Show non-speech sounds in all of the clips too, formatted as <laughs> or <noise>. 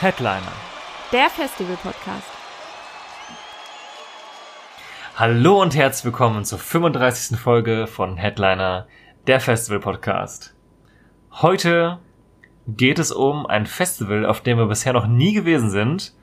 Headliner. Der Festival-Podcast. Hallo und herzlich willkommen zur 35. Folge von Headliner, der Festival Podcast. Heute geht es um ein Festival, auf dem wir bisher noch nie gewesen sind,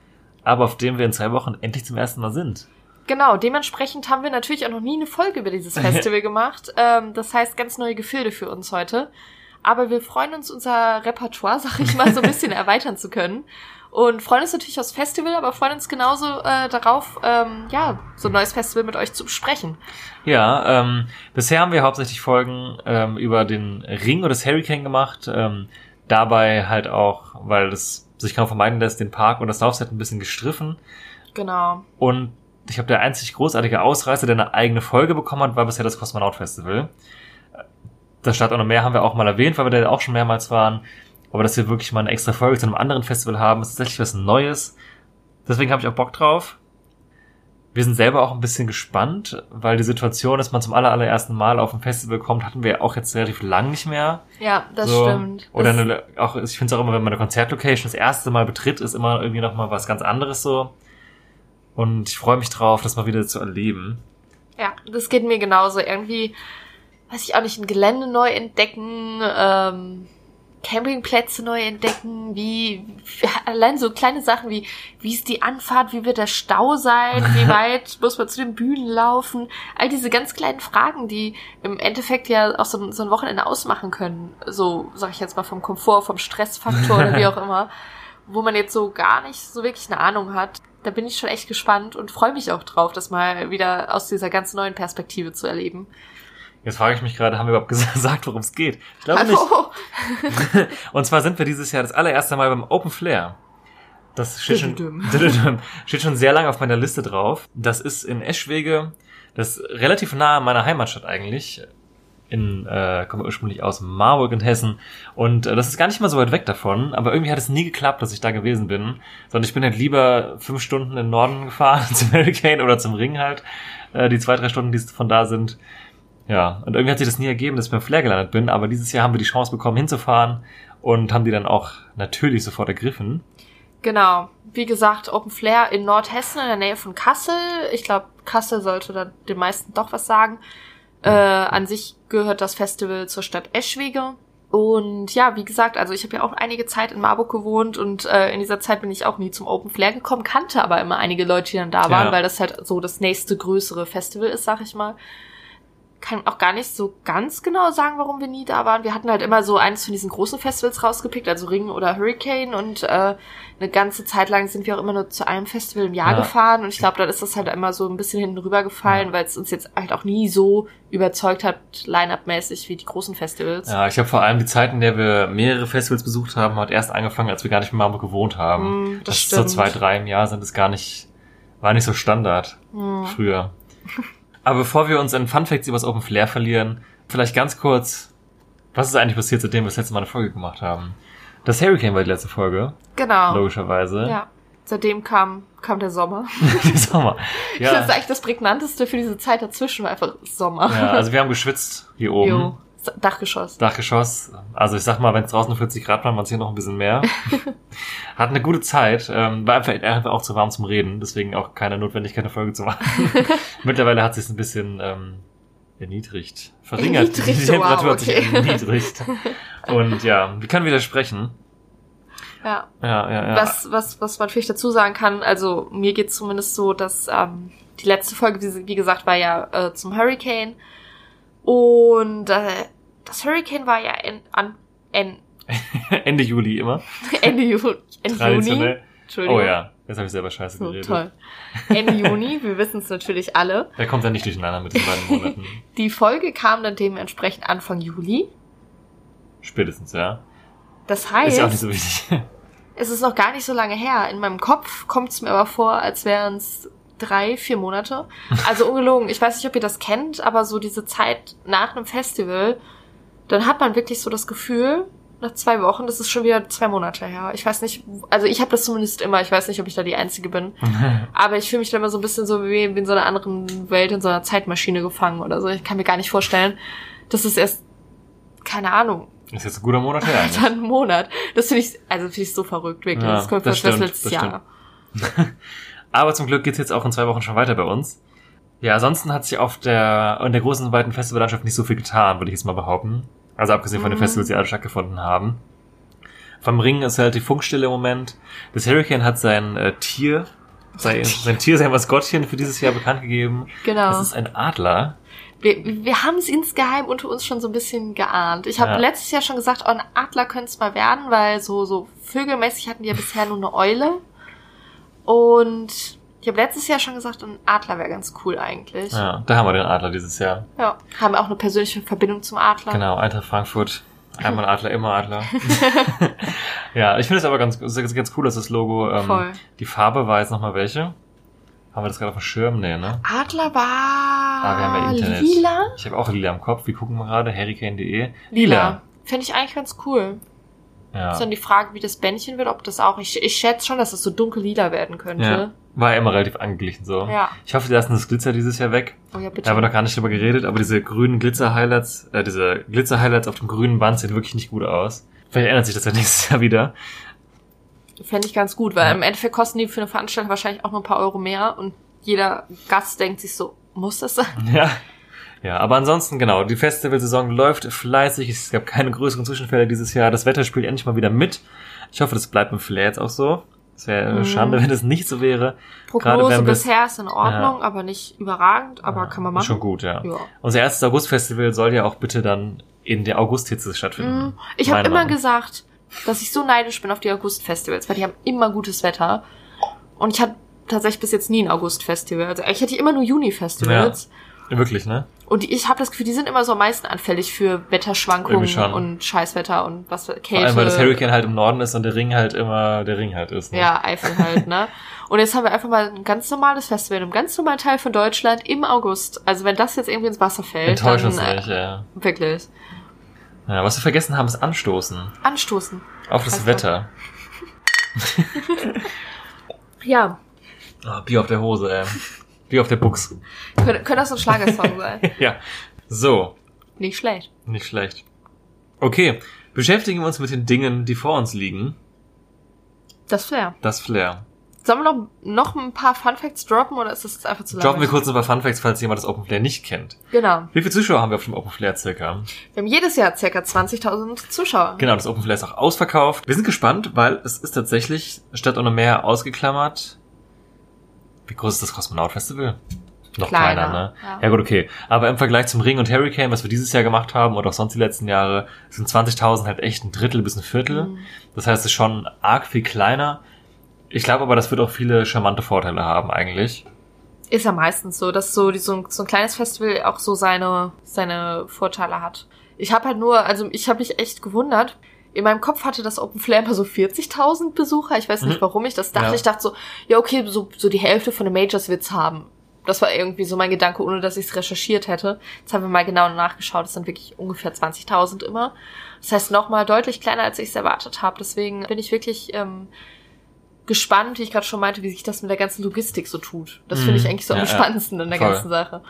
aber auf dem wir in zwei Wochen endlich zum ersten Mal sind. Genau, dementsprechend haben wir natürlich auch noch nie eine Folge über dieses <laughs> Festival gemacht. Ähm, das heißt, ganz neue Gefilde für uns heute. Aber wir freuen uns, unser Repertoire, sag ich mal, so ein bisschen <laughs> erweitern zu können. Und freuen uns natürlich aufs Festival, aber freuen uns genauso äh, darauf, ähm, ja, so ein neues Festival mit euch zu besprechen. Ja, ähm, bisher haben wir hauptsächlich Folgen ähm, über den Ring oder das Hurricane gemacht. Ähm, dabei halt auch, weil das sich kaum vermeiden lässt, den Park und das Laufset ein bisschen gestriffen. Genau. Und ich glaube, der einzig großartige Ausreißer, der eine eigene Folge bekommen hat, war bisher das Kosmonaut Festival. Das Stadt ohne Meer haben wir auch mal erwähnt, weil wir da auch schon mehrmals waren. Aber dass wir wirklich mal eine extra Folge zu einem anderen Festival haben, ist tatsächlich was Neues. Deswegen habe ich auch Bock drauf. Wir sind selber auch ein bisschen gespannt, weil die Situation, dass man zum aller, allerersten Mal auf ein Festival kommt, hatten wir auch jetzt relativ lang nicht mehr. Ja, das So. stimmt. Oder das, eine, auch, ich finde es auch immer, wenn man eine Konzertlocation das erste Mal betritt, ist immer irgendwie noch mal was ganz anderes so. Und ich freue mich drauf, das mal wieder zu erleben. ja, das geht mir genauso. Irgendwie, weiß ich auch nicht, ein Gelände neu entdecken, ähm, Campingplätze neu entdecken, wie, allein so kleine Sachen wie, wie ist die Anfahrt, wie wird der Stau sein, wie <laughs> weit muss man zu den Bühnen laufen, all diese ganz kleinen Fragen, die im Endeffekt ja auch so, ein- so ein Wochenende ausmachen können, so, sag ich jetzt mal, vom Komfort, vom Stressfaktor oder wie <laughs> auch immer, wo man jetzt so gar nicht so wirklich eine Ahnung hat. Da bin ich schon echt gespannt und freue mich auch drauf, das mal wieder aus dieser ganz neuen Perspektive zu erleben. Jetzt frage ich mich gerade, haben wir überhaupt <laughs> gesagt, worum es geht? Ich glaube nicht. Hallo. <laughs> Und zwar sind wir dieses Jahr das allererste Mal beim Open Flair. Das steht schon, <laughs> steht schon sehr lange auf meiner Liste drauf. Das ist in Eschwege, das ist relativ nah an meiner Heimatstadt eigentlich. In, äh, komme ursprünglich aus Marburg in Hessen. Und äh, das ist gar nicht mal so weit weg davon, aber irgendwie hat es nie geklappt, dass ich da gewesen bin. Sondern ich bin halt lieber fünf Stunden in den Norden gefahren, zum Hurricane oder zum Ring halt. Äh, die zwei, drei Stunden, die von da sind. Ja, und irgendwie hat sich das nie ergeben, dass ich beim Flair gelandet bin, aber dieses Jahr haben wir die Chance bekommen, hinzufahren und haben die dann auch natürlich sofort ergriffen. Genau. Wie gesagt, Open Flair in Nordhessen in der Nähe von Kassel. Ich glaube, Kassel sollte da den meisten doch was sagen. Äh, an sich gehört das Festival zur Stadt Eschwege. Und ja, wie gesagt, also ich habe ja auch einige Zeit in Marburg gewohnt und äh, in dieser Zeit bin ich auch nie zum Open Flair gekommen, kannte aber immer einige Leute, die dann da waren, Ja. weil das halt so das nächste größere Festival ist, sag ich mal. Kann auch gar nicht so ganz genau sagen, warum wir nie da waren. Wir hatten halt immer so eines von diesen großen Festivals rausgepickt, also Ring oder Hurricane und äh, eine ganze Zeit lang sind wir auch immer nur zu einem Festival im Jahr Ja. gefahren und ich glaube, dann ist das halt immer so ein bisschen hinten rübergefallen, weil es uns jetzt halt auch nie so überzeugt hat, line-up-mäßig wie die großen Festivals. Ja, ich glaube vor allem die Zeit, in der wir mehrere Festivals besucht haben, hat erst angefangen, als wir gar nicht in Marburg gewohnt haben. Mm, das so stimmt. zwei, drei im Jahr sind es gar nicht, war nicht so Standard Hm. früher. <laughs> Aber bevor wir uns in Fun Facts über das Open Flair verlieren, vielleicht ganz kurz, was ist eigentlich passiert, seitdem wir das letzte Mal eine Folge gemacht haben? Das Hurricane war die letzte Folge, Genau. logischerweise. Ja. Seitdem kam, kam der Sommer. <laughs> Sommer. Ich finde, das ist Ja. eigentlich das prägnanteste für diese Zeit dazwischen, war einfach Sommer. ja, also wir haben geschwitzt hier oben. Jo. Dachgeschoss. Dachgeschoss. Also ich sag mal, wenn es draußen nur 40 Grad waren, waren es hier noch ein bisschen mehr. <laughs> Hat eine gute Zeit. Ähm, war einfach, einfach auch zu warm zum Reden, deswegen auch keine Notwendigkeit, eine Folge zu machen. <laughs> Mittlerweile hat sich ein bisschen ähm, erniedrigt. Verringert. <laughs> Die Erniedrigt, Temperatur wow, hat sich okay. erniedrigt. Und ja, wir können widersprechen. Ja. Ja, ja, ja. Was, was, was man vielleicht dazu sagen kann, also mir geht zumindest so, dass ähm, die letzte Folge, wie, wie gesagt, war ja äh, zum Hurricane. Und äh, das Hurricane war ja in, an, in, <laughs> Ende Juli immer. <laughs> Ende, Ju Ende Juni. Entschuldigung. Oh ja, jetzt habe ich selber scheiße So, geredet. toll. Ende Juni, wir wissen es natürlich alle. Der kommt ja nicht durcheinander mit den beiden Monaten. <laughs> Die Folge kam dann dementsprechend Anfang Juli. Spätestens, ja. Das Ist ja auch nicht heißt, so wichtig. es ist noch gar nicht so lange her. In meinem Kopf kommt es mir aber vor, als wären es drei, vier Monate. Also ungelogen. Ich weiß nicht, ob ihr das kennt, aber so diese Zeit nach einem Festival, dann hat man wirklich so das Gefühl, nach zwei Wochen, das ist schon wieder zwei Monate her. Ich weiß nicht, also ich habe das zumindest immer, ich weiß nicht, ob ich da die Einzige bin. <laughs> Aber ich fühle mich dann immer so ein bisschen so wie in so einer anderen Welt, in so einer Zeitmaschine gefangen oder so. Ich kann mir gar nicht vorstellen, dass es erst, keine Ahnung, Ist jetzt ein guter Monat her <laughs> eigentlich. dann einen Monat. Das finde ich, also finde ich so verrückt, wirklich. Ja, das kommt das das stimmt, letztes das Jahr. <laughs> Aber zum Glück geht's jetzt auch in zwei Wochen schon weiter bei uns. Ja, ansonsten hat sich auf der, in der großen und weiten Festivallandschaft nicht so viel getan, würde ich jetzt mal behaupten. Also abgesehen von den Mhm. Festivals, die alle stattgefunden haben. Vom Ring ist halt die Funkstille im Moment. Das Hurricane hat sein äh, Tier, sein, sein Tier, sein Maskottchen für dieses Jahr bekannt gegeben. Genau. Das ist ein Adler. Wir, wir haben es insgeheim unter uns schon so ein bisschen geahnt. Ich habe Ja. letztes Jahr schon gesagt, oh, ein Adler könnte es mal werden, weil so, so vögelmäßig hatten die ja bisher nur eine Eule. Und ich habe letztes Jahr schon gesagt, ein Adler wäre ganz cool eigentlich. Ja. Ja, da haben wir den Adler dieses Jahr. Haben auch eine persönliche Verbindung zum Adler. Genau, Eintracht Frankfurt. Einmal Adler, immer Adler. <laughs> ja, ich finde es aber ganz, ganz, ganz cool, dass das Logo, ähm, Voll. die Farbe war jetzt nochmal welche? Haben wir das gerade auf dem Schirm? Nee, ne? Adler war Ah, wir haben ja Internet. lila. Ich habe auch lila im Kopf. Wir gucken mal gerade, hurricane.de. Lila. Fände ich eigentlich ganz cool. Ja. Ist dann die Frage, wie das Bändchen wird, ob das auch. Ich, ich schätze schon, dass es so dunkel lila werden ja. könnte. War ja immer relativ angeglichen so. Ja. Ich hoffe, die lassen das Glitzer dieses Jahr weg. Oh ja, bitte. Da haben wir noch gar nicht drüber geredet, aber diese grünen Glitzer-Highlights, äh, diese Glitzer-Highlights auf dem grünen Band sehen wirklich nicht gut aus. Vielleicht ändert sich das ja <laughs> nächstes Jahr wieder. Fände ich ganz gut, weil Ja. im Endeffekt kosten die für eine Veranstaltung wahrscheinlich auch nur ein paar Euro mehr und jeder Gast denkt sich so, muss das sein? Ja. Ja, aber ansonsten, genau, die Festivalsaison läuft fleißig. Es gab keine größeren Zwischenfälle dieses Jahr. Das Wetter spielt endlich mal wieder mit. Ich hoffe, das bleibt im Flair jetzt auch so. Es wäre Mhm. schade, <laughs> wenn es nicht so wäre. Prognose bisher ist in Ordnung, aber nicht überragend, aber kann man machen. Schon gut, ja. Ja. Unser erstes August-Festival soll ja auch bitte dann in der Augusthitze stattfinden. Mhm. Ich habe immer gesagt, dass ich so neidisch bin auf die August-Festivals, weil die haben immer gutes Wetter. Und ich hatte tatsächlich bis jetzt nie ein August-Festival. Also ich hatte immer nur Juni-Festivals. Wirklich, ne? Und ich habe das Gefühl, die sind immer so am meisten anfällig für Wetterschwankungen und Scheißwetter und was Kälte. Vor allem, weil das Hurricane halt im Norden ist und der Ring halt immer der Ring halt ist. Ne? Ja, Eifel halt, ne? <laughs> Und jetzt haben wir einfach mal ein ganz normales Festival in einem ganz normalen Teil von Deutschland im August. Also wenn das jetzt irgendwie ins Wasser fällt, Enttäuscht dann uns äh, nicht, ja. wirklich ja. Was wir vergessen haben, ist Anstoßen. anstoßen. Auf das Wetter. <laughs> <laughs> Ja, Oh, Bier auf der Hose, ey. Bier auf der Buchs. könnte, könnte das so ein Schlagersong sein. <laughs> ja. So. Nicht schlecht. Nicht schlecht. Okay. Beschäftigen wir uns mit den Dingen, die vor uns liegen. Das Flair. Das Flair. Sollen wir noch, noch ein paar Fun Facts droppen oder ist das jetzt einfach zu lang? Droppen wir kurz ein paar Fun Facts, falls jemand das Open Flair nicht kennt. Genau. Wie viele Zuschauer haben wir auf dem Open Flair circa? Wir haben jedes Jahr circa 20.000 Zuschauer. Genau, das Open Flair ist auch ausverkauft. Wir sind gespannt, weil es ist tatsächlich Stadt ohne Meer ausgeklammert. Wie groß ist das Kosmonaut Festival? Noch kleiner, Kleiner, ne? ja. Ja. gut, okay. Aber im Vergleich zum Ring und Hurricane, was wir dieses Jahr gemacht haben oder auch sonst die letzten Jahre, sind 20.000 halt echt ein Drittel bis ein Viertel. Mhm. Das heißt, es ist schon arg viel kleiner. Ich glaube aber, das wird auch viele charmante Vorteile haben eigentlich. Ist ja meistens so, dass so, die, so, ein, so ein kleines Festival auch so seine, seine Vorteile hat. Ich habe halt nur, also ich habe mich echt gewundert. In meinem Kopf hatte das Open Flair immer so 40.000 Besucher. Ich weiß nicht, Mhm. warum ich das dachte. Ja. Ich dachte so, ja okay, so, so die Hälfte von den Majors wird's haben. Das war irgendwie so mein Gedanke, ohne dass ich es recherchiert hätte. Jetzt haben wir mal genau nachgeschaut. Es sind wirklich ungefähr 20.000 immer. Das heißt nochmal deutlich kleiner, als ich es erwartet habe. Deswegen bin ich wirklich ähm, gespannt, wie ich gerade schon meinte, wie sich das mit der ganzen Logistik so tut. Das finde ich Mhm. eigentlich so Ja, am ja. spannendsten an der Voll. ganzen Sache.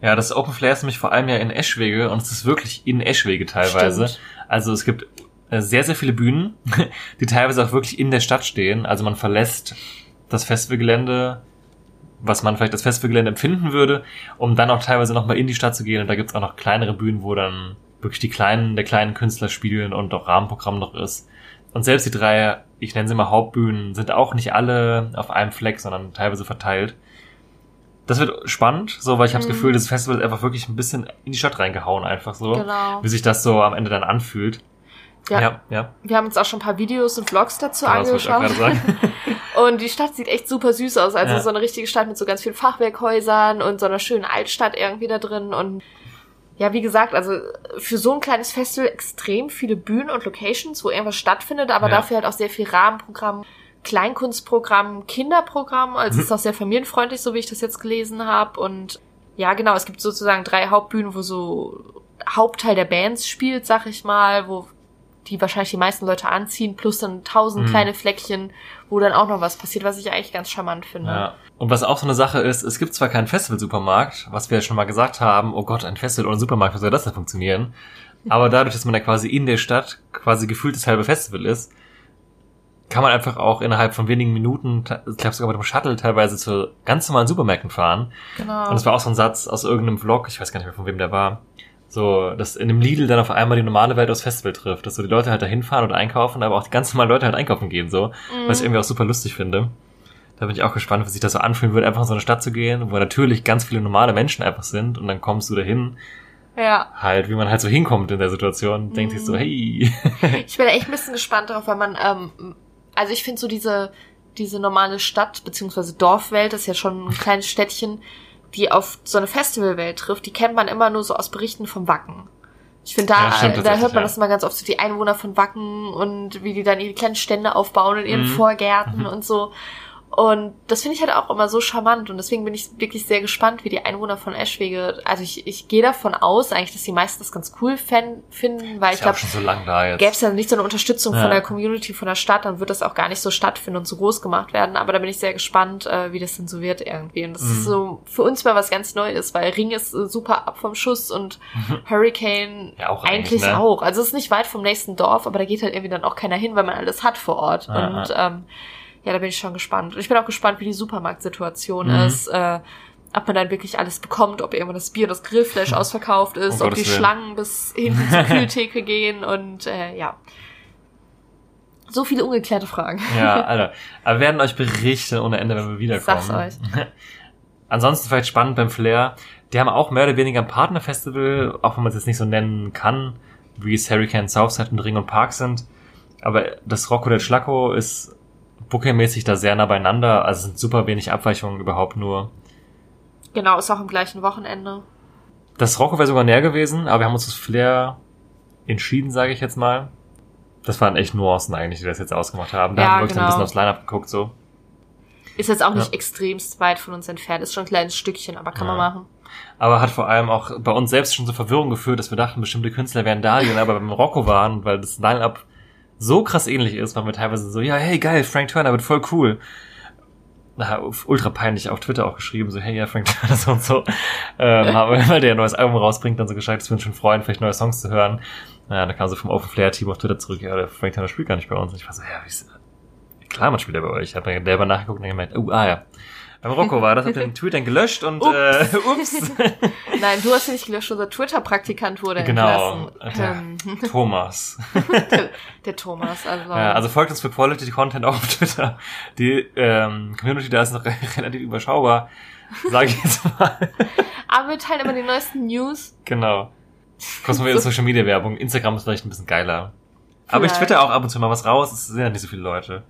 Ja, das Open Flair ist nämlich vor allem ja in Eschwege und es ist wirklich in Eschwege teilweise. Stimmt. Also es gibt sehr, sehr viele Bühnen, <laughs> die teilweise auch wirklich in der Stadt stehen. Also man verlässt das Festivalgelände, was man vielleicht als Festivalgelände empfinden würde, um dann auch teilweise nochmal in die Stadt zu gehen. Und da gibt's auch noch kleinere Bühnen, wo dann wirklich die kleinen, der kleinen Künstler spielen und auch Rahmenprogramm noch ist. Und selbst die drei, ich nenne sie mal Hauptbühnen, sind auch nicht alle auf einem Fleck, sondern teilweise verteilt. Das wird spannend, so, weil ich habe das Mhm. Gefühl, das Festival ist einfach wirklich ein bisschen in die Stadt reingehauen, einfach so. Genau. Wie sich das so am Ende dann anfühlt. Ja. ja. ja. Wir haben uns auch schon ein paar Videos und Vlogs dazu Genau, angeschaut. <laughs> Und die Stadt sieht echt super süß aus. Also Ja. so eine richtige Stadt mit so ganz vielen Fachwerkhäusern und so einer schönen Altstadt irgendwie da drin. Und ja, wie gesagt, also für so ein kleines Festival extrem viele Bühnen und Locations, wo irgendwas stattfindet, aber Ja. dafür halt auch sehr viel Rahmenprogramm, Kleinkunstprogramm, Kinderprogramm. Also es ist auch sehr familienfreundlich, so wie ich das jetzt gelesen habe. Und ja, genau, es gibt sozusagen drei Hauptbühnen, wo so Hauptteil der Bands spielt, sag ich mal, wo die wahrscheinlich die meisten Leute anziehen, plus dann tausend Mhm. kleine Fleckchen, wo dann auch noch was passiert, was ich eigentlich ganz charmant finde. Ja. Und was auch so eine Sache ist, es gibt zwar keinen Festival-Supermarkt, was wir ja schon mal gesagt haben, oh Gott, ein Festival ohne Supermarkt, wie soll das denn funktionieren? <laughs> Aber dadurch, dass man ja quasi in der Stadt quasi gefühlt das halbe Festival ist, kann man einfach auch innerhalb von wenigen Minuten, te- ich glaube sogar mit dem Shuttle teilweise zu ganz normalen Supermärkten fahren. Genau. Und es war auch so ein Satz aus irgendeinem Vlog, ich weiß gar nicht mehr von wem der war, so, dass in dem Lidl dann auf einmal die normale Welt aufs Festival trifft, dass so die Leute halt da hinfahren und einkaufen, aber auch die ganz normalen Leute halt einkaufen gehen, so, was ich irgendwie auch super lustig finde. Da bin ich auch gespannt, wie sich das so anfühlen würde, einfach in so eine Stadt zu gehen, wo natürlich ganz viele normale Menschen einfach sind und dann kommst du dahin, ja. halt, wie man halt so hinkommt in der Situation, denkt sich so, hey, <laughs> Ich bin echt ein bisschen gespannt darauf, weil man, ähm, also ich finde so diese, diese normale Stadt, beziehungsweise Dorfwelt, das ist ja schon ein kleines Städtchen, die auf so eine Festivalwelt trifft, die kennt man immer nur so aus Berichten vom Wacken. Ich finde, da, Ja, da hört man ja. das immer ganz oft, so die Einwohner von Wacken und wie die dann ihre kleinen Stände aufbauen in ihren Mhm. Vorgärten und so. Und das finde ich halt auch immer so charmant und deswegen bin ich wirklich sehr gespannt, wie die Einwohner von Eschwege, also ich, ich gehe davon aus eigentlich, dass die meisten das ganz cool fan, finden, weil ich ist auch glaube, schon so lang da jetzt. gäbe es ja nicht so eine Unterstützung Ja. von der Community, von der Stadt, dann wird das auch gar nicht so stattfinden und so groß gemacht werden. Aber da bin ich sehr gespannt, äh, wie das denn so wird irgendwie. Und das Mhm. ist so für uns mal was ganz Neues, weil Ring ist äh, super ab vom Schuss und <laughs> Hurricane Ja, auch eigentlich, eigentlich, ne? auch. Also es ist nicht weit vom nächsten Dorf, aber da geht halt irgendwie dann auch keiner hin, weil man alles hat vor Ort. Ja, und ähm, ja, da bin ich schon gespannt. Und ich bin auch gespannt, wie die Supermarktsituation Mhm. ist. Äh, ob man dann wirklich alles bekommt, ob irgendwann das Bier, das Grillfleisch <laughs> ausverkauft ist, Um ob die Willen. Schlangen bis hinten zur <laughs> Kühltheke gehen und äh, ja. So viele ungeklärte Fragen. Ja, <laughs> Alter. Aber wir werden euch berichten ohne Ende, wenn wir wiederkommen. Sag's euch. Ansonsten vielleicht spannend beim Flair. Die haben auch mehr oder weniger ein Partnerfestival, auch wenn man es jetzt nicht so nennen kann, wie es Hurricane Southside und Ring und Park sind. Aber das Rocco del Schlacco ist bookingmäßig da sehr nah beieinander. Also sind super wenig Abweichungen überhaupt nur. Genau, ist auch am gleichen Wochenende. Das Rocco wäre sogar näher gewesen, aber wir haben uns das Flair entschieden, sage ich jetzt mal. Das waren echt Nuancen eigentlich, die das jetzt ausgemacht haben. Da Ja, haben wir wirklich genau. ein bisschen aufs Line-Up geguckt, so. Ist jetzt auch nicht Ja. extremst weit von uns entfernt. Ist schon ein kleines Stückchen, aber kann man Ja. machen. Aber hat vor allem auch bei uns selbst schon so Verwirrung geführt, dass wir dachten, bestimmte Künstler wären da, die dann aber beim Rocco waren, weil das Line-Up so krass ähnlich ist, waren wir teilweise so, ja, hey, geil, Frank Turner wird voll cool. Na, ultra peinlich auf Twitter auch geschrieben, so, hey, ja, Frank <laughs> Turner so und so. Ähm, <laughs> aber weil der ein neues Album rausbringt, dann so gescheit, dass wir uns schon freuen, vielleicht neue Songs zu hören. Naja, da kam so vom Open Flair Team auf Twitter zurück, ja, der Frank Turner spielt gar nicht bei uns. Und ich war so, ja, wie ist, klar, man spielt er bei euch. Ich habe mir selber nachgeguckt und dann gemeint, oh, ah ja. Beim Rocco war das, hab den Tweet dann gelöscht und, äh, ups. <laughs> Nein, du hast ihn nicht gelöscht, unser Twitter-Praktikant wurde Genau, entlassen. der Ähm, Thomas. <laughs> der, der Thomas, also. Ja, also folgt uns für Quality Content auch auf Twitter. Die ähm, Community da ist noch <laughs> relativ überschaubar, sage ich jetzt mal. Aber wir teilen immer die neuesten News. genau. Kosten wir in Social Media Werbung. Instagram ist vielleicht ein bisschen geiler. Aber ich Vielleicht. twitter auch ab und zu mal was raus. Es sind ja nicht so viele Leute.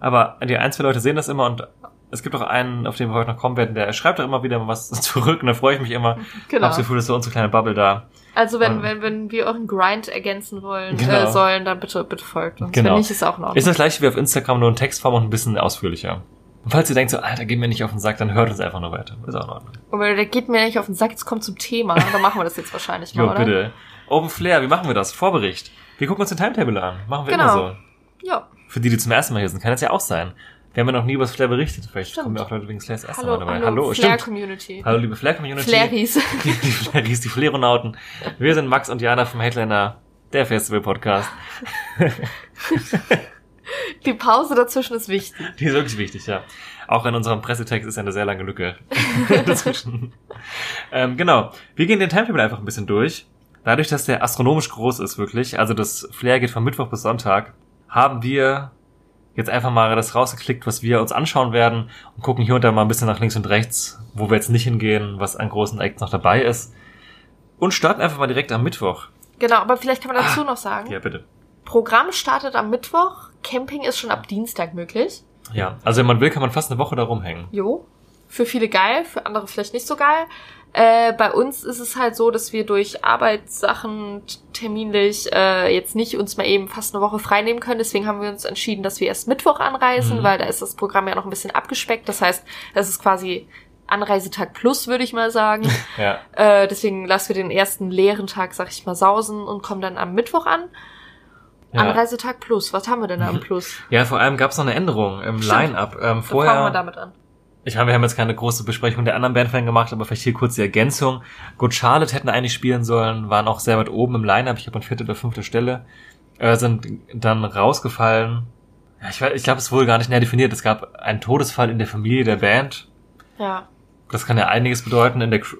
Aber die ein, zwei Leute sehen das immer und es gibt auch einen, auf den wir heute noch kommen werden, der schreibt auch immer wieder was <laughs> zurück und da freue ich mich immer. Genau. Hab das Gefühl, das ist so unsere kleine Bubble da. Also wenn, Ähm. wenn, wenn wir euren Grind ergänzen wollen, Genau. äh, sollen, dann bitte, bitte folgt uns. Genau. Wenn nicht, ist auch Ordnung. Ist das gleiche wie auf Instagram, nur in Textform und ein bisschen ausführlicher. Und falls ihr denkt so, Alter, geht mir nicht auf den Sack, dann hört uns einfach nur weiter. Ist auch in Ordnung. Und wenn der geht mir nicht auf den Sack, jetzt kommt zum Thema, dann machen wir das jetzt wahrscheinlich mal, Jo, oder? bitte. Open Flair, wie machen wir das? Vorbericht. Wir gucken uns den Timetable an. Machen wir Genau. immer so. Ja. Für die, die zum ersten Mal hier sind, kann das ja auch sein. Wir haben ja noch nie über das Flair berichtet. Vielleicht Stimmt. kommen ja auch Leute wegen Flair das erste Hallo, dabei. hallo, Hallo, Flair stimmt. Community. Hallo, liebe Flair Community. Flairies. Die, <laughs> die Flairies, die Fleronauten. Wir sind Max und Jana vom Headliner, der Festival Podcast. <laughs> Die Pause dazwischen ist wichtig. Die ist wirklich wichtig, ja. Auch in unserem Pressetext ist eine sehr lange Lücke <laughs> dazwischen. ähm, genau. Wir gehen den Timetable einfach ein bisschen durch. Dadurch, dass der astronomisch groß ist, wirklich, also das Flair geht von Mittwoch bis Sonntag, haben wir jetzt einfach mal das rausgeklickt, was wir uns anschauen werden und gucken hier und da mal ein bisschen nach links und rechts, wo wir jetzt nicht hingehen, was an großen Acts noch dabei ist. Und starten einfach mal direkt am Mittwoch. Genau, aber vielleicht kann man dazu noch sagen, Ah. Ja, bitte. Programm startet am Mittwoch, Camping ist schon ab Dienstag möglich. Ja, also wenn man will, kann man fast eine Woche da rumhängen. Jo. für viele geil, für andere vielleicht nicht so geil. Äh, bei uns ist es halt so, dass wir durch Arbeitssachen terminlich äh, jetzt nicht uns mal eben fast eine Woche frei nehmen können. Deswegen haben wir uns entschieden, dass wir erst Mittwoch anreisen, Mhm. weil da ist das Programm ja noch ein bisschen abgespeckt. Das heißt, das ist quasi Anreisetag plus, würde ich mal sagen. <laughs> Ja. äh, deswegen lassen wir den ersten leeren Tag, sag ich mal, sausen und kommen dann am Mittwoch an. Ja. Anreisetag plus. Was haben wir denn da am <laughs> Plus? ja, vor allem gab es noch eine Änderung im. Line-Up. Ähm, Dann fangen wir vorher, damit an. Ich meine, wir haben jetzt keine große Besprechung der anderen Bandfan gemacht, aber vielleicht hier kurz die Ergänzung. Good Charlotte hätten eigentlich spielen sollen, waren auch sehr weit oben im Line-Up, ich glaube an vierte oder fünfte Stelle, äh, sind dann rausgefallen. Ja, ich, ich glaube, es wurde gar nicht näher definiert. Es gab einen Todesfall in der Familie der Band. Ja. Das kann ja einiges bedeuten. In der Crew,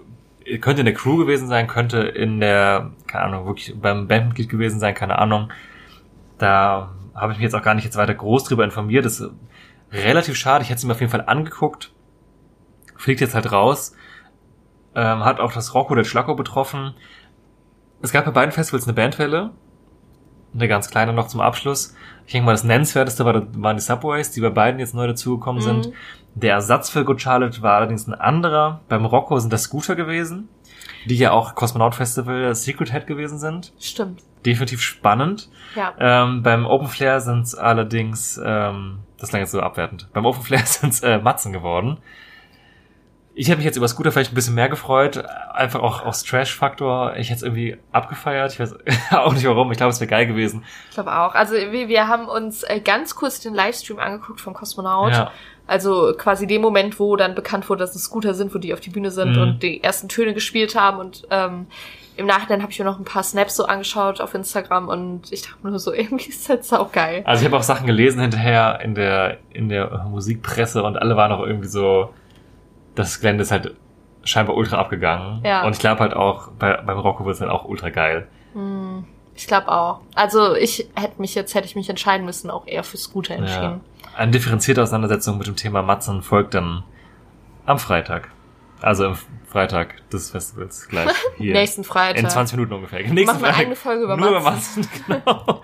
könnte in der Crew gewesen sein, könnte in der, keine Ahnung, wirklich beim Bandmitglied gewesen sein, keine Ahnung. Da habe ich mich jetzt auch gar nicht jetzt weiter groß drüber informiert. Das ist relativ schade. Ich hätte es mir auf jeden Fall angeguckt. Fliegt jetzt halt raus. Ähm, hat auch das Rocco del Schlacco betroffen. Es gab bei beiden Festivals eine Bandwelle. Eine ganz kleine noch zum Abschluss. Ich denke mal, das nennenswerteste war, waren die Subways, die bei beiden jetzt neu dazugekommen sind. Mhm. Der Ersatz für Good Charlotte war allerdings ein anderer. Beim Rocco sind das Scooter gewesen, die ja auch Cosmonaut Festival Secret Head gewesen sind. Stimmt. Definitiv spannend. Ja. Ähm, beim Open Flair sind es allerdings, ähm, das klang jetzt so abwertend, beim Open Flair <laughs> sind es äh, Matzen geworden. Ich hätte mich jetzt über Scooter vielleicht ein bisschen mehr gefreut, einfach auch aus Trash-Faktor. Ich hätte es irgendwie abgefeiert. Ich weiß <laughs> auch nicht warum. Ich glaube, es wäre geil gewesen. Ich glaube auch. Also wir, wir haben uns äh, ganz kurz den Livestream angeguckt vom Kosmonaut. Ja. Also quasi dem Moment, wo dann bekannt wurde, dass es Scooter sind, wo die auf die Bühne sind Mhm. und die ersten Töne gespielt haben. Und ähm, im Nachhinein habe ich mir noch ein paar Snaps so angeschaut auf Instagram und ich dachte nur so, <laughs> irgendwie ist das auch geil. Also ich habe auch Sachen gelesen hinterher in der in der Musikpresse und alle waren auch irgendwie so, das Gelände ist halt scheinbar ultra abgegangen. Ja. Und ich glaube halt auch bei, beim Rocco wird es dann auch ultra geil. Hm, ich glaube auch. Also ich hätte mich jetzt, hätte ich mich entscheiden müssen, auch eher für Scooter Ja. entschieden. Eine differenzierte Auseinandersetzung mit dem Thema Matzen folgt dann am Freitag. Also am Freitag des Festivals gleich <laughs> hier. Nächsten Freitag. In 20 Minuten ungefähr. Wir Nächsten machen eine Freitag eigene Folge über nur Matzen. über Matzen. <laughs> Genau.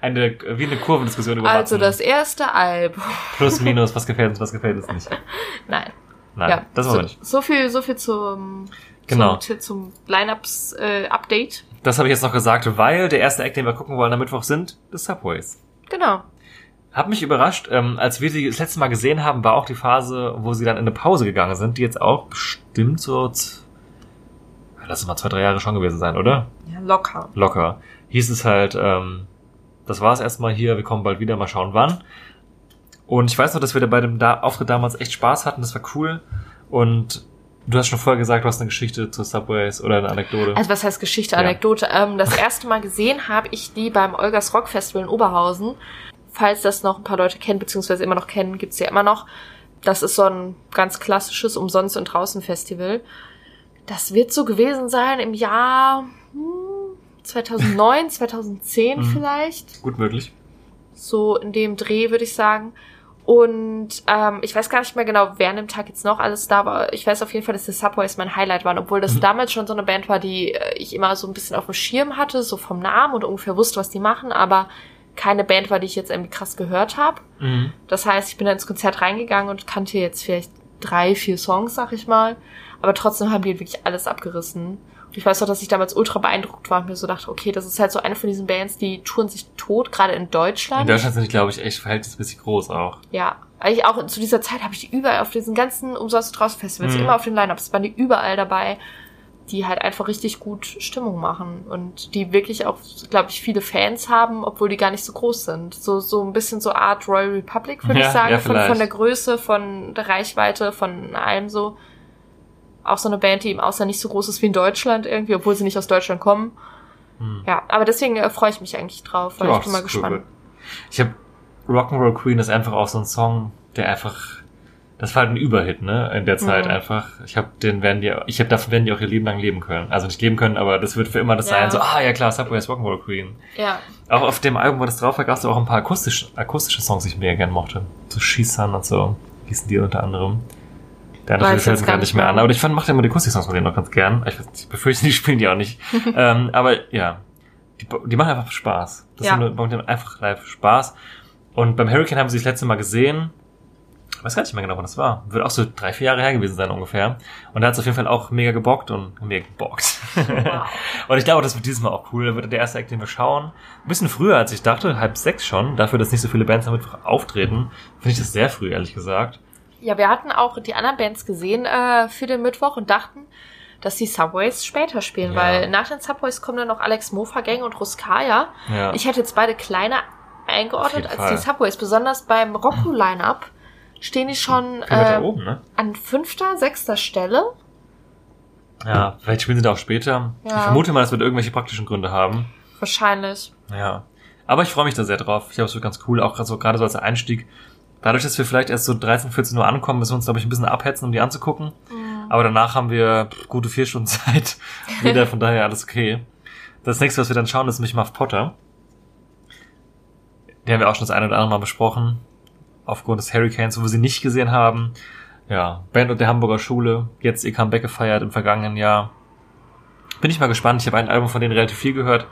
eine, wie eine Kurvendiskussion über Also Matzen. das erste Album. Plus, minus, was gefällt uns, was gefällt uns nicht. <laughs> Nein. Nein, ja, das wollen wir nicht. so viel, so viel zum, Genau. zum, zum Lineups äh, Update. Das habe ich jetzt noch gesagt, weil der erste Act, den wir gucken wollen am Mittwoch sind, The Subways. Genau. Hat mich überrascht, ähm, als wir sie das letzte Mal gesehen haben, war auch die Phase, wo sie dann in eine Pause gegangen sind, die jetzt auch bestimmt so, lass es mal zwei, drei Jahre schon gewesen sein, oder? Ja, locker. Locker. Hieß es halt, ähm, das war's erstmal hier, wir kommen bald wieder, mal schauen wann. Und ich weiß noch, dass wir da bei dem da Auftritt damals echt Spaß hatten, das war cool. Und du hast schon vorher gesagt, du hast eine Geschichte zu Subways oder eine Anekdote. Also was heißt Geschichte, Ja. Anekdote? Ähm, das erste Mal gesehen habe ich die beim Olgas Rock Festival in Oberhausen. Falls das noch ein paar Leute kennen, beziehungsweise immer noch kennen, gibt's ja immer noch. Das ist so ein ganz klassisches Umsonst- und Draußen-Festival. Das wird so gewesen sein im Jahr hm, 2009, 2010 <laughs> Mhm. vielleicht. Gut möglich. So in dem Dreh, würde ich sagen. Und ähm, ich weiß gar nicht mehr genau, wer an dem Tag jetzt noch alles da war. Ich weiß auf jeden Fall, dass die Subways mein Highlight waren, obwohl das Mhm. damals schon so eine Band war, die äh, ich immer so ein bisschen auf dem Schirm hatte, so vom Namen und ungefähr wusste, was die machen, aber keine Band war, die ich jetzt irgendwie krass gehört habe. Mhm. Das heißt, ich bin da ins Konzert reingegangen und kannte jetzt vielleicht drei, vier Songs, sag ich mal. Aber trotzdem haben die wirklich alles abgerissen. Und ich weiß noch, dass ich damals ultra beeindruckt war und mir so dachte, okay, das ist halt so eine von diesen Bands, die touren sich tot, gerade in Deutschland. In Deutschland sind die, glaube ich, echt verhältnismäßig groß auch. Ja, eigentlich auch zu dieser Zeit habe ich die überall auf diesen ganzen umsonst draußen Festivals, Mhm. immer auf den Lineups, waren die überall dabei, die halt einfach richtig gut Stimmung machen und die wirklich auch, glaube ich, viele Fans haben, obwohl die gar nicht so groß sind. So so ein bisschen so Art Royal Republic würde Ja, ich sagen, ja, von von der Größe, von der Reichweite, von allem so. Auch so eine Band, die im Ausland nicht so groß ist wie in Deutschland irgendwie, obwohl sie nicht aus Deutschland kommen. Hm. Ja, aber deswegen äh, freue ich mich eigentlich drauf, weil Ja, ich bin mal ist cool. gespannt. Ich habe Rock'n'Roll Queen ist einfach auch so ein Song, der einfach, das war halt ein Überhit, ne, in der Zeit Mhm. einfach. Ich habe den werden die, ich habe davon werden die auch ihr Leben lang leben können. Also nicht leben können, aber das wird für immer das Ja. sein. So, ah ja klar, Subway's Rock'n'Roll Queen. Ja, Auch auf dem Album, wo das drauf war, gab es auch ein paar akustische, akustische Songs, die ich mega gern mochte. So Shisan und so hießen die unter anderem. Der andere fällt mir gar nicht mehr an. Aber ich fand, macht immer die Akustik-Songs von denen noch ganz gern. Ich, weiß- ich befürchte, <laughs> die spielen die auch nicht. <laughs> ähm, aber ja, die, die machen einfach Spaß. Das Ja. denen einfach live Spaß. Und beim Hurricane haben sie das letzte Mal gesehen. Weiß gar nicht mehr genau, wann das war. Wird auch so drei, vier Jahre her gewesen sein ungefähr. Und da hat es auf jeden Fall auch mega gebockt und mega gebockt. Wow. <laughs> und ich glaube, das wird dieses Mal auch cool. Da wird der erste Act, den wir schauen. Ein bisschen früher, als ich dachte, halb sechs schon. Dafür, dass nicht so viele Bands damit auftreten, finde ich das sehr früh, ehrlich gesagt. Ja, wir hatten auch die anderen Bands gesehen äh, für den Mittwoch und dachten, dass die Subways später spielen, Ja. weil nach den Subways kommen dann noch Alex Mofa Gang und Ruskaya. Ja. Ich hätte jetzt beide kleiner eingeordnet als die Fall. Subways. Besonders beim Roku-Line-Up stehen die schon äh, oben, ne? an fünfter, sechster Stelle. Ja, vielleicht spielen sie da auch später. Ja. Ich vermute mal, das wird irgendwelche praktischen Gründe haben. Wahrscheinlich. Ja. Aber ich freue mich da sehr drauf. Ich glaube, es wird ganz cool, auch so, gerade so als Einstieg. Dadurch, dass wir vielleicht erst so 13, 14 Uhr ankommen, müssen wir uns, glaube ich, ein bisschen abhetzen, um die anzugucken. Aber danach haben wir gute vier Stunden <laughs> Zeit. Wieder, von daher alles okay. Das nächste, was wir dann schauen, ist nämlich Muff Potter. Den haben wir auch schon das eine oder andere Mal besprochen. Aufgrund des Hurricanes, wo wir sie nicht gesehen haben. Ja, Band und der Hamburger Schule. Jetzt ihr Comeback gefeiert im vergangenen Jahr. Bin ich mal gespannt. Ich habe ein Album von denen relativ viel gehört.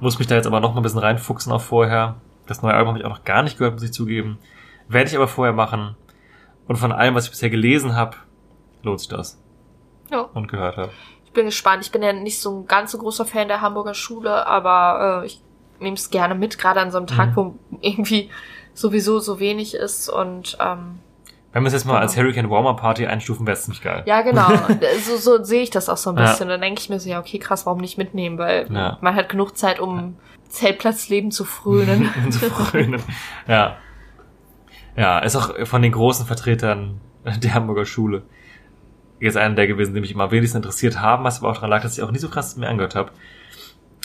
Muss mich da jetzt aber noch mal ein bisschen reinfuchsen auf vorher. Das neue Album habe ich auch noch gar nicht gehört, muss ich zugeben. Werde ich aber vorher machen. Und von allem, was ich bisher gelesen habe, lohnt sich das. Ja. Und gehört habe. Ich bin gespannt. Ich bin ja nicht so ein ganz so großer Fan der Hamburger Schule, aber äh, ich nehme es gerne mit, gerade an so einem Tag, Mhm. wo irgendwie sowieso so wenig ist und ähm, Wenn wir es jetzt mal als Genau. Hurricane Warmer Party einstufen, wäre es ziemlich geil. ja genau, <laughs> so, so sehe ich das auch so ein Ja. bisschen. Dann denke ich mir so, ja okay, krass, warum nicht mitnehmen, weil Ja. man hat genug Zeit, um Zeltplatzleben zu frönen. <laughs> zu frönen. Ja. Ja, ist auch von den großen Vertretern der Hamburger Schule jetzt einer der gewesen, die mich immer am wenigsten interessiert haben, was aber auch daran lag, dass ich auch nie so krass mir angehört habe.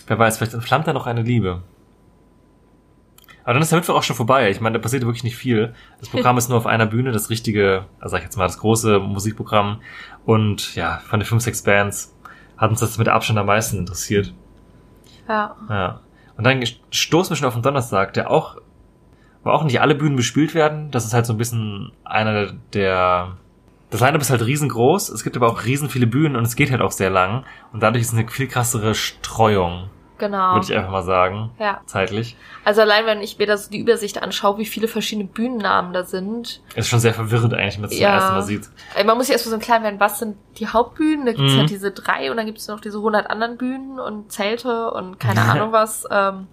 Wer weiß, vielleicht entflammt da noch eine Liebe. Aber dann ist der Mittwoch auch schon vorbei. Ich meine, da passiert wirklich nicht viel. Das <laughs> Programm ist nur auf einer Bühne, das richtige, also sag ich jetzt mal, das große Musikprogramm. Und ja, von den fünf, sechs Bands hat uns das mit Abstand am meisten interessiert. ja. Ja. Und dann stoßen wir schon auf den Donnerstag, der auch, wo auch nicht alle Bühnen bespielt werden. Das ist halt so ein bisschen einer der, das Line-Up ist halt riesengroß. Es gibt aber auch riesen viele Bühnen und es geht halt auch sehr lang. Und dadurch ist es eine viel krassere Streuung, Genau. würde ich einfach mal sagen. Ja. Zeitlich. Also allein wenn ich mir da so die Übersicht anschaue, wie viele verschiedene Bühnennamen da sind. Ist schon sehr verwirrend eigentlich, wenn man es zum Ja. ersten Mal sieht. Man muss sich erstmal so klar werden, was sind die Hauptbühnen? Da gibt's Mhm. halt diese drei und dann gibt's noch diese 100 anderen Bühnen und Zelte und keine Ahnung was. Ähm,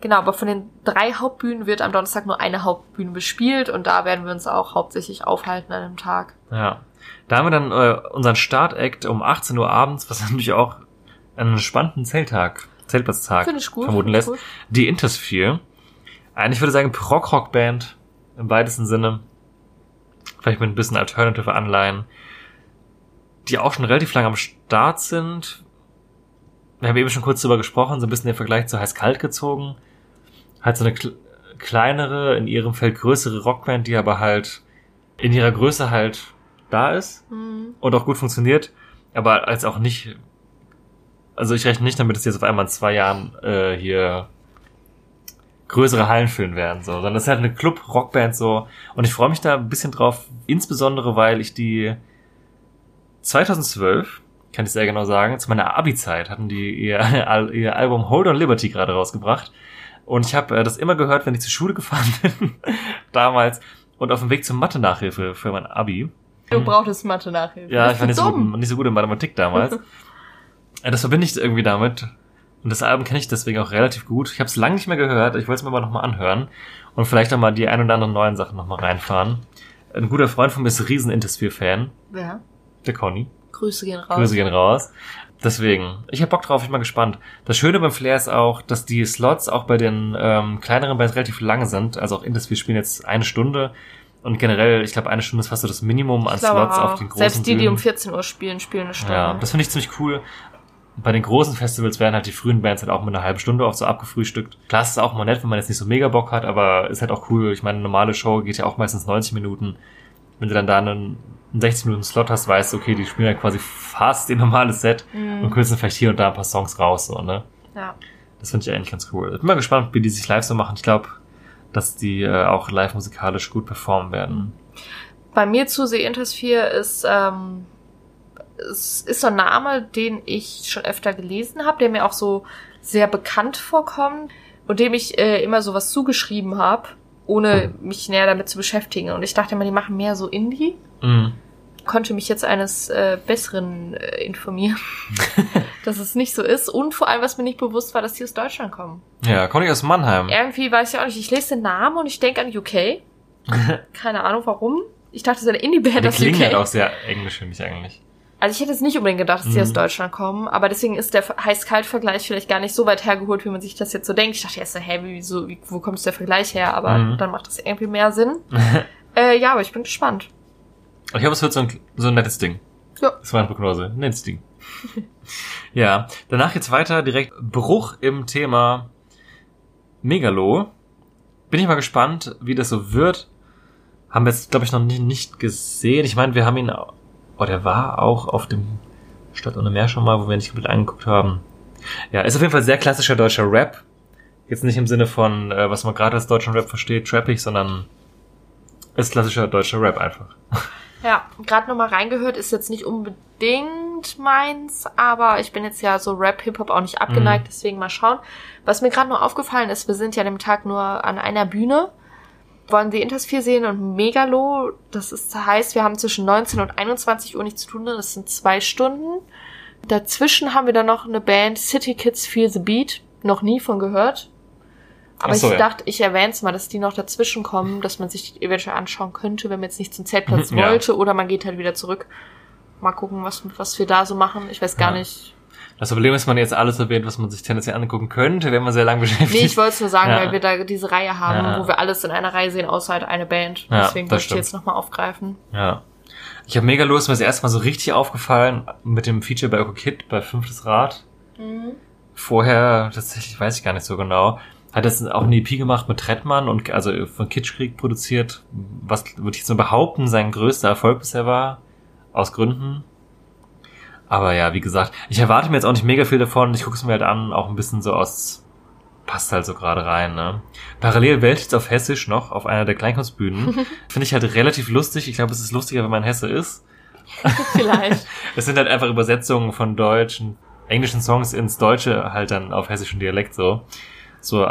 genau, aber von den drei Hauptbühnen wird am Donnerstag nur eine Hauptbühne bespielt und da werden wir uns auch hauptsächlich aufhalten an dem Tag. Ja. Da haben wir dann äh, unseren Start-Act um 18 Uhr abends, was <laughs> natürlich auch einen spannenden Zelttag, Zeltplatztag vermuten lässt. gut. Die Intersphere. Eigentlich würde ich sagen Prog-Rock-Band im weitesten Sinne. Vielleicht mit ein bisschen alternative Anleihen. Die auch schon relativ lange am Start sind. Wir haben eben schon kurz drüber gesprochen, so ein bisschen den Vergleich zu Heiß-Kalt gezogen. Halt so eine kle- kleinere, in ihrem Feld größere Rockband, die aber halt in ihrer Größe halt da ist Mhm. und auch gut funktioniert, aber als auch nicht. Also ich rechne nicht damit, dass die jetzt auf einmal in zwei Jahren äh, hier größere Hallen füllen werden, so, sondern das ist halt eine Club-Rockband so. Und ich freue mich da ein bisschen drauf, insbesondere weil ich die 2012, kann ich sehr genau sagen, zu meiner Abi-Zeit hatten die ihr, <laughs> ihr Album Hold on Liberty gerade rausgebracht. Und ich habe äh, das immer gehört, wenn ich zur Schule gefahren <laughs> bin, damals, und auf dem Weg zur Mathe-Nachhilfe für mein Abi. Du brauchtest Mathe nachher. Ja, ich war nicht so, gut, nicht so gut in Mathematik damals. <laughs> Ja, das verbinde ich irgendwie damit. Und das Album kenne ich deswegen auch relativ gut. Ich habe es lange nicht mehr gehört. Ich wollte es mir aber nochmal anhören. Und vielleicht auch mal die ein oder anderen neuen Sachen nochmal reinfahren. Ein guter Freund von mir ist riesen Intersphere-Fan. Ja. Der Conny. Grüße gehen raus. Grüße gehen raus. Deswegen, ich habe Bock drauf, ich bin mal gespannt. Das Schöne beim Flair ist auch, dass die Slots auch bei den ähm, kleineren Bands relativ lang sind. Also auch Intersphere spielen jetzt eine Stunde. Und generell, ich glaube, eine Stunde ist fast so das Minimum an Slots auch. auf den großen Selbst die, die Bühnen. um 14 Uhr spielen, spielen eine Stunde. Ja, das finde ich ziemlich cool. Bei den großen Festivals werden halt die frühen Bands halt auch mit einer halben Stunde oft so abgefrühstückt. Klar, es ist auch mal nett, wenn man jetzt nicht so mega Bock hat, aber ist halt auch cool. Ich meine, eine normale Show geht ja auch meistens 90 Minuten. Wenn du dann da einen, einen 60 Minuten Slot hast, weißt du, okay, die spielen ja quasi fast ihr normales Set und kürzen vielleicht hier und da ein paar Songs raus, so, ne? ja. Das finde ich eigentlich ganz cool. Ich bin mal gespannt, wie die sich live so machen. Ich glaube, dass die äh, auch live musikalisch gut performen werden. Bei mir zu The Intersphere ist, ähm, es ist so ein Name, den ich schon öfter gelesen habe, der mir auch so sehr bekannt vorkommt und dem ich äh, immer sowas zugeschrieben habe. ohne mich näher damit zu beschäftigen. Und ich dachte immer, die machen mehr so Indie. Mhm. Konnte mich jetzt eines äh, Besseren äh, informieren, <laughs> dass es nicht so ist. Und vor allem, was mir nicht bewusst war, dass die aus Deutschland kommen. Ja, komme ich aus Mannheim. Irgendwie weiß ich auch nicht. Ich lese den Namen und ich denke an UK. <laughs> Keine Ahnung warum. Ich dachte, es ist eine Indie-Band Die aus klingen halt UK. auch sehr englisch, finde ich eigentlich. Also ich hätte jetzt nicht unbedingt gedacht, dass die Mhm. aus Deutschland kommen, aber deswegen ist der Heiß-Kalt-Vergleich vielleicht gar nicht so weit hergeholt, wie man sich das jetzt so denkt. Ich dachte erst so, hä, wieso, wie, wo kommt der Vergleich her? Aber Mhm. dann macht das irgendwie mehr Sinn. <laughs> äh, ja, aber ich bin gespannt. Ich glaube, es wird so ein, so ein nettes Ding. Ja. Das war eine Prognose. Ein nettes Ding. <laughs> ja, danach geht's weiter. Direkt Bruch im Thema Megalo. Bin ich mal gespannt, wie das so wird. Haben wir jetzt, glaube ich, noch nicht, nicht gesehen. Ich meine, wir haben ihn, au- oh, der war auch auf dem Stadt ohne Meer schon mal, wo wir nicht komplett angeguckt haben. Ja, ist auf jeden Fall sehr klassischer deutscher Rap. Jetzt nicht im Sinne von, äh, was man gerade als deutschen Rap versteht, trappig, sondern ist klassischer deutscher Rap einfach. Ja, gerade nochmal reingehört, ist jetzt nicht unbedingt meins, aber ich bin jetzt ja so Rap, Hip-Hop auch nicht abgeneigt, Mhm. deswegen mal schauen. Was mir gerade nur aufgefallen ist, wir sind ja an dem Tag nur an einer Bühne, wollen die Intersphere sehen und Megalo, das ist, heißt, wir haben zwischen 19 und 21 Uhr nichts zu tun, das sind zwei Stunden. Dazwischen haben wir dann noch eine Band, City Kids Feel the Beat, noch nie von gehört. Aber so, ich ja. dachte, ich erwähne es mal, dass die noch dazwischen kommen, dass man sich die eventuell anschauen könnte, wenn man jetzt nicht zum Zeltplatz Mhm, ja. wollte oder man geht halt wieder zurück. Mal gucken, was, was wir da so machen. Ich weiß gar Ja. nicht. Das Problem ist, man jetzt alles erwähnt, was man sich tendenziell angucken könnte, wenn man sehr lang <laughs> beschäftigt. Nee, ich wollte es nur sagen, Ja. weil wir da diese Reihe haben, Ja. wo wir alles in einer Reihe sehen, außer halt eine Band. Ja, Deswegen wollte ich die jetzt nochmal aufgreifen. Ja. Ich habe Megalo ist mir das erste Mal so richtig aufgefallen mit dem Feature bei Oko Kid bei Fünftes Rad. Vorher, tatsächlich weiß ich gar nicht so genau. Hat das auch eine EP gemacht mit Trettmann und also von Kitschkrieg produziert, was würde ich jetzt nur behaupten, sein größter Erfolg bisher war. Aus Gründen. Aber ja, wie gesagt, ich erwarte mir jetzt auch nicht mega viel davon. Ich gucke es mir halt an, auch ein bisschen so aus, passt halt so gerade rein, ne? Parallel Welt jetzt auf Hessisch noch, auf einer der Kleinkunstbühnen. <laughs> Finde ich halt relativ lustig. Ich glaube, es ist lustiger, wenn man Hesse ist. <laughs> <laughs> Vielleicht. Es sind halt einfach Übersetzungen von deutschen, englischen Songs ins Deutsche halt dann auf hessischen Dialekt so. So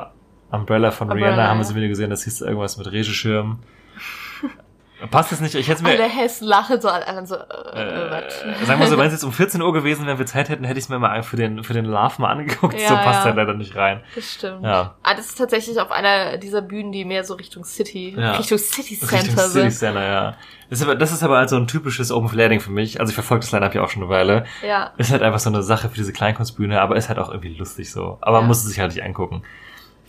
Umbrella von Umbrella, Rihanna haben wir so Video gesehen, das hieß irgendwas mit Regenschirm. Passt es nicht? Ich hätte mir, Alle Hessen lachen so, anderen so, äh, äh, was? sagen wir so, wenn es jetzt um 14 Uhr gewesen, wenn wir Zeit hätten, hätte ich es mir mal für den, für den Love mal angeguckt. Ja, so passt ja. halt leider nicht rein. Das stimmt. Ja. Ah, das ist tatsächlich auf einer dieser Bühnen, die mehr so Richtung City, Ja. Richtung City Richtung Center City sind. Center, ja. Das ist, aber, das ist aber halt so ein typisches Open Flair Ding für mich. Also ich verfolge das Line-Up ja auch schon eine Weile. Ja. Ist halt einfach so eine Sache für diese Kleinkunstbühne, aber ist halt auch irgendwie lustig so. Aber man Ja. muss es sich halt nicht angucken.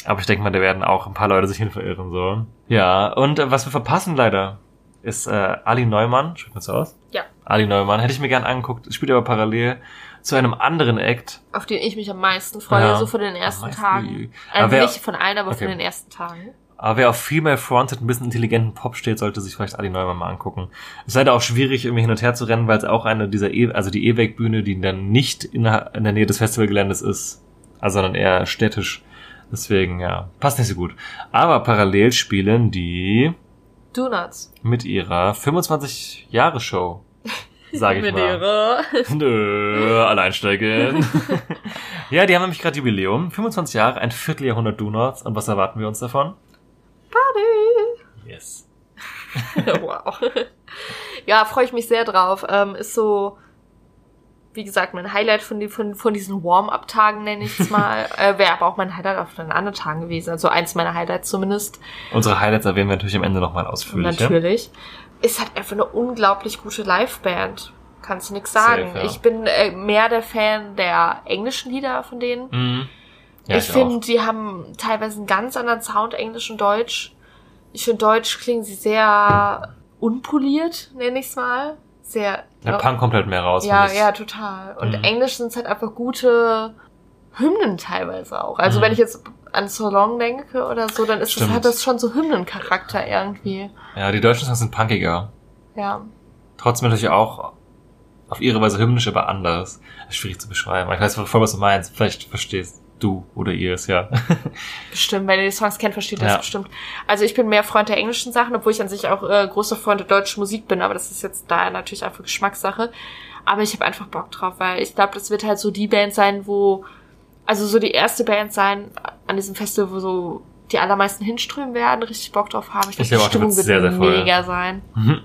Aber ich denke mal, da werden auch ein paar Leute sich hin verirren so. Ja, und äh, was wir verpassen leider, ist äh, Ali Neumann, spricht man so aus? Ja. Ali Neumann, hätte ich mir gern angeguckt, spielt aber parallel zu einem anderen Act. Auf den ich mich am meisten freue, Ja. so von den ersten Tagen. Also wer- nicht von allen, aber von Okay. den ersten Tagen. Aber wer auf Female Fronted ein bisschen intelligenten Pop steht, sollte sich vielleicht Ali Neumann mal angucken. Ist leider auch schwierig, irgendwie hin und her zu rennen, weil es auch eine dieser, e also die E-Weg-Bühne, die dann nicht in der, in der Nähe des Festivalgeländes ist, also sondern eher städtisch. Deswegen, ja, passt nicht so gut. Aber parallel spielen die Donuts. mit ihrer 25-Jahre-Show, sage <laughs> ich Mit mal. ihrer. <laughs> Nö, alleinsteigen. <laughs> ja, die haben nämlich gerade Jubiläum. 25 Jahre, ein Vierteljahrhundert Donuts. Und was erwarten wir uns davon? Party. Yes. wow. Ja, freue ich mich sehr drauf. Ähm, ist so, wie gesagt, mein Highlight von, die, von, von diesen Warm-Up-Tagen, nenne ich es mal. <laughs> äh, Wäre aber auch mein Highlight auf den anderen Tagen gewesen. Also eins meiner Highlights zumindest. Unsere Highlights erwähnen wir natürlich am Ende nochmal ausführlich. ja? Natürlich. Ist halt einfach eine unglaublich gute Liveband. Kannst du nix sagen. Safe, ja. Ich bin äh, mehr der Fan der englischen Lieder von denen. Mhm. Ja, ich finde, die haben teilweise einen ganz anderen Sound, Englisch und Deutsch. Ich finde, Deutsch klingen sie sehr unpoliert, nenne ich's mal. Sehr. Der Punk kommt halt mehr raus. ja, ja, total. Und Mhm. Englisch sind halt einfach gute Hymnen teilweise auch. Also Mhm. wenn ich jetzt an So Long denke oder so, dann ist das, hat das schon so Hymnencharakter irgendwie. Ja, die deutschen Songs sind punkiger. Ja. Trotzdem natürlich auch auf ihre Weise hymnisch, aber anders. Ist schwierig zu beschreiben. Ich weiß voll, was du meinst. Vielleicht verstehst du oder ihr es ja. <laughs> Bestimmt, wenn ihr die Songs kennt, versteht ihr Ja. das bestimmt. Also ich bin mehr Freund der englischen Sachen, obwohl ich an sich auch äh, großer Freund der deutschen Musik bin, aber das ist jetzt da natürlich einfach Geschmackssache. Aber ich habe einfach Bock drauf, weil ich glaube, das wird halt so die Band sein, wo, also so die erste Band sein an diesem Festival, wo so die allermeisten hinströmen werden, richtig Bock drauf haben. Ich Ich glaube, die auch, Stimmung wird sehr, sehr voll. mega sein. Mhm.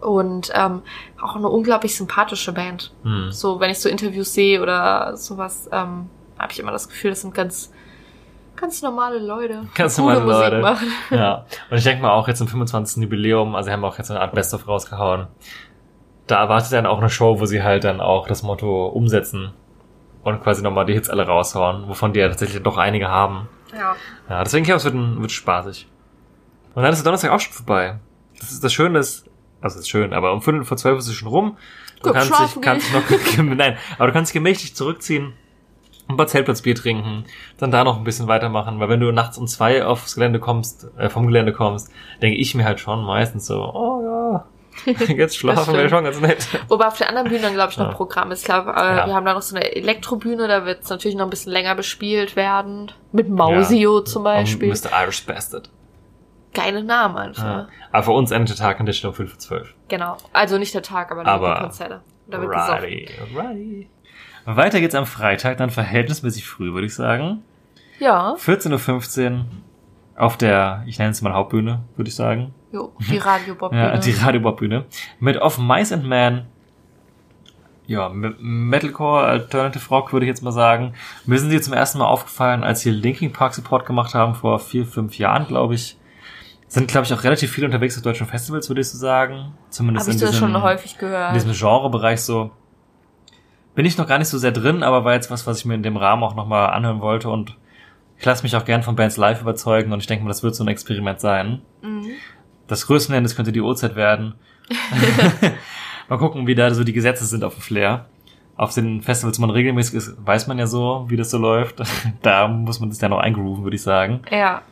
Und ähm, auch eine unglaublich sympathische Band. Hm. So, wenn ich so Interviews sehe oder sowas, ähm, habe ich immer das Gefühl, das sind ganz, ganz normale Leute. Ganz normale Leute. machen. <laughs> Ja. Und ich denke mal auch jetzt zum 25. Jubiläum, also sie haben auch jetzt eine Art Best-of rausgehauen. Da erwartet dann auch eine Show, wo sie halt dann auch das Motto umsetzen und quasi nochmal die Hits alle raushauen, wovon die ja tatsächlich doch einige haben. Ja. Ja, deswegen glaube ich, es wird, wird spaßig. Und dann ist der Donnerstag auch schon vorbei. Das ist das Schöne ist, also es ist schön, aber um Viertel vor zwölf ist es schon rum. Du Guck, kannst dich, kannst noch, <laughs> nein, aber du kannst dich gemächlich zurückziehen, ein paar Zeltplatzbier trinken, dann da noch ein bisschen weitermachen, weil wenn du nachts um zwei aufs Gelände kommst, äh, vom Gelände kommst, denke ich mir halt schon meistens so, oh ja, <laughs> jetzt schlafen wir schon ganz nett. Wobei auf der anderen Bühne dann, glaube ich, noch Ja. Programm ist. Ich glaube, äh, Ja. wir haben da noch so eine Elektrobühne, da wird es natürlich noch ein bisschen länger bespielt werden. Mit Mausio zum Beispiel. Und Mr. Irish Bastard. Geile Namen einfach. Ja. Aber für uns endet der Tag an der Stelle um Viertel vor zwölf. Genau. Also nicht der Tag, aber, Aber- die Konzerte. Da wird. Righty, righty. Weiter geht's am Freitag, dann verhältnismäßig früh, würde ich sagen. Ja, 14.15 Uhr auf der, ich nenne es mal Hauptbühne, würde ich sagen. jo, die radio bob Ja, die Radio-Bob-Bühne. Mit Of Mice and Man. Ja, Metalcore, Alternative Rock, würde ich jetzt mal sagen. Mir sind sie zum ersten Mal aufgefallen, als sie Linkin Park Support gemacht haben, vor vier, fünf Jahren, glaube ich. Sind, glaube ich, auch relativ viel unterwegs auf deutschen Festivals, würde ich so sagen. Zumindest ich in das diesem, schon häufig in gehört. diesem Genrebereich so. Bin ich noch gar nicht so sehr drin, aber war jetzt was, was ich mir in dem Rahmen auch nochmal anhören wollte und ich lasse mich auch gern von Bands live überzeugen und ich denke mal, das wird so ein Experiment sein. Mhm. Das größte Endes könnte die Uhrzeit werden. <laughs> <laughs> mal gucken, wie da so die Gesetze sind auf dem Flair. Auf den Festivals, wo man regelmäßig ist, weiß man ja so, wie das so läuft. <laughs> da muss man das ja noch eingrooven, würde ich sagen. Ja.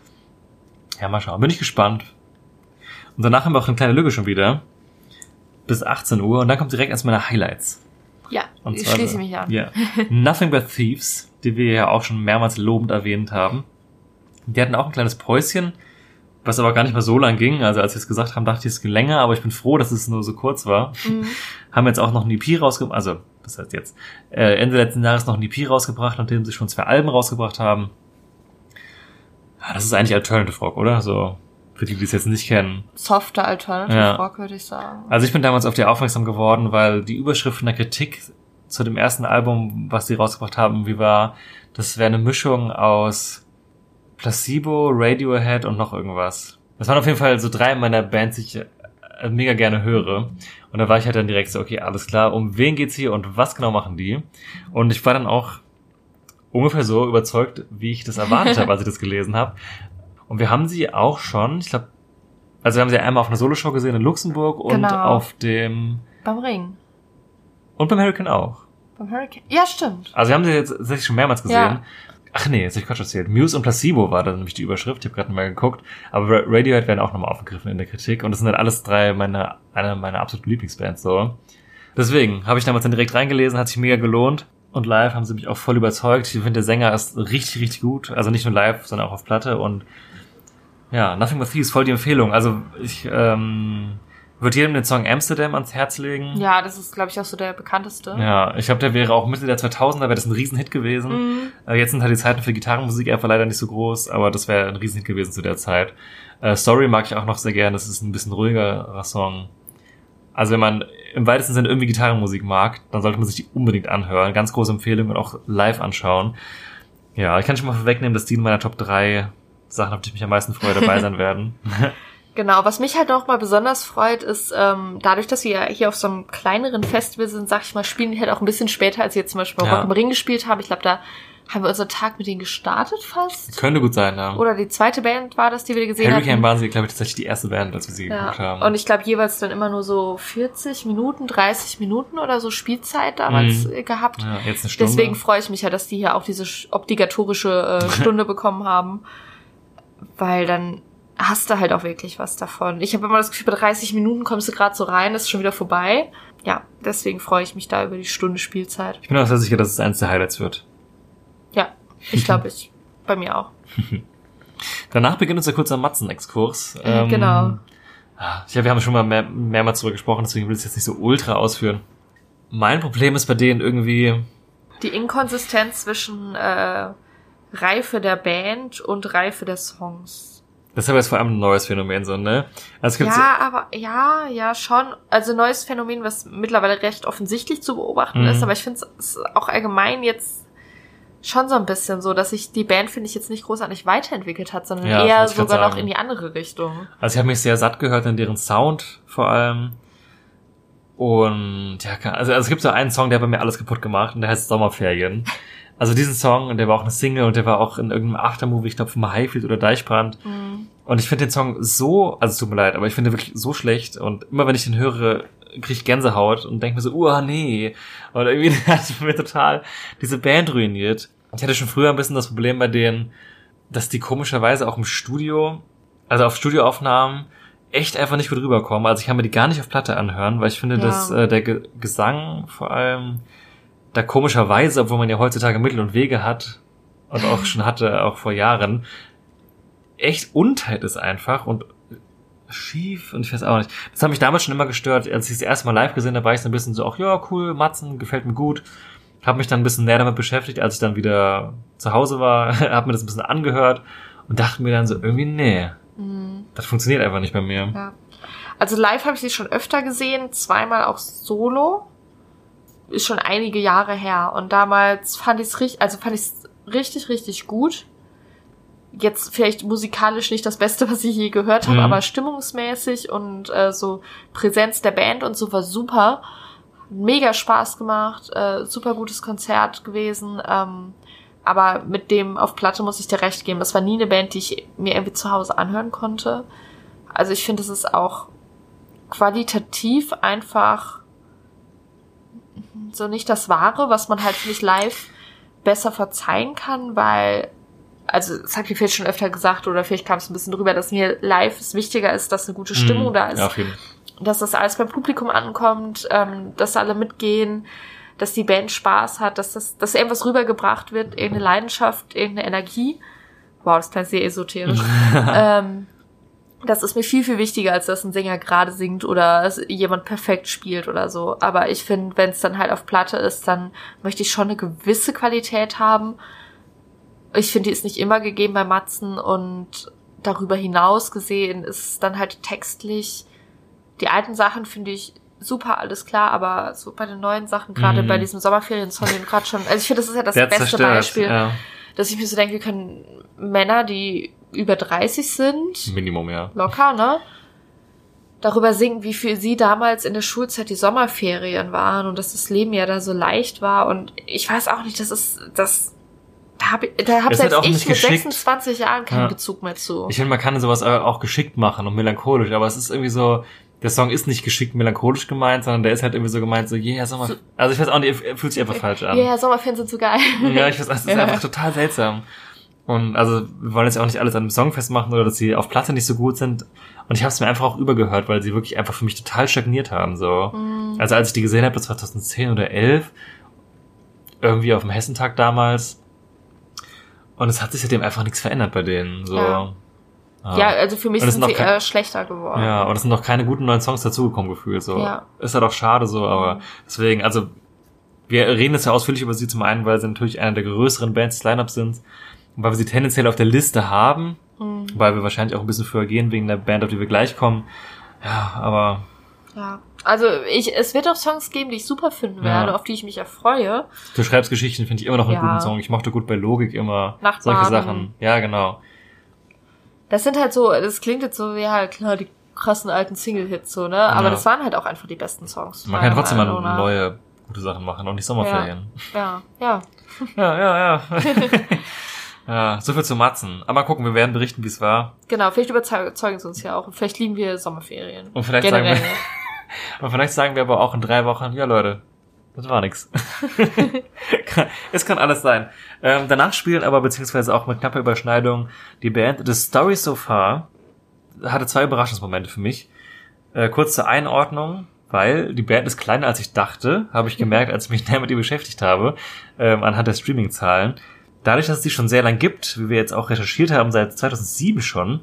Ja, mal schauen. Bin ich gespannt. Und danach haben wir auch eine kleine Lücke schon wieder. Bis 18 Uhr. Und dann kommt direkt erstmal meine Highlights. Ja, Und ich zwar- schließe mich an. Ja. <laughs> Nothing But Thieves, die wir ja auch schon mehrmals lobend erwähnt haben. Die hatten auch ein kleines Päuschen, was aber gar nicht mal so lang ging. Also als wir es gesagt haben, dachte ich, es ging länger, aber ich bin froh, dass es nur so kurz war. Mhm. <laughs> Haben jetzt auch noch ein EP rausgebracht, also das heißt jetzt, äh, Ende letzten Jahres noch ein EP rausgebracht, nachdem sie schon zwei Alben rausgebracht haben. Ja, das ist eigentlich Alternative Rock, oder? So, für die, die es jetzt nicht kennen. Softer Alternative Ja. Rock, würde ich sagen. Also ich bin damals auf die aufmerksam geworden, weil die Überschrift in der Kritik zu dem ersten Album, was die rausgebracht haben, wie war, das wäre eine Mischung aus Placebo, Radiohead und noch irgendwas. Das waren auf jeden Fall so drei meiner Bands, die ich äh, mega gerne höre. Und da war ich halt dann direkt so, okay, alles klar, um wen geht's hier und was genau machen die? Und ich war dann auch ungefähr so überzeugt, wie ich das erwartet <laughs> habe, als ich das gelesen habe. Und wir haben sie auch schon, ich glaube, also wir haben sie einmal auf einer Soloshow gesehen in Luxemburg und Genau. auf dem Beim Ring. und beim Hurricane auch. Beim Hurricane. Ja, stimmt. Also wir haben sie jetzt tatsächlich schon mehrmals gesehen. Ja. Ach nee, jetzt hab ich Quatsch erzählt. Muse und Placebo war dann nämlich die Überschrift. Ich habe gerade mal geguckt. Aber Ra- Radiohead werden auch nochmal aufgegriffen in der Kritik. Und das sind halt alles drei meine, eine meiner absoluten Lieblingsbands so. Deswegen habe ich damals dann direkt reingelesen, hat sich mega gelohnt. Und live haben sie mich auch voll überzeugt. Ich finde, der Sänger ist richtig, richtig gut. Also nicht nur live, sondern auch auf Platte. Und ja, Nothing But Thieves, voll die Empfehlung. Also ich ähm, würde jedem den Song Amsterdam ans Herz legen. Ja, das ist, glaube ich, auch so der bekannteste. Ja, ich glaube, der wäre auch Mitte der 2000er, wäre das ein Riesenhit gewesen. Mhm. Äh, jetzt sind halt die Zeiten für Gitarrenmusik einfach leider nicht so groß, aber das wäre ein Riesenhit gewesen zu der Zeit. Äh, Story mag ich auch noch sehr gern, das ist ein bisschen ruhigerer Song. Also wenn man im weitesten Sinne irgendwie Gitarrenmusik mag, dann sollte man sich die unbedingt anhören. Ganz große Empfehlung und auch live anschauen. Ja, ich kann schon mal vorwegnehmen, dass die in meiner Top 3 Sachen, auf die ich mich am meisten freue, dabei sein werden. <laughs> Genau, was mich halt noch mal besonders freut, ist, ähm, dadurch, dass wir ja hier auf so einem kleineren Festival sind, sag ich mal, spielen die halt auch ein bisschen später, als wir jetzt zum Beispiel bei Ja. Rock im Ring gespielt haben. Ich glaube, da haben wir unseren Tag mit denen gestartet fast. Könnte gut sein, ja. Oder die zweite Band war das, die wir gesehen Hurricane haben. waren sie, glaube ich, tatsächlich die erste Band, als wir sie geguckt Ja. haben. Und ich glaube jeweils dann immer nur so 40 Minuten, 30 Minuten oder so Spielzeit damals Mhm. äh, gehabt. ja, jetzt eine Stunde. Deswegen freue ich mich ja, dass die hier auch diese sch- obligatorische äh, <laughs> Stunde bekommen haben. Weil dann hast du halt auch wirklich was davon. Ich habe immer das Gefühl, bei 30 Minuten kommst du gerade so rein, ist schon wieder vorbei. Ja, deswegen freue ich mich da über die Stunde Spielzeit. ich bin auch sehr sicher, dass es eins der Highlights wird. Ja, ich glaube, ich bei mir auch. <laughs> Danach beginnt unser kurzer Matzen-Exkurs. Ähm, genau. Ja, wir haben schon mal mehr, mehrmals drüber gesprochen, deswegen will ich es jetzt nicht so ultra ausführen. Mein Problem ist bei denen irgendwie, Die Inkonsistenz zwischen äh, Reife der Band und Reife der Songs. Das ist aber jetzt vor allem ein neues Phänomen, so, ne? Also gibt so, Ja, aber ja, ja, schon. Also neues Phänomen, was mittlerweile recht offensichtlich zu beobachten Mhm. ist, aber ich finde es auch allgemein jetzt schon so ein bisschen so, dass sich die Band, finde ich, jetzt nicht großartig weiterentwickelt hat, sondern Ja, eher sogar noch in die andere Richtung. Also ich habe mich sehr satt gehört in deren Sound vor allem. Und ja, also, also es gibt so einen Song, der hat bei mir alles kaputt gemacht und der heißt Sommerferien. <laughs> Also diesen Song, und der war auch eine Single und der war auch in irgendeinem Aftermovie, ich glaube von Highfield oder Deichbrand. Und ich finde den Song so, also es tut mir leid, aber ich finde den wirklich so schlecht. Und immer wenn ich den höre, kriege ich Gänsehaut und denke mir so, uh, nee. Und irgendwie <laughs> hat mir total diese Band ruiniert. Ich hatte schon früher ein bisschen das Problem bei denen, dass die komischerweise auch im Studio, also auf Studioaufnahmen, echt einfach nicht gut rüberkommen. Also ich kann mir die gar nicht auf Platte anhören, weil ich finde, Ja. dass äh, der Ge Gesang vor allem da komischerweise, obwohl man ja heutzutage Mittel und Wege hat und auch schon hatte, auch vor Jahren, echt unteilt ist einfach und schief und ich weiß auch nicht. Das hat mich damals schon immer gestört. Als ich das erste Mal live gesehen habe, war ich so ein bisschen so, ach ja, cool, Matzen, gefällt mir gut. Habe mich dann ein bisschen näher damit beschäftigt, als ich dann wieder zu Hause war, <laughs> habe mir das ein bisschen angehört und dachte mir dann so, irgendwie, nee, das funktioniert einfach nicht bei mir. Ja. Also live habe ich sie schon öfter gesehen, zweimal auch solo. Ist schon einige Jahre her. Und damals fand ich es richtig, also fand ich es richtig, richtig gut. Jetzt vielleicht musikalisch nicht das Beste, <laughs> was ich je gehört habe, Mhm. aber stimmungsmäßig und äh, so Präsenz der Band und so war super. Mega Spaß gemacht, äh, super gutes Konzert gewesen. Ähm, aber mit dem auf Platte muss ich dir recht geben. Das war nie eine Band, die ich mir irgendwie zu Hause anhören konnte. Also ich finde, es ist auch qualitativ einfach so nicht das Wahre, was man halt nicht live besser verzeihen kann, weil, also das habe ich vielleicht schon öfter gesagt oder vielleicht kam es ein bisschen drüber, dass mir live es wichtiger ist, dass eine gute Stimmung Mhm. da ist, Ja, dass das alles beim Publikum ankommt, ähm, dass alle mitgehen, dass die Band Spaß hat, dass das, dass irgendwas rübergebracht wird, irgendeine Leidenschaft, irgendeine Energie. Wow, das klingt sehr esoterisch. <laughs> ähm, das ist mir viel, viel wichtiger, als dass ein Sänger gerade singt oder jemand perfekt spielt oder so. Aber ich finde, wenn es dann halt auf Platte ist, dann möchte ich schon eine gewisse Qualität haben. Ich finde, die ist nicht immer gegeben bei Matzen und darüber hinaus gesehen ist es dann halt textlich. Die alten Sachen finde ich super, alles klar, aber so bei den neuen Sachen, gerade Mhm. bei diesem Sommerferien-Song, den gerade schon, also ich finde, das ist ja das Der beste zerstört. Beispiel, Ja. dass ich mir so denke, wir können Männer, die über 30 sind, Minimum, ja. locker, ne? Darüber singen, wie für sie damals in der Schulzeit die Sommerferien waren und dass das Leben ja da so leicht war. Und ich weiß auch nicht, das ist, das, da habe da hab selbst ich mit geschickt. 26 Jahren keinen Ja. Bezug mehr zu. Ich finde, man kann sowas auch geschickt machen und melancholisch, aber es ist irgendwie so, der Song ist nicht geschickt melancholisch gemeint, sondern der ist halt irgendwie so gemeint, so, yeah, Sommer. Also ich weiß auch nicht, fühlt sich einfach falsch an. Ja, yeah, Sommerferien sind so geil. Ja, ich weiß, es ist <laughs> Ja. einfach total seltsam. Und also, wir wollen jetzt ja auch nicht alles an dem Song festmachen oder dass sie auf Platte nicht so gut sind. Und ich habe es mir einfach auch übergehört, weil sie wirklich einfach für mich total stagniert haben. So. Mhm. Also als ich die gesehen habe, das war 2010 oder 11, irgendwie auf dem Hessentag damals. Und es hat sich seitdem einfach nichts verändert bei denen. So. Ja. Ja, also für mich sind sie kein- eher schlechter geworden. Ja, und es sind noch keine guten neuen Songs dazugekommen gefühlt. So. Ja. Ist halt auch schade so, aber Mhm. deswegen, also wir reden jetzt ja ausführlich über sie zum einen, weil sie natürlich eine der größeren Bands des Lineups sind und weil wir sie tendenziell auf der Liste haben, Mhm. weil wir wahrscheinlich auch ein bisschen früher gehen wegen der Band, auf die wir gleich kommen. Ja, aber ja. Also ich, es wird auch Songs geben, die ich super finden Ja. werde, auf die ich mich erfreue. du schreibst Geschichten, finde ich immer noch einen Ja. guten Song. Ich mochte gut bei Logik immer Nachtwagen. solche Sachen. Ja, genau. Das sind halt so, das klingt jetzt so, ja klar, die krassen alten Single-Hits so, ne? Aber Ja. das waren halt auch einfach die besten Songs. Man kann trotzdem mal neue gute Sachen machen und nicht Sommerferien. Ja, ja. Ja, ja, ja. ja, <laughs> <laughs> so viel zu Matzen. Aber mal gucken, wir werden berichten, wie es war. Genau, vielleicht überzeugen sie uns ja auch. Und vielleicht lieben wir Sommerferien. Und vielleicht sagen wir, <laughs> und vielleicht sagen wir aber auch in drei Wochen, ja Leute, das war nix. <laughs> es kann alles sein. Ähm, danach spielen aber, beziehungsweise auch mit knapper Überschneidung, die Band The Story So Far hatte zwei Überraschungsmomente für mich. Äh, kurz zur Einordnung, weil die Band ist kleiner als ich dachte, habe ich gemerkt, als ich mich näher mit ihr beschäftigt habe, ähm, anhand der Streaming-Zahlen. Dadurch, dass es die schon sehr lang gibt, wie wir jetzt auch recherchiert haben, seit 2007 schon,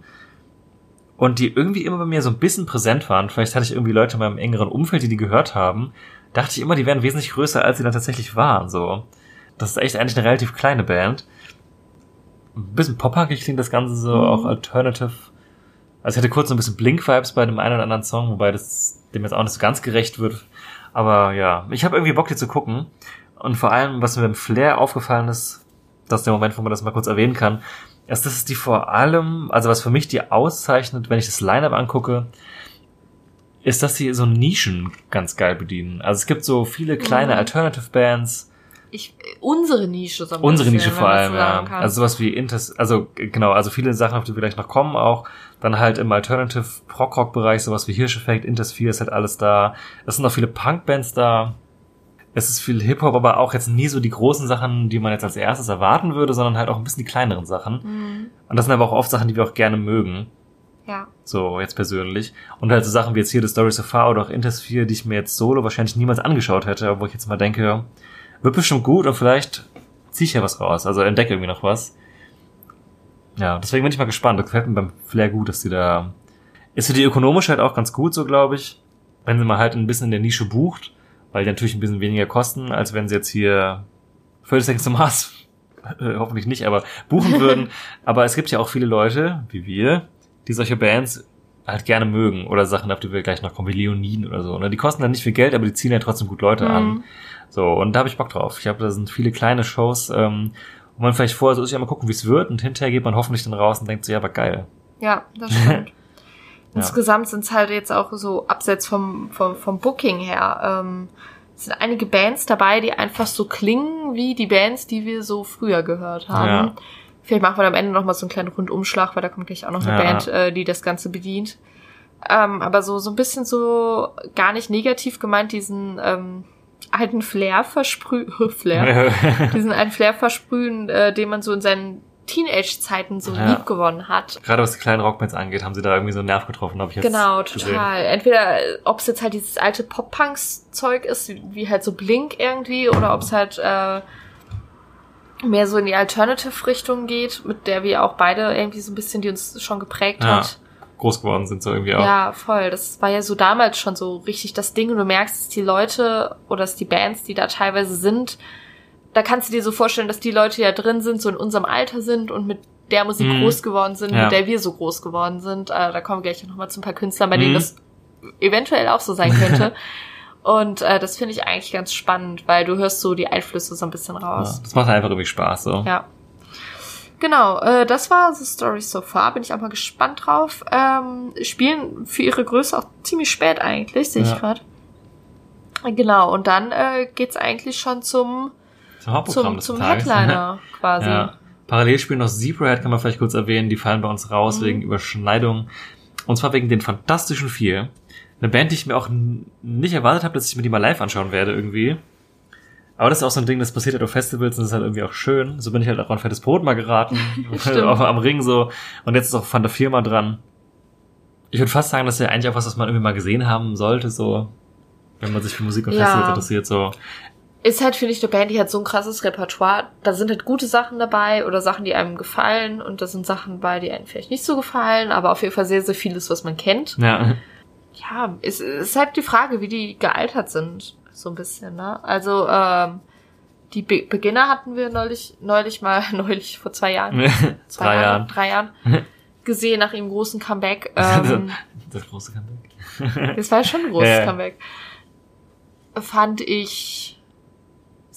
und die irgendwie immer bei mir so ein bisschen präsent waren, vielleicht hatte ich irgendwie Leute in meinem engeren Umfeld, die die gehört haben, dachte ich immer, die wären wesentlich größer, als sie dann tatsächlich waren, so. Das ist echt eigentlich eine relativ kleine Band. ein bisschen pophackig klingt das Ganze so, Mhm. auch alternative. Also ich hatte kurz so ein bisschen Blink-Vibes bei dem einen oder anderen Song, wobei das dem jetzt auch nicht so ganz gerecht wird. Aber ja, ich habe irgendwie Bock, die zu gucken. Und vor allem, was mir beim Flair aufgefallen ist, das ist der Moment, wo man das mal kurz erwähnen kann, ist, dass es die vor allem, also was für mich die auszeichnet, wenn ich das Line-Up angucke, ist, dass sie so Nischen ganz geil bedienen. Also es gibt so viele kleine Mhm. Alternative Bands, Ich, unsere Nische so Unsere bisschen, Nische vor allem, ja. kann. Also sowas wie Inters, also genau, also viele Sachen, auf die wir gleich noch kommen auch. Dann halt im Alternative Prog-Rock-Bereich, sowas wie Hirscheffekt, Intersphere ist halt alles da. Es sind auch viele Punk-Bands da. Es ist viel Hip-Hop, aber auch jetzt nie so die großen Sachen, die man jetzt als erstes erwarten würde, sondern halt auch ein bisschen die kleineren Sachen. Mhm. Und das sind aber auch oft Sachen, die wir auch gerne mögen. Ja. So, jetzt persönlich. Und halt so Sachen wie jetzt hier The Story So Far oder auch Intersphere, die ich mir jetzt solo wahrscheinlich niemals angeschaut hätte, obwohl ich jetzt mal denke, wird bestimmt gut und vielleicht ziehe ich ja was raus. Also entdecke irgendwie noch was. Ja, deswegen bin ich mal gespannt. Das gefällt mir beim Flair gut, dass die da. Ist für die ökonomisch halt auch ganz gut, so glaube ich. Wenn sie mal halt ein bisschen in der Nische bucht, weil die natürlich ein bisschen weniger kosten, als wenn sie jetzt hier 30 Seconds to Mars, äh, hoffentlich nicht, aber buchen würden. <laughs> aber es gibt ja auch viele Leute, wie wir, die solche Bands halt gerne mögen oder Sachen, auf die wir gleich noch kommen, wie Leoniden oder so. Ne? Die kosten dann nicht viel Geld, aber die ziehen ja trotzdem gut Leute an. Mhm. So, und da habe ich Bock drauf. Ich habe, da sind viele kleine Shows, ähm, wo man vielleicht vorher so ist, ja mal gucken, wie es wird und hinterher geht man hoffentlich dann raus und denkt so, ja, aber geil. Ja, das stimmt. <laughs> Insgesamt sind es halt jetzt auch so abseits vom, vom, vom Booking her. Ähm, es sind einige Bands dabei, die einfach so klingen wie die Bands, die wir so früher gehört haben. Ja. Vielleicht machen wir am Ende noch mal so einen kleinen Rundumschlag, weil da kommt gleich auch noch eine Ja. Band, äh, die das Ganze bedient. Ähm, aber so, so ein bisschen so gar nicht negativ gemeint, diesen ähm, alten Flair versprühen, <laughs> Flair, <laughs> diesen alten Flair versprühen, äh, den man so in seinen Teenage-Zeiten so Ja. lieb gewonnen hat. Gerade was die kleinen Rockbands angeht, haben sie da irgendwie so einen Nerv getroffen, habe ich jetzt Genau, gesehen. total. Entweder, ob es jetzt halt dieses alte Pop-Punks-Zeug ist, wie halt so Blink irgendwie, oder ob es halt äh, mehr so in die Alternative-Richtung geht, mit der wir auch beide irgendwie so ein bisschen, die uns schon geprägt Ja. hat. Groß geworden sind so irgendwie auch. Ja, voll. Das war ja so damals schon so richtig das Ding und du merkst, dass die Leute oder dass die Bands, die da teilweise sind, da kannst du dir so vorstellen, dass die Leute ja drin sind, so in unserem Alter sind und mit der Musik Mhm. groß geworden sind, Ja. mit der wir so groß geworden sind. Äh, da kommen wir gleich noch mal zu ein paar Künstlern, bei denen Mhm. das eventuell auch so sein könnte. <laughs> und äh, das finde ich eigentlich ganz spannend, weil du hörst so die Einflüsse so ein bisschen Ja, raus. das macht einfach irgendwie Spaß so. Ja. Genau, äh, das war The Story So Far. Bin ich auch mal gespannt drauf. Ähm, spielen für ihre Größe auch ziemlich spät eigentlich, sehe Ja. ich gerade. Genau, und dann äh, geht's eigentlich schon zum, Zum Hauptprogramm zum, des zum Tages. Headliner <laughs> quasi. Ja. Parallel spielen noch Zebrahead, kann man vielleicht kurz erwähnen. Die fallen bei uns raus Mhm. wegen Überschneidung. Und zwar wegen den Fantastischen Vier. Eine Band, die ich mir auch nicht erwartet habe, dass ich mir die mal live anschauen werde irgendwie. Aber das ist auch so ein Ding, das passiert halt auf Festivals und das ist halt irgendwie auch schön. So bin ich halt auch an Fettes Brot mal geraten. <laughs> <laughs> Auch am Ring so. Und jetzt ist auch Fanta 4 mal dran. Ich würde fast sagen, das ist ja eigentlich auch was, was man irgendwie mal gesehen haben sollte, so. Wenn man sich für Musik und Ja. Festivals interessiert, so. Ist halt, finde ich, eine Band, die hat so ein krasses Repertoire. Da sind halt gute Sachen dabei oder Sachen, die einem gefallen. Und da sind Sachen bei, die einem vielleicht nicht so gefallen. Aber auf jeden Fall sehr, sehr vieles, was man kennt. Ja. Ja, es ist halt die Frage, wie die gealtert sind. So ein bisschen, ne? Also, ähm, die Be Beginner hatten wir neulich, neulich mal, <laughs> neulich, vor zwei Jahren. <laughs> Zwei Drei Jahren, Jahren. Drei Jahren. <laughs> Gesehen nach ihrem großen Comeback. Ähm, das große Comeback. das war schon ein großes ja. Comeback. Fand ich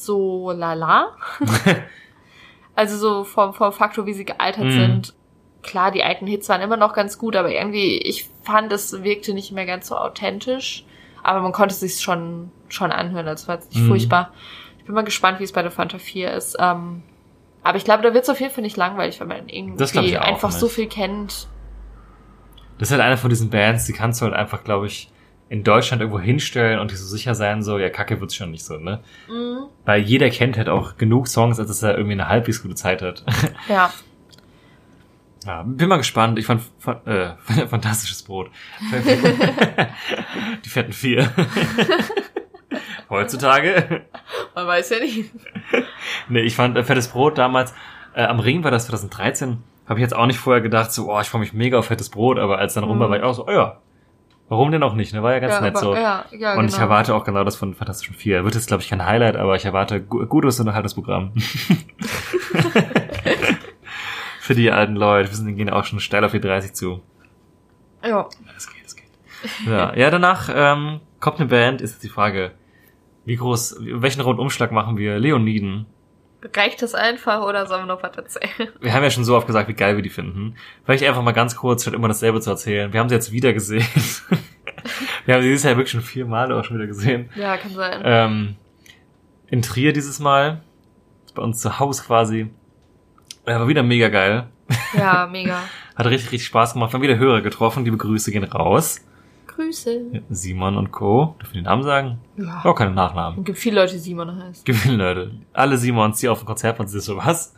so lala. <laughs> also so vom, vom Faktor, wie sie gealtert Mhm. sind. Klar, die alten Hits waren immer noch ganz gut, aber irgendwie, ich fand, es wirkte nicht mehr ganz so authentisch. Aber man konnte es sich schon, schon anhören, also war jetzt nicht Mhm. furchtbar. Ich bin mal gespannt, wie es bei der Fanta 4 ist. Ähm, aber ich glaube, da wird es auf jeden Fall nicht langweilig, weil man Das irgendwie einfach so nicht. viel kennt. Das ist halt eine von diesen Bands, die kannst du halt einfach, glaube ich, in Deutschland irgendwo hinstellen und die so sicher sein, so, ja, kacke wird's schon nicht so, ne? Mhm. Weil jeder kennt halt auch genug Songs, als dass er irgendwie eine halbwegs gute Zeit hat. <laughs> Ja. ja, bin mal gespannt. Ich fand, fand äh, <laughs> fantastisches Brot. <laughs> die fetten vier. Heutzutage. Man weiß ja nicht. Nee, ich fand äh, Fettes Brot damals, äh, am Ring war das 2013, habe ich jetzt auch nicht vorher gedacht, so, oh, ich freue mich mega auf Fettes Brot, aber als dann rum war, Mhm. war ich auch so, oh ja, warum denn auch nicht, ne? War ja ganz ja, nett aber, so. Ja, ja, Und genau. ich erwarte auch genau das von Fantastischen Vier. Wird jetzt, glaube ich, kein Highlight, aber ich erwarte gu gutes und halbes Programm. <laughs> für die alten Leute. Wir sind, gehen auch schon steil auf die 30 zu. Ja. Ja, Das geht, das geht. Ja, ja danach ähm, kommt eine Band, ist jetzt die Frage, wie groß, welchen Rundumschlag machen wir? Leoniden. Reicht das einfach oder sollen wir noch was erzählen? Wir haben ja schon so oft gesagt, wie geil wir die finden. Vielleicht einfach mal ganz kurz, statt immer dasselbe zu erzählen. Wir haben sie jetzt wieder gesehen. <laughs> wir haben sie dieses Jahr wirklich schon viermal auch schon wieder gesehen. Ja, kann sein. Ähm, in Trier dieses Mal. Bei uns zu Hause quasi. Ja, war wieder mega geil. Ja, <laughs> mega. Hat richtig, richtig Spaß gemacht. Wir haben wieder Hörer getroffen. Liebe Grüße gehen raus. Grüße. Simon und Co. Dürfen wir den Namen sagen? Ja. Auch keine Nachnamen. Es gibt viele Leute, die Simon heißt. Gewinn, Leute. Alle Simons, die auf dem Konzert waren, sind so was.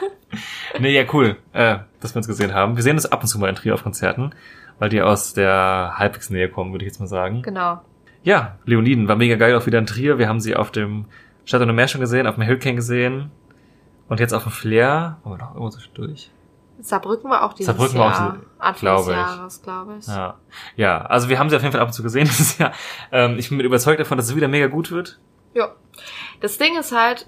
<laughs> nee, ja, cool, äh, dass wir uns gesehen haben. Wir sehen uns ab und zu mal in Trier auf Konzerten, weil die aus der halbwegs Nähe kommen, würde ich jetzt mal sagen. Genau. Ja, Leoniden war mega geil auch wieder in Trier. Wir haben sie auf dem Stadt und Meer schon gesehen, auf dem Hurricane gesehen. Und jetzt auf dem Flair. Wollen wir noch irgendwo so durch? Saarbrücken war auch dieses Saarbrücken war auch Jahr. Anfang glaube des. Jahres, glaube ich. Ja. Ja, also wir haben sie auf jeden Fall ab und zu gesehen <laughs> dieses Jahr. Ähm, ich bin überzeugt davon, dass es wieder mega gut wird. Ja. Das Ding ist halt,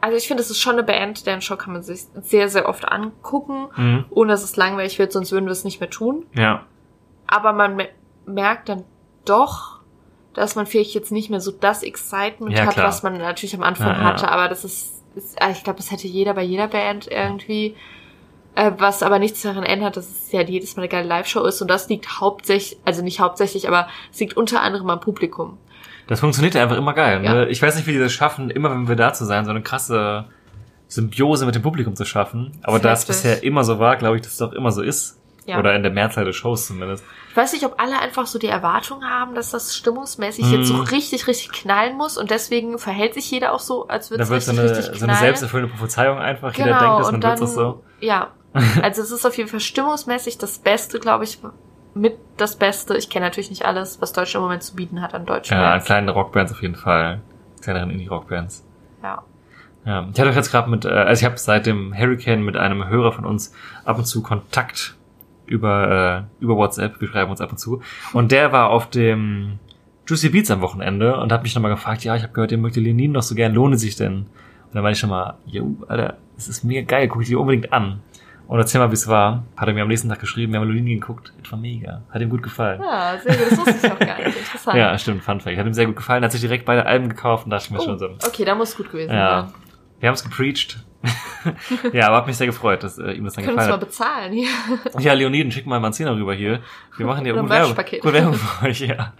also ich finde, es ist schon eine Band, deren Show kann man sich sehr, sehr oft angucken, Mhm. ohne dass es langweilig wird, sonst würden wir es nicht mehr tun. Ja. Aber man me merkt dann doch, dass man vielleicht jetzt nicht mehr so das Excitement Ja, hat, was man natürlich am Anfang Ja, ja. hatte. Aber das ist, ist ich glaube, das hätte jeder bei jeder Band irgendwie. Äh, was aber nichts daran ändert, dass es ja jedes Mal eine geile Live-Show ist. Und das liegt hauptsächlich, also nicht hauptsächlich, aber es liegt unter anderem am Publikum. Das funktioniert ja einfach immer geil. Ja. Ne? Ich weiß nicht, wie die das schaffen, immer wenn wir da zu sein, so eine krasse Symbiose mit dem Publikum zu schaffen. Aber da es bisher immer so war, glaube ich, dass es auch immer so ist. Ja. Oder in der Mehrzahl der Shows zumindest. Ich weiß nicht, ob alle einfach so die Erwartung haben, dass das stimmungsmäßig jetzt so Mhm. richtig, richtig knallen muss und deswegen verhält sich jeder auch so, als würde es wird so richtig, eine, richtig so knallen. eine selbsterfüllende Prophezeiung einfach. Jeder genau, denkt es, und dann dann, wird es so. ja. <laughs> Also es ist auf jeden Fall stimmungsmäßig das Beste, glaube ich, mit das Beste. Ich kenne natürlich nicht alles, was Deutschland im Moment zu bieten hat an deutschen Ja, an kleinen Rockbands auf jeden Fall. Kleineren Indie-Rockbands. Ja. Ja. Ich hatte auch jetzt gerade mit, äh, also ich habe seit dem Hurricane mit einem Hörer von uns ab und zu Kontakt über, äh, über WhatsApp. Wir schreiben uns ab und zu. Und der war auf dem Juicy Beats am Wochenende und hat mich nochmal gefragt, ja, ich habe gehört, ihr mögt die Lenin noch so gern, lohne sich denn? Und dann war ich schon mal, jo, Alter, das ist mega geil, guck ich dir unbedingt an. Und erzähl mal, wie es war. Hat er mir am nächsten Tag geschrieben, wir haben Lenin geguckt. Das war mega. Hat ihm gut gefallen. Ja, sehr gut. Das wusste ich noch gar nicht. Interessant. Ja, stimmt, Fun Fact. Hat ihm sehr gut gefallen, hat sich direkt beide Alben gekauft und dachte ich mir Oh, schon so, okay, da muss gut gewesen ja. sein. Wir haben es gepreacht. <laughs> ja, aber hat mich sehr gefreut, dass äh, ihm das dann Können uns gefallen mal hat. bezahlen hier. <laughs> Ja, Leoniden, schick mal Zehner rüber hier. Wir machen hier irgendwo Werbung, gut Werbung für euch, ja.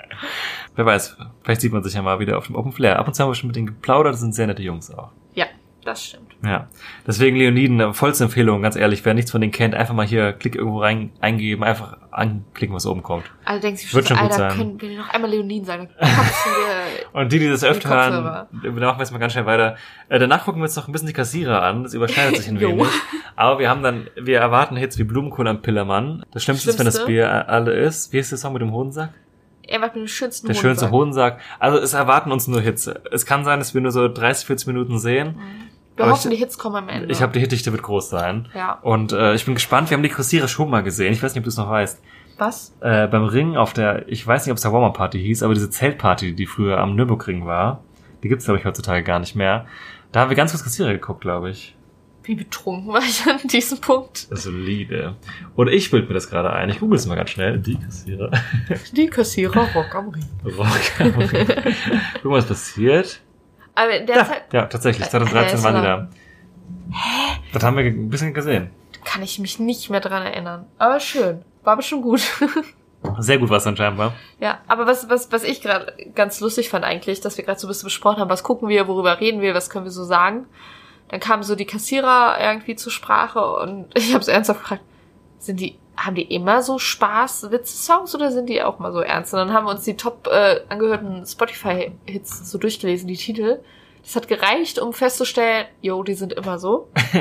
Wer weiß, vielleicht sieht man sich ja mal wieder auf dem Open Flair. Ab und zu haben wir schon mit denen geplaudert, das sind sehr nette Jungs auch. Ja, das stimmt. Ja, deswegen Leoniden, vollste Empfehlung, ganz ehrlich, wer nichts von denen kennt, einfach mal hier Klick irgendwo rein eingeben, einfach anklicken, was oben kommt. Alle denken sich Wird schon, schon gut Alter, sein. können wir noch einmal Leonin sagen? <laughs> Und die, die das öfter hören, machen wir jetzt mal ganz schnell weiter. Äh, danach gucken wir uns noch ein bisschen die Kassierer an. Das überschneidet sich ein <laughs> wenig. Aber wir haben dann, wir erwarten Hits wie Blumenkohl am Pillermann. Das Schlimmste, ist, wenn das? Bier alle ist. Wie ist der Song mit dem Hodensack? Er macht den schönsten Der Hodensack. schönste Hodensack. Also es erwarten uns nur Hits. Es kann sein, dass wir nur so 30, 40 Minuten sehen. Wir Aber hoffen, ich- die Hits kommen am Ende. Ich habe die Hitdichte wird groß sein. Ja. Und äh, ich bin gespannt. Wir haben die Kassierer schon mal gesehen. Ich weiß nicht, ob du es noch weißt. Was? Äh, beim Ring auf der, ich weiß nicht, ob es Warmer Party hieß, aber diese Zeltparty, die früher am Nürburgring war, die gibt's glaube ich heutzutage gar nicht mehr. Da haben wir ganz kurz Kassierer geguckt, glaube ich. Wie betrunken war ich an diesem Punkt? Solide. Und ich bild mir das gerade ein. Ich google es mal ganz schnell. Die Kassierer. Die Kassierer Rock am Ring. <laughs> Rock. Guck mal, was passiert. Aber der Ja, Zeit ja, tatsächlich. Äh, 2013 hä, waren die da. Das haben wir ein bisschen gesehen. kann ich mich nicht mehr dran erinnern. Aber schön. War bestimmt gut. <laughs> Sehr gut war es anscheinend, war. ja, aber was, was, was ich gerade ganz lustig fand eigentlich, dass wir gerade so ein bisschen besprochen haben, was gucken wir, worüber reden wir, was können wir so sagen. Dann kamen so die Kassierer irgendwie zur Sprache und <laughs> ich habe so ernsthaft gefragt, sind die, haben die immer so Spaß, Witze-Songs oder sind die auch mal so ernst? Und dann haben wir uns die top äh, angehörten Spotify-Hits so durchgelesen, die Titel. Das hat gereicht, um festzustellen, jo, die sind immer so. <laughs>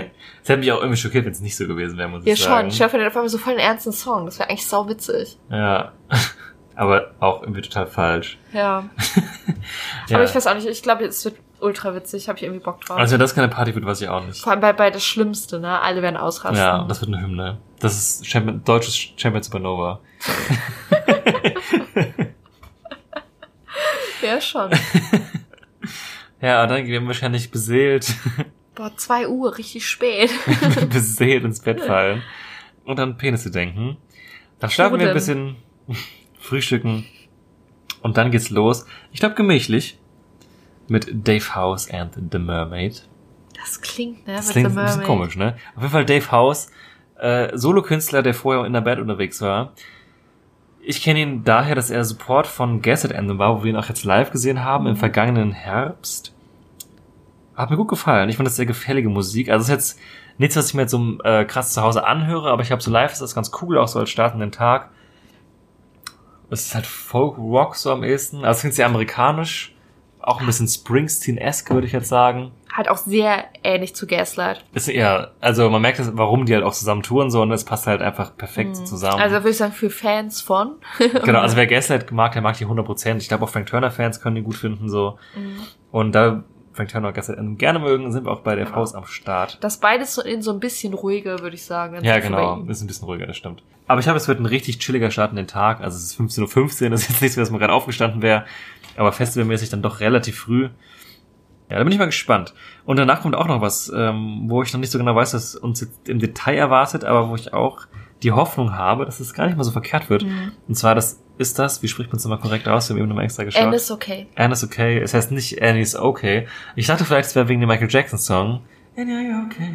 Das hätte mich auch irgendwie schockiert, wenn es nicht so gewesen wäre, muss Ja, ich sagen. schon. Stefan hat auf einmal so voll einen ernsten Song. Das wäre eigentlich sau witzig. Ja. <laughs> Aber auch irgendwie total falsch. Ja. <laughs> Ja. Aber ich weiß auch nicht. Ich glaube, es wird ultra witzig. Habe ich irgendwie Bock drauf. also wenn das keine Party wird, weiß ich auch nicht. Vor allem bei, bei das Schlimmste, ne? Alle werden ausrasten. Ja, das wird eine Hymne. Das ist Champion, deutsches Champion Supernova. <laughs> ja schon. <laughs> Ja, und dann werden wir wahrscheinlich beseelt Boah, zwei Uhr, richtig spät. <laughs> beseelt ins Bett fallen und an Penisse denken. Dann schlafen wir ein bisschen, frühstücken und dann geht's los. Ich glaube gemächlich mit Dave House and the Mermaid. Das klingt, ne? Das klingt ein bisschen komisch, ne? Auf jeden Fall Dave House, äh, Solokünstler, der vorher in der Band unterwegs war. Ich kenne ihn daher, dass er Support von Gasset Anthem war, wo wir ihn auch jetzt live gesehen haben Mhm. im vergangenen Herbst. Hat mir gut gefallen. Ich fand das sehr gefällige Musik. Also es ist jetzt nichts, was ich mir jetzt so äh, krass zu Hause anhöre, aber ich habe so live ist das ganz cool, auch so als startenden Tag. Es ist halt Folk Rock so am ehesten. Also es klingt sehr amerikanisch. Auch ein bisschen Springsteen-esque, würde ich jetzt sagen. Halt auch sehr ähnlich zu Gaslight. Ist eher, also man merkt, das, warum die halt auch zusammen touren so und es passt halt einfach perfekt zusammen. Also würde ich sagen, für Fans von. <laughs> genau, also wer <laughs> Gaslight mag, der mag die 100%. Ich glaube auch Frank Turner Fans können die gut finden so. Und da Frank Turner und Gaslight gerne mögen, sind wir auch bei der Faust am Start. Das beides so in so ein bisschen ruhiger, würde ich sagen. Ja, Bei genau, ist ein bisschen ruhiger, das stimmt. Aber ich habe, es wird ein richtig chilliger Start in den Tag. Also es ist 15.15 Uhr, das ist jetzt nichts, dass man gerade aufgestanden wäre. Aber festivalmäßig dann doch relativ früh. Ja, da bin ich mal gespannt. Und danach kommt auch noch was, ähm, wo ich noch nicht so genau weiß, was uns jetzt im Detail erwartet, aber wo ich auch die Hoffnung habe, dass es gar nicht mal so verkehrt wird. Und zwar, das ist das, wie spricht man es nochmal korrekt aus? Wir haben eben nochmal extra geschaut. And is okay. Anne is okay. Es heißt nicht Annie is okay. Ich dachte vielleicht, es wäre wegen dem Michael Jackson Song. Annie, are you okay?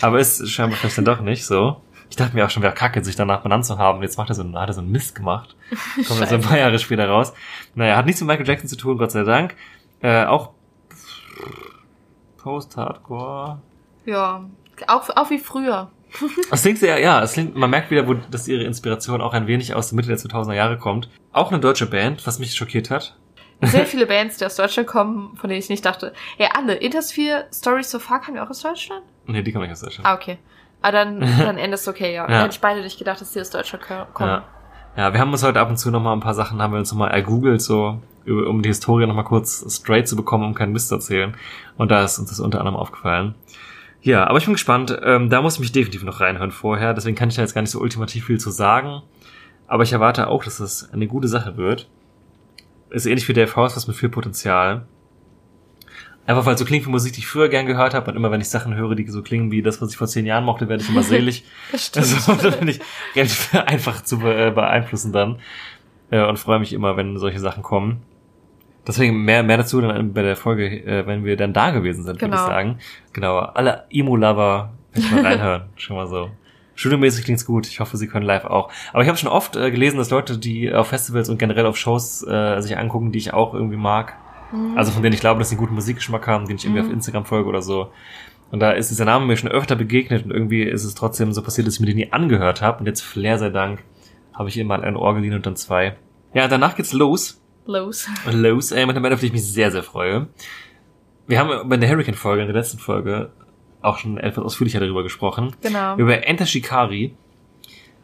Aber ist scheinbar vielleicht dann doch nicht so. Ich dachte mir auch schon, wäre kacke, sich danach benannt zu haben. Jetzt macht er so, hat er so einen Mist gemacht. <laughs> Kommt jetzt ein paar Jahre später raus. Naja, hat nichts mit Michael Jackson zu tun, Gott sei Dank. Äh, auch Post-Hardcore. Ja. Auch, auch wie früher. <laughs> Es klingt sehr, ja, es klingt, man merkt wieder, wo, dass ihre Inspiration auch ein wenig aus der Mitte der 2000er Jahre kommt. Auch eine deutsche Band, was mich schockiert hat. Sehr viele <laughs> Bands, die aus Deutschland kommen, von denen ich nicht dachte. Ja, alle. Intersphere, Stories so far kamen ja auch aus Deutschland? Nee, die kommen nicht aus Deutschland. Ah, okay. Ah, dann, <laughs> dann End is okay, ja. Ja. Hätte ich beide nicht gedacht, dass die aus Deutschland ko- kommen. Ja. ja, wir haben uns heute ab und zu noch mal ein paar Sachen, haben wir uns noch mal ergoogelt, so, um die Historie noch mal kurz straight zu bekommen, um keinen Mist zu erzählen. Und da ist uns das unter anderem aufgefallen. Ja, aber ich bin gespannt. Ähm, da muss ich mich definitiv noch reinhören vorher. Deswegen kann ich da jetzt gar nicht so ultimativ viel zu sagen. Aber ich erwarte auch, dass das eine gute Sache wird. Ist ähnlich wie Dave House, was mit viel Potenzial. Einfach weil es so klingt wie Musik, die ich früher gern gehört habe. Und immer wenn ich Sachen höre, die so klingen wie das, was ich vor zehn Jahren mochte, werde ich immer <laughs> selig. Das stimmt. <laughs> Also da bin ich relativ einfach zu äh, beeinflussen dann. Äh, und freue mich immer, wenn solche Sachen kommen. Deswegen mehr, mehr dazu dann bei der Folge, äh, wenn wir dann da gewesen sind, würde ich Genau. sagen. Genau, alle Emo-Lover, vielleicht mal reinhören. <laughs> Schon mal so. Studiomäßig klingt's gut. Ich hoffe, sie können live auch. Aber ich habe schon oft äh, gelesen, dass Leute, die auf Festivals und generell auf Shows äh, sich angucken, die ich auch irgendwie mag, also von denen ich glaube, dass sie einen guten Musikgeschmack haben, den ich irgendwie auf Instagram folge oder so. Und da ist dieser Name mir schon öfter begegnet und irgendwie ist es trotzdem so passiert, dass ich mir den nie angehört habe. Und jetzt, Flair sei Dank, habe ich ihm mal ein Ohr geliehen und dann zwei. Ja, danach geht's los. Los. Los, ey, mit einer Band, auf die ich mich sehr, sehr freue. Wir haben bei der Hurricane-Folge, in der letzten Folge, auch schon etwas ausführlicher darüber gesprochen. Genau. Über Enter Shikari,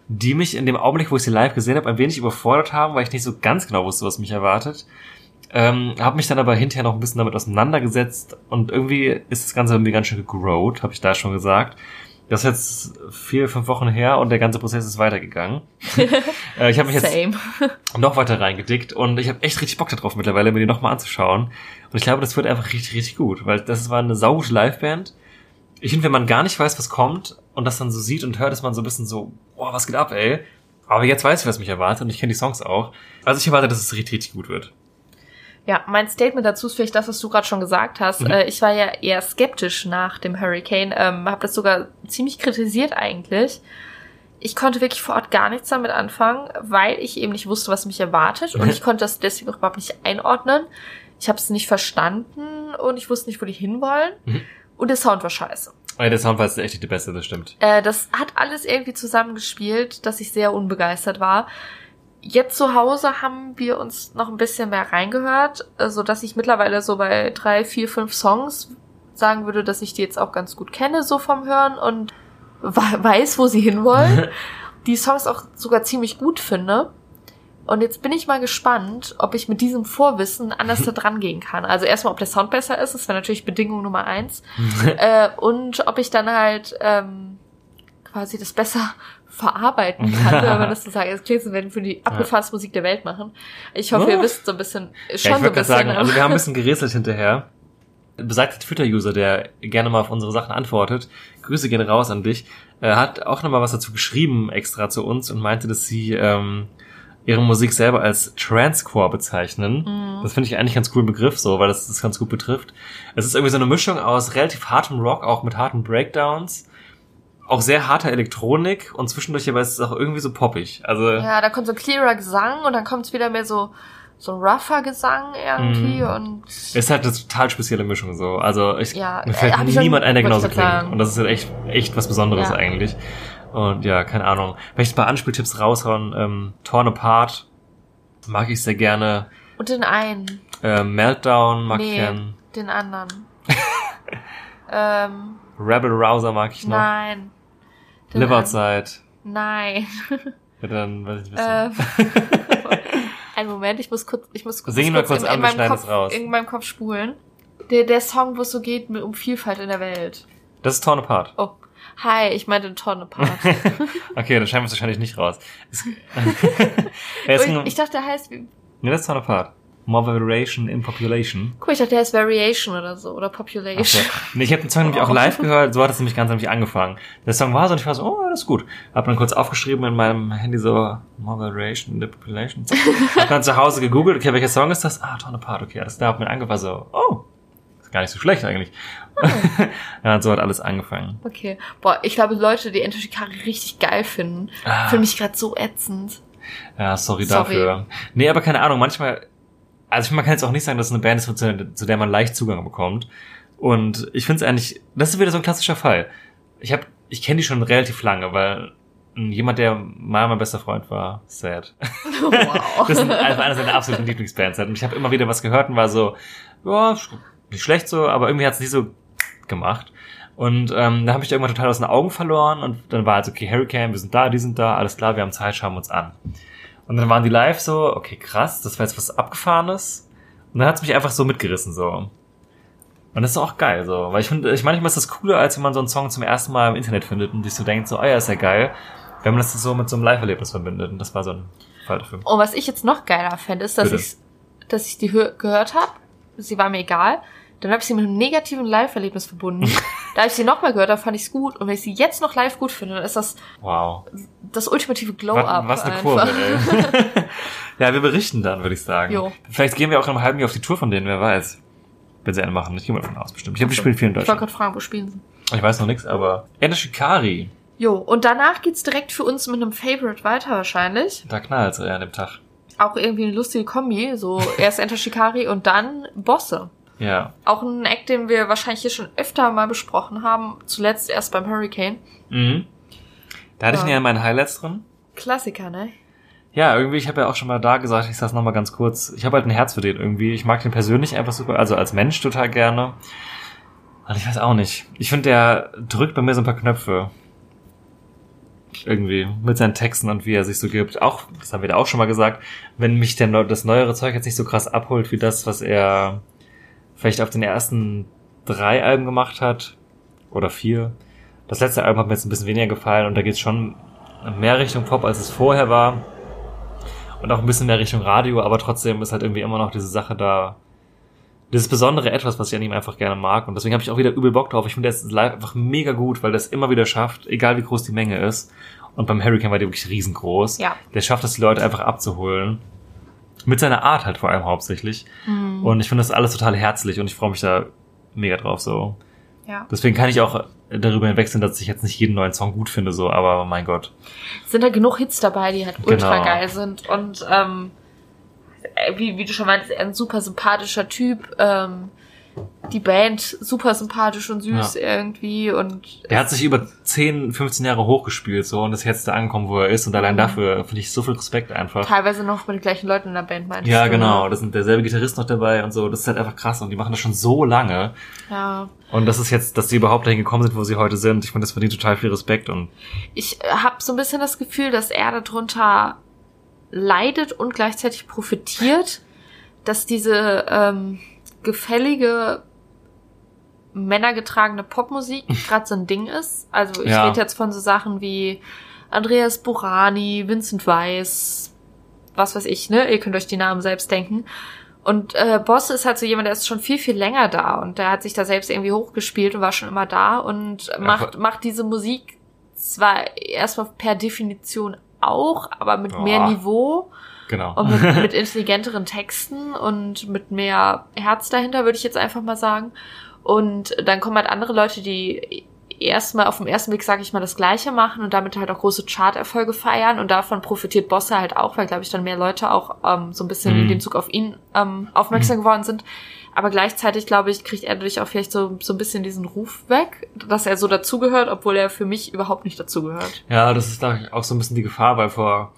die mich in dem Augenblick, wo ich sie live gesehen habe, ein wenig überfordert haben, weil ich nicht so ganz genau wusste, was mich erwartet. Ähm, habe mich dann aber hinterher noch ein bisschen damit auseinandergesetzt und irgendwie ist das Ganze irgendwie ganz schön gegrowt, habe ich da schon gesagt. Das ist jetzt vier, fünf Wochen her und der ganze Prozess ist weitergegangen. <laughs> äh, ich habe mich jetzt Same. noch weiter reingedickt und ich habe echt richtig Bock darauf mittlerweile, mir die nochmal anzuschauen. Und ich glaube, das wird einfach richtig, richtig gut, weil das war eine saugute Liveband. Ich finde, wenn man gar nicht weiß, was kommt und das dann so sieht und hört, ist man so ein bisschen so, boah, was geht ab, ey. Aber jetzt weiß ich, was mich erwartet und ich kenne die Songs auch. Also ich erwarte, dass es richtig, richtig gut wird. Ja, mein Statement dazu ist vielleicht das, was du gerade schon gesagt hast. Mhm. Äh, ich war ja eher skeptisch nach dem Hurricane, ähm, habe das sogar ziemlich kritisiert eigentlich. Ich konnte wirklich vor Ort gar nichts damit anfangen, weil ich eben nicht wusste, was mich erwartet und ich konnte das deswegen auch überhaupt nicht einordnen. Ich habe es nicht verstanden und ich wusste nicht, wo die hinwollen. Mhm. Und der Sound war scheiße. Ey, der Sound war jetzt echt nicht der beste, das stimmt. Äh, das hat alles irgendwie zusammengespielt, dass ich sehr unbegeistert war. Jetzt zu Hause haben wir uns noch ein bisschen mehr reingehört, äh, so dass ich mittlerweile so bei drei, vier, fünf Songs sagen würde, dass ich die jetzt auch ganz gut kenne, so vom Hören und we- weiß, wo sie hinwollen. <laughs> die Songs auch sogar ziemlich gut finde. Und jetzt bin ich mal gespannt, ob ich mit diesem Vorwissen anders da <laughs> dran gehen kann. Also erstmal, ob der Sound besser ist, das wäre natürlich Bedingung Nummer eins. <laughs> äh, und ob ich dann halt ähm, quasi das besser verarbeiten kann, wenn man <laughs> das so sagt. Es klingt so, wenn wir für die abgefahrenste Musik der Welt machen. Ich hoffe, ihr Oh. wisst so ein bisschen, schon Ja, ich so ein würde bisschen. sagen, also wir haben ein <laughs> bisschen gerätselt hinterher. besagter Twitter-User, der gerne mal auf unsere Sachen antwortet, Grüße gehen raus an dich, äh, hat auch nochmal was dazu geschrieben extra zu uns und meinte, dass sie ähm, ihre Musik selber als Transcore bezeichnen. Mhm. Das finde ich eigentlich ganz coolen Begriff so, weil das das ganz gut betrifft. Es ist irgendwie so eine Mischung aus relativ hartem Rock, auch mit harten Breakdowns, auch sehr harter Elektronik und zwischendurch aber ist es auch irgendwie so poppig. Also Ja, da kommt so clearer Gesang und dann kommt es wieder mehr so, so rougher Gesang irgendwie Mhm. und ist halt eine total spezielle Mischung so. Also ich, Ja, mir fällt äh, ich niemand ein, der genauso ich klingt. Und das ist halt echt, echt was Besonderes Ja. eigentlich. Und ja, keine Ahnung. Vielleicht ein paar Anspieltipps raushauen. Ähm, Torn Apart mag ich sehr gerne. und den einen. Äh, Meltdown mag ich nee, gern. den anderen. <laughs> ähm, Rebel Rouser mag ich noch. nein. Den Live an- Outside. Nein. Ja, dann weiß ich nicht, Ähm, <laughs> einen Moment, ich muss kurz, ich muss Sing ihn mal kurz in, an, in wir meinem schneiden Kopf, raus. in meinem Kopf spulen. Der, der Song, wo es so geht mit- um Vielfalt in der Welt. Das ist Torn Apart. Oh, hi, ich meinte Tonne Part. <laughs> Okay, dann schreiben wir es wahrscheinlich nicht raus. Ein, <laughs> ich dachte, der heißt, wie- nee, das ist Torn Apart. More Variation in Population. guck, ich dachte, der heißt Variation oder so, oder Ach Population. so. Nee, ich habe den Song nämlich auch live gehört, so hat es nämlich ganz nämlich angefangen. Der Song war so und ich war so, oh, das ist gut. Hab dann kurz aufgeschrieben in meinem Handy so, Moderation in the Population. Hab dann zu Hause gegoogelt, okay, welcher Song ist das? Ah, Torn Apart, okay, alles da. Hab mir angefangen so, oh, ist gar nicht so schlecht eigentlich. <laughs> ja, und so hat alles angefangen. Okay. Boah, ich glaube, Leute, die Enter Shikari richtig geil finden, Ah. fühlen mich gerade so ätzend. Ja, sorry, Sorry. dafür. Nee, aber keine Ahnung, manchmal, also man kann jetzt auch nicht sagen, dass es eine Band ist, zu, der man leicht Zugang bekommt. Und ich finde es eigentlich, das ist wieder so ein klassischer Fall. Ich habe, ich kenne die schon relativ lange, weil jemand, der mal mein bester Freund war, sad. Wow. <laughs> Das ist also einer seiner absoluten Lieblingsbands. Und ich habe immer wieder was gehört und war so, ja, nicht schlecht so, aber irgendwie hat es nicht so gemacht. Und ähm, da habe ich irgendwann total aus den Augen verloren und dann war halt so, okay, Hurricane, wir sind da, die sind da, alles klar, wir haben Zeit, schauen wir uns an. Und dann waren die live so, okay, krass, das war jetzt was Abgefahrenes. Und dann hat's mich einfach so mitgerissen, so. Und das ist auch geil, so. Weil ich finde, ich manchmal ist das cooler, als wenn man so einen Song zum ersten Mal im Internet findet und sich so denkt, so, oh ja, ist ja geil. Wenn man das so mit so einem Live-Erlebnis verbindet. Und das war so ein Fall dafür. Und was ich jetzt noch geiler fände, ist, dass Bitte. ich, dass ich die hö- gehört habe. Sie war mir egal. Dann habe ich sie mit einem negativen Live-Erlebnis verbunden. <laughs> da ich sie nochmal gehört habe, fand ich es gut. Und wenn ich sie jetzt noch live gut finde, dann ist das Wow. das ultimative Glow-Up. was, was eine einfach. Kurve, ey. <laughs> ja, wir berichten dann, würde ich sagen. Jo. Vielleicht gehen wir auch in einem halben Jahr auf die Tour von denen, wer weiß. Wenn sie eine machen. Ich gehe mal davon aus, bestimmt. Ich habe die spielen viel in Ich wollte Deutschland. gerade fragen, wo spielen sie? Ich weiß noch nichts, aber Ende Shikari. Jo, und danach geht's direkt für uns mit einem Favorite weiter wahrscheinlich. Da knallt's ja an dem Tag. Auch irgendwie eine lustige Kombi. So erst Enter Shikari und dann Bosse. Ja. Auch ein Act, den wir wahrscheinlich hier schon öfter mal besprochen haben. Zuletzt erst beim Hurricane. Mhm. Da hatte ich Ja. ihn ja in meinen Highlights drin. Klassiker, ne? Ja, irgendwie, ich habe ja auch schon mal da gesagt, ich sag's nochmal ganz kurz. Ich habe halt ein Herz für den irgendwie. Ich mag den persönlich einfach super, also als Mensch total gerne. Und ich weiß auch nicht. Ich finde, der drückt bei mir so ein paar Knöpfe. Irgendwie. Mit seinen Texten und wie er sich so gibt. Auch, das haben wir da auch schon mal gesagt, wenn mich der, neu- das neuere Zeug jetzt nicht so krass abholt wie das, was er vielleicht auf den ersten drei Alben gemacht hat. Oder vier. Das letzte Album hat mir jetzt ein bisschen weniger gefallen und da geht's schon mehr Richtung Pop, als es vorher war. Und auch ein bisschen mehr Richtung Radio, aber trotzdem ist halt irgendwie immer noch diese Sache da. Dieses besondere Etwas, was ich an ihm einfach gerne mag. Und deswegen habe ich auch wieder übel Bock drauf. Ich finde, ist live einfach mega gut, weil es immer wieder schafft, egal wie groß die Menge ist. Und beim Hurricane war der wirklich riesengroß. Ja. Der schafft es, die Leute einfach abzuholen. Mit seiner Art halt vor allem hauptsächlich. Mhm. Und ich finde das alles total herzlich und ich freue mich da mega drauf so. Ja. Deswegen kann ich auch darüber hinwegsehen, dass ich jetzt nicht jeden neuen Song gut finde, so, aber mein Gott. Sind da genug Hits dabei, die halt ultra Genau. geil sind. Und ähm, äh, wie, wie du schon meintest, er ist ein super sympathischer Typ. Ähm, die Band super sympathisch und süß irgendwie. Und Der hat sich über 10, 15 Jahre hochgespielt so und ist jetzt da angekommen, wo er ist und allein dafür finde ich so viel Respekt einfach. teilweise noch mit den gleichen Leuten in der Band meinst Ja, du, genau. ne? Das sind derselbe Gitarrist noch dabei und so. Das ist halt einfach krass und die machen das schon so lange. Ja. Und das ist jetzt, dass die überhaupt dahin gekommen sind, wo sie heute sind. Ich finde, das verdient total viel Respekt und Ich habe so ein bisschen das Gefühl, dass er darunter leidet und gleichzeitig profitiert, dass diese ähm, gefällige männergetragene Popmusik <laughs> gerade so ein Ding ist. Also ich Ja. rede jetzt von so Sachen wie Andreas Burani, Vincent Weiss, was weiß ich, ne? Ihr könnt euch die Namen selbst denken. Und äh, Boss ist halt so jemand, der ist schon viel, viel länger da und der hat sich da selbst irgendwie hochgespielt und war schon immer da und macht, macht diese Musik zwar erstmal per Definition auch, aber mit Boah. mehr Niveau Genau. und mit, <laughs> mit intelligenteren Texten und mit mehr Herz dahinter, würde ich jetzt einfach mal sagen. Und dann kommen halt andere Leute, die erstmal auf dem ersten Weg, sage ich mal, das Gleiche machen und damit halt auch große Charterfolge feiern und davon profitiert Bosse halt auch, weil, glaube ich, dann mehr Leute auch ähm, so ein bisschen Mhm. in dem Zug auf ihn ähm, aufmerksam geworden sind. Aber gleichzeitig, glaube ich, kriegt er dadurch auch vielleicht so, so ein bisschen diesen Ruf weg, dass er so dazugehört, obwohl er für mich überhaupt nicht dazugehört. Ja, das ist da auch so ein bisschen die Gefahr, weil vor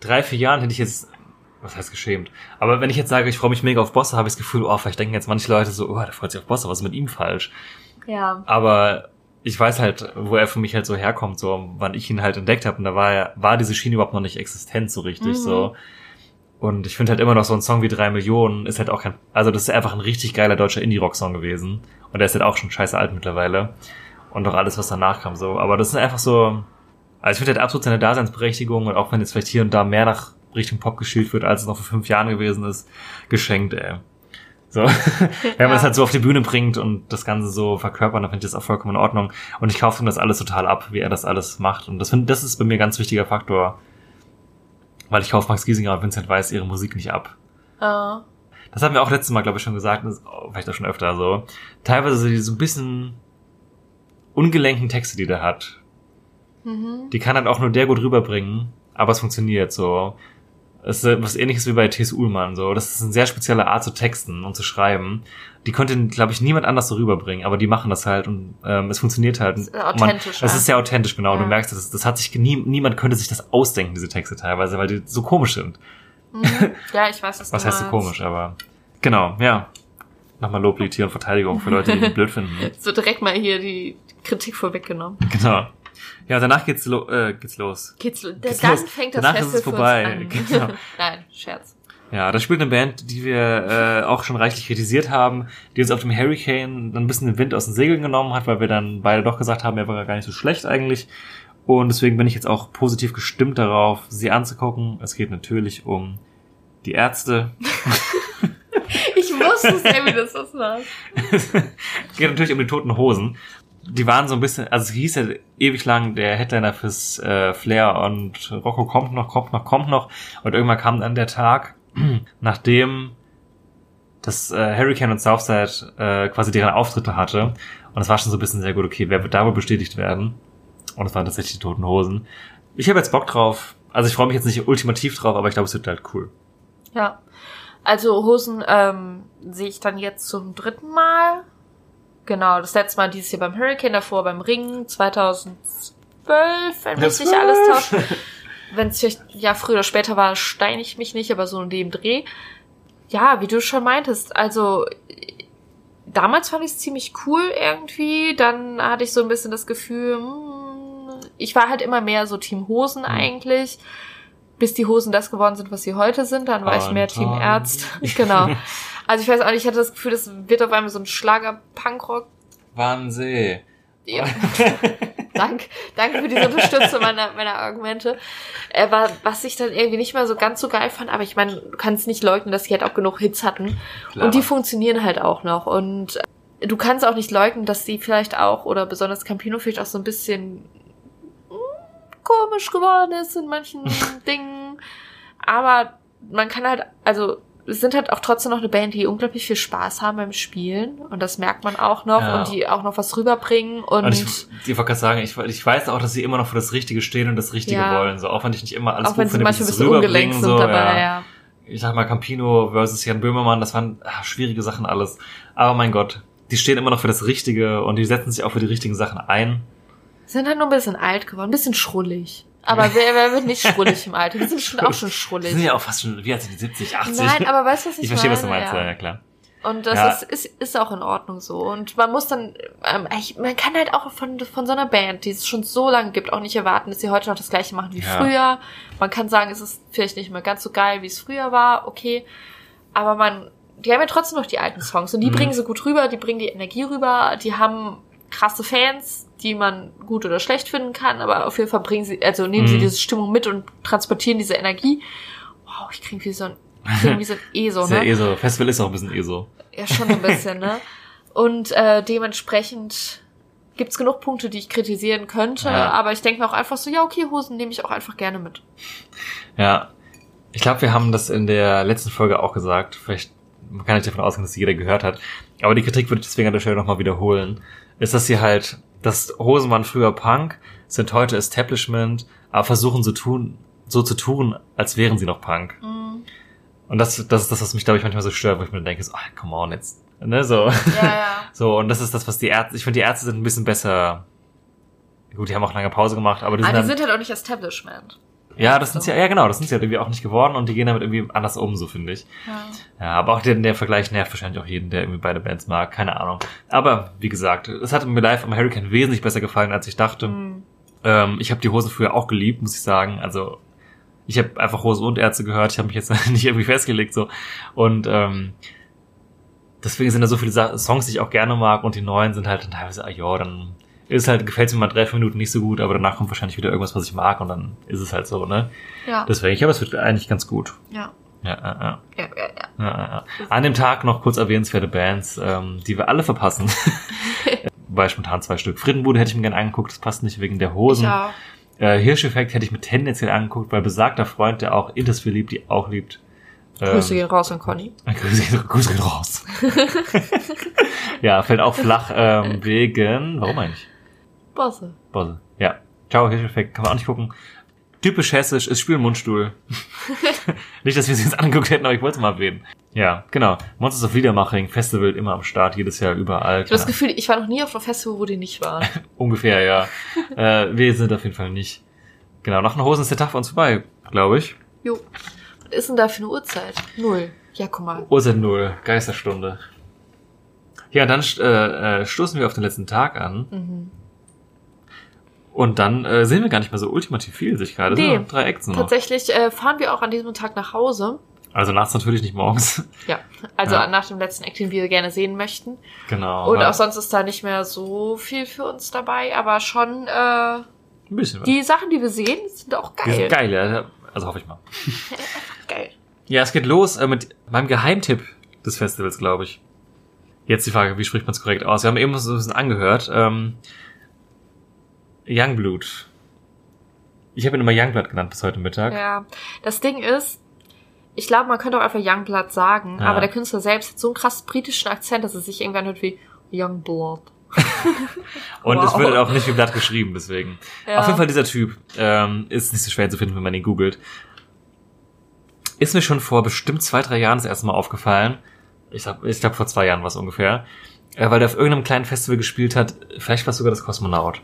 drei, vier Jahren hätte ich jetzt, was heißt geschämt, aber wenn ich jetzt sage, ich freue mich mega auf Bosse, habe ich das Gefühl, oh, vielleicht denken jetzt manche Leute so, oh, der freut sich auf Bosse, was ist mit ihm falsch? Ja. Aber ich weiß halt, wo er für mich halt so herkommt, so wann ich ihn halt entdeckt habe und da war er, war diese Schiene überhaupt noch nicht existent so richtig Mhm. so. Und ich finde halt immer noch so ein Song wie drei Millionen ist halt auch kein, also das ist einfach ein richtig geiler deutscher Indie-Rock-Song gewesen. Und der ist halt auch schon scheiße alt mittlerweile. Und auch alles, was danach kam so. Aber das ist einfach so, also ich finde halt absolut seine Daseinsberechtigung und auch wenn jetzt vielleicht hier und da mehr nach Richtung Pop geschielt wird, als es noch vor fünf Jahren gewesen ist, geschenkt, ey. So. <laughs> Wenn man Ja. es halt so auf die Bühne bringt und das Ganze so verkörpert, dann finde ich das auch vollkommen in Ordnung. Und ich kaufe ihm das alles total ab, wie er das alles macht. Und das, find, das ist bei mir ein ganz wichtiger Faktor. Weil ich kaufe Max Giesinger und Vincent Weiss ihre Musik nicht ab. Äh, Das haben wir auch letztes Mal, glaube ich, schon gesagt, das ist vielleicht auch schon öfter so. Teilweise diese so ein bisschen ungelenken Texte, die der hat. Mhm. Die kann halt auch nur der gut rüberbringen, aber es funktioniert so. Es ist was ähnliches wie bei T.S. Ullmann, so. Das ist eine sehr spezielle Art zu texten und zu schreiben. Die könnte, glaube ich, niemand anders so rüberbringen, aber die machen das halt und ähm, es funktioniert halt. Es ist authentisch, es ist sehr authentisch, genau. Ja. Du merkst, das, das hat sich nie, niemand könnte sich das ausdenken, diese Texte teilweise, weil die so komisch sind. Mhm. Ja, ich weiß, was, Was heißt so komisch, aber genau, ja. Nochmal Loblied hier und Verteidigung für Leute, die ihn <laughs> blöd finden. So direkt mal hier die Kritik vorweggenommen. Genau. Ja, danach geht's, lo äh, geht's los. Geht's, lo- Geht's dann los. fängt das Danach ist Festival es für vorbei. <laughs> Genau. <laughs> Nein, Scherz. Ja, da spielt eine Band, die wir äh, auch schon reichlich kritisiert haben, die uns auf dem Hurricane dann ein bisschen den Wind aus den Segeln genommen hat, weil wir dann beide doch gesagt haben, er war gar nicht so schlecht eigentlich. Und deswegen bin ich jetzt auch positiv gestimmt darauf, sie anzugucken. Es geht natürlich um die Ärzte. <laughs> Ich wusste es, wie das was war. Es geht natürlich um die toten Hosen. Die waren so ein bisschen, also es hieß ja ewig lang, der Headliner fürs äh, Flair und Rocco kommt noch, kommt noch, kommt noch. Und irgendwann kam dann der Tag, <clears throat> nachdem das äh, Hurricane und Southside äh, quasi deren Auftritte hatte. Und es war schon so ein bisschen sehr gut, okay, wer wird da wohl bestätigt werden? Und es waren tatsächlich die Toten Hosen. Ich habe jetzt Bock drauf. Also ich freue mich jetzt nicht ultimativ drauf, aber ich glaube, es wird halt cool. Ja. Also Hosen ähm, sehe ich dann jetzt zum dritten Mal. Genau, das letzte Mal dieses Jahr beim Hurricane, davor beim Ring 2012, wenn mich nicht alles tauscht. Wenn es vielleicht ja früher oder später war, steine ich mich nicht, aber so in dem Dreh. Ja, wie du schon meintest, also damals fand ich es ziemlich cool irgendwie. Dann hatte ich so ein bisschen das Gefühl, hm, ich war halt immer mehr so Team Hosen eigentlich. Bis die Hosen das geworden sind, was sie heute sind, dann war ich mehr. Team Ärzt. <laughs> genau. Also ich weiß auch nicht, ich hatte das Gefühl, das wird auf einmal so ein Schlager-Punkrock. Wahnsinn. Ja. <laughs> Dank, danke für diese Unterstützung meiner, meiner Argumente. Äh, war, was ich dann irgendwie nicht mehr so ganz so geil fand, aber ich meine, du kannst nicht leugnen, dass sie halt auch genug Hits hatten. Klar. Und die funktionieren halt auch noch. Und äh, du kannst auch nicht leugnen, dass sie vielleicht auch, oder besonders Campino vielleicht auch so ein bisschen mm, komisch geworden ist in manchen <laughs> Dingen. Aber man kann halt, also sind halt auch trotzdem noch eine Band, die unglaublich viel Spaß haben beim Spielen. Und das merkt man auch noch. Ja. Und die auch noch was rüberbringen. Und, Und ich, ich wollte gerade sagen, ich, ich weiß auch, dass sie immer noch für das Richtige stehen und das Richtige Ja. wollen. So, auch wenn ich nicht immer alles auch wenn gut sie manchmal ein bisschen ungelenkt rüberbringen, sind so, dabei, ja. ja. Ich sag mal, Campino versus Jan Böhmermann, das waren ah, schwierige Sachen alles. Aber mein Gott, die stehen immer noch für das Richtige und die setzen sich auch für die richtigen Sachen ein. Sind halt nur ein bisschen alt geworden, ein bisschen schrullig. Aber wer, wer wird nicht schrullig im Alter? Wir sind schon auch schon <laughs> Die schrullig. sind ja auch fast schon, wie alt sind die, 70, 80? Nein, aber weißt du, was ich, ich verstehe, was du meine? meinst, ja, Ja. ja klar. Und das Ja. ist, ist, ist auch in Ordnung so. Und man muss dann, ähm, ich, man kann halt auch von, von so einer Band, die es schon so lange gibt, auch nicht erwarten, dass sie heute noch das gleiche machen wie Ja. früher. Man kann sagen, es ist vielleicht nicht mehr ganz so geil, wie es früher war, okay. Aber man, die haben ja trotzdem noch die alten Songs und die Mhm. bringen sie gut rüber, die bringen die Energie rüber, die haben krasse Fans, die man gut oder schlecht finden kann, aber auf jeden Fall bringen sie, also nehmen sie Mhm. diese Stimmung mit und transportieren diese Energie. Wow, ich kriege wie so ein eh so, Ist <laughs> ja ne? eh so. Festival ist auch ein bisschen eh so. Ja, schon ein bisschen, ne? <laughs> Und äh, dementsprechend gibt's genug Punkte, die ich kritisieren könnte, Ja. aber ich denke mir auch einfach so, ja, okay, Hosen nehme ich auch einfach gerne mit. Ja. Ich glaube, wir haben das in der letzten Folge auch gesagt. Vielleicht man kann nicht davon ausgehen, dass sie jeder gehört hat. Aber die Kritik würde ich deswegen an der Stelle nochmal wiederholen. Ist, dass sie halt, das Hosen waren früher Punk, sind heute Establishment, aber versuchen so tun, so zu tun, als wären sie noch Punk. Und das, das ist das, was mich, glaube ich, manchmal so stört, wo ich mir denke, so, ah, come on, jetzt, ne, so. Ja, ja. <laughs> So, und das ist das, was die Ärzte, ich finde, die Ärzte sind ein bisschen besser, gut, die haben auch lange Pause gemacht, aber die sind, Aber die dann, sind halt auch nicht Establishment. Ja, das sind sie, ja, genau, das sind sie halt irgendwie auch nicht geworden und die gehen damit irgendwie anders um, so finde ich. Ja. Ja, aber auch der, der Vergleich nervt wahrscheinlich auch jeden, der irgendwie beide Bands mag, keine Ahnung. Aber, wie gesagt, es hat mir live am Hurricane wesentlich besser gefallen, als ich dachte. Mhm. Ähm, ich habe die Hosen früher auch geliebt, muss ich sagen, also, ich habe einfach Hose und Ärzte gehört, ich habe mich jetzt <laughs> nicht irgendwie festgelegt, so. Und, ähm, deswegen sind da so viele Songs, die ich auch gerne mag und die neuen sind halt dann teilweise, ah ja, dann ist halt, gefällt mir mal drei, vier Minuten nicht so gut, aber danach kommt wahrscheinlich wieder irgendwas, was ich mag und dann ist es halt so, ne? Ja. Deswegen, ich glaube, es wird eigentlich ganz gut. ja. Ja, ja, ja. Ja, ja, ja. Ja, ja. An dem Tag noch kurz erwähnenswerte Bands, ähm, die wir alle verpassen. <laughs> <laughs> Bei spontan zwei Stück. Friedenbude hätte ich mir gerne angeguckt, das passt nicht wegen der Hosen. Ja. Äh, Hirscheffekt hätte ich mir tendenziell angeguckt, weil besagter Freund, der auch Intersphere liebt, die auch liebt. Ähm, Grüße gehen raus an Conny. <laughs> Grüße, Grüße gehen raus. ja, fällt auch flach ähm, wegen. Warum eigentlich? Bosse. Bosse. Ja. Ciao, Hirscheffekt, kann man auch nicht gucken. Typisch hessisch, ist Spiel Mundstuhl. <laughs> nicht, dass wir es jetzt angeguckt hätten, aber ich wollte es mal erwähnen. Ja, genau. Monsters of Liedermaching, Festival immer am Start, jedes Jahr überall. Ich habe das Gefühl, ich war noch nie auf einem Festival, wo die nicht waren. <laughs> Ungefähr, ja. <laughs> äh, wir sind auf jeden Fall nicht. Genau, nach den Hosen ist der Tag für uns vorbei, glaube ich. Jo. Was ist denn da für eine Uhrzeit? Null. Ja, guck mal. Uhrzeit null, Geisterstunde. Ja, dann äh, äh, stoßen wir auf den letzten Tag an. Mhm. Und dann äh, sehen wir gar nicht mehr so ultimativ viel, sich gerade. Nee, drei Acts nur noch. Tatsächlich äh, fahren wir auch an diesem Tag nach Hause. Also nachts natürlich nicht morgens. <laughs> Ja, also Ja. nach dem letzten Act, den wir gerne sehen möchten. genau. Und auch sonst ist da nicht mehr so viel für uns dabei, aber schon äh, ein bisschen was. die Sachen, die wir sehen, sind auch Die geil. sind geil, ja. Also hoffe ich mal. <laughs> Geil. Ja, es geht los äh, mit meinem Geheimtipp des Festivals, glaube ich. Jetzt die Frage, wie spricht man es korrekt aus? Wir haben eben so ein bisschen angehört. Ähm, Youngblood. Ich habe ihn immer Youngblood genannt bis heute Mittag. Ja, das Ding ist, ich glaube, man könnte auch einfach Youngblood sagen, Ja. aber der Künstler selbst hat so einen krass britischen Akzent, dass es sich irgendwie anhört wie Youngblood. <laughs> Und Wow. es wird auch nicht wie Blatt geschrieben, deswegen. Ja. Auf jeden Fall dieser Typ ähm, ist nicht so schwer zu finden, wenn man ihn googelt. Ist mir schon vor bestimmt zwei, drei Jahren das erste Mal aufgefallen. Ich glaube, ich glaub, vor zwei Jahren war es ungefähr. Äh, weil der auf irgendeinem kleinen Festival gespielt hat. Vielleicht war es sogar das Kosmonaut.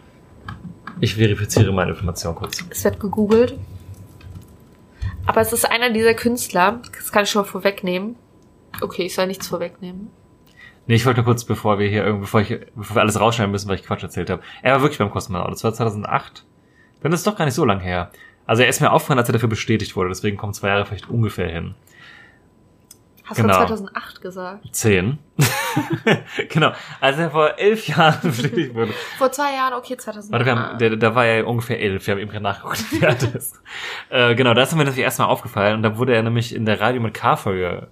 Ich verifiziere meine Information kurz. Es wird gegoogelt. Aber es ist einer dieser Künstler, das kann ich schon mal vorwegnehmen. Okay, ich soll nichts vorwegnehmen. Nee, ich wollte nur kurz, bevor wir hier irgendwie, bevor, ich, bevor wir alles rausschneiden müssen, weil ich Quatsch erzählt habe. Er war wirklich beim Kosmonaut. Das war 2008. Dann ist es doch gar nicht so lang her. Also er ist mir aufgefallen, als er dafür bestätigt wurde. Deswegen kommen zwei Jahre vielleicht ungefähr hin. Hast Genau. du 2008 gesagt? Zehn. <laughs> genau. Als er vor elf Jahren <laughs> bestätigt wurde. Vor zwei Jahren, okay, 2008. Warte, wir haben, der, da war er ungefähr elf. Wir haben eben gerade nachgeguckt, <laughs> wie alt er ist. Äh, genau, da ist mir natürlich erstmal aufgefallen. Und da wurde er nämlich in der Radio mit K-Folge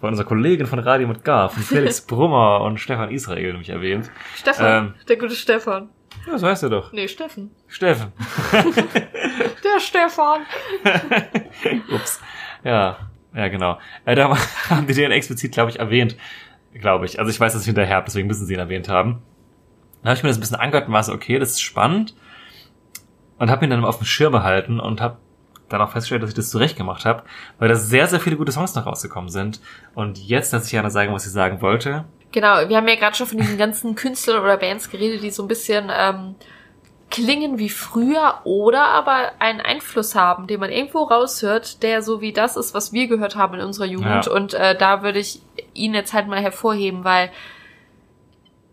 von unserer Kollegin von Radio mit K, von Felix Brummer und Stefan Israel nämlich erwähnt. Stefan, Ähm. der gute Stefan. Ja, das weißt du doch. Nee, Steffen. Steffen. Der Stefan. Ups. Ja, ja, genau. Äh, da <laughs> haben die den explizit, glaube ich, erwähnt. Glaube ich. Also ich weiß, dass ich hinterher deswegen müssen sie ihn erwähnt haben. Dann habe ich mir das ein bisschen angehört und war so, okay, das ist spannend. Und habe ihn dann auf dem Schirm behalten und habe dann auch festgestellt, dass ich das zurecht gemacht habe, weil da sehr, sehr viele gute Songs noch rausgekommen sind. Und jetzt lasse ich Jana sagen, was sie sagen wollte. Genau, wir haben ja gerade schon von diesen ganzen Künstlern oder Bands geredet, die so ein bisschen ähm, klingen wie früher oder aber einen Einfluss haben, den man irgendwo raushört, der so wie das ist, was wir gehört haben in unserer Jugend. Ja. Und äh, da würde ich ihn jetzt halt mal hervorheben, weil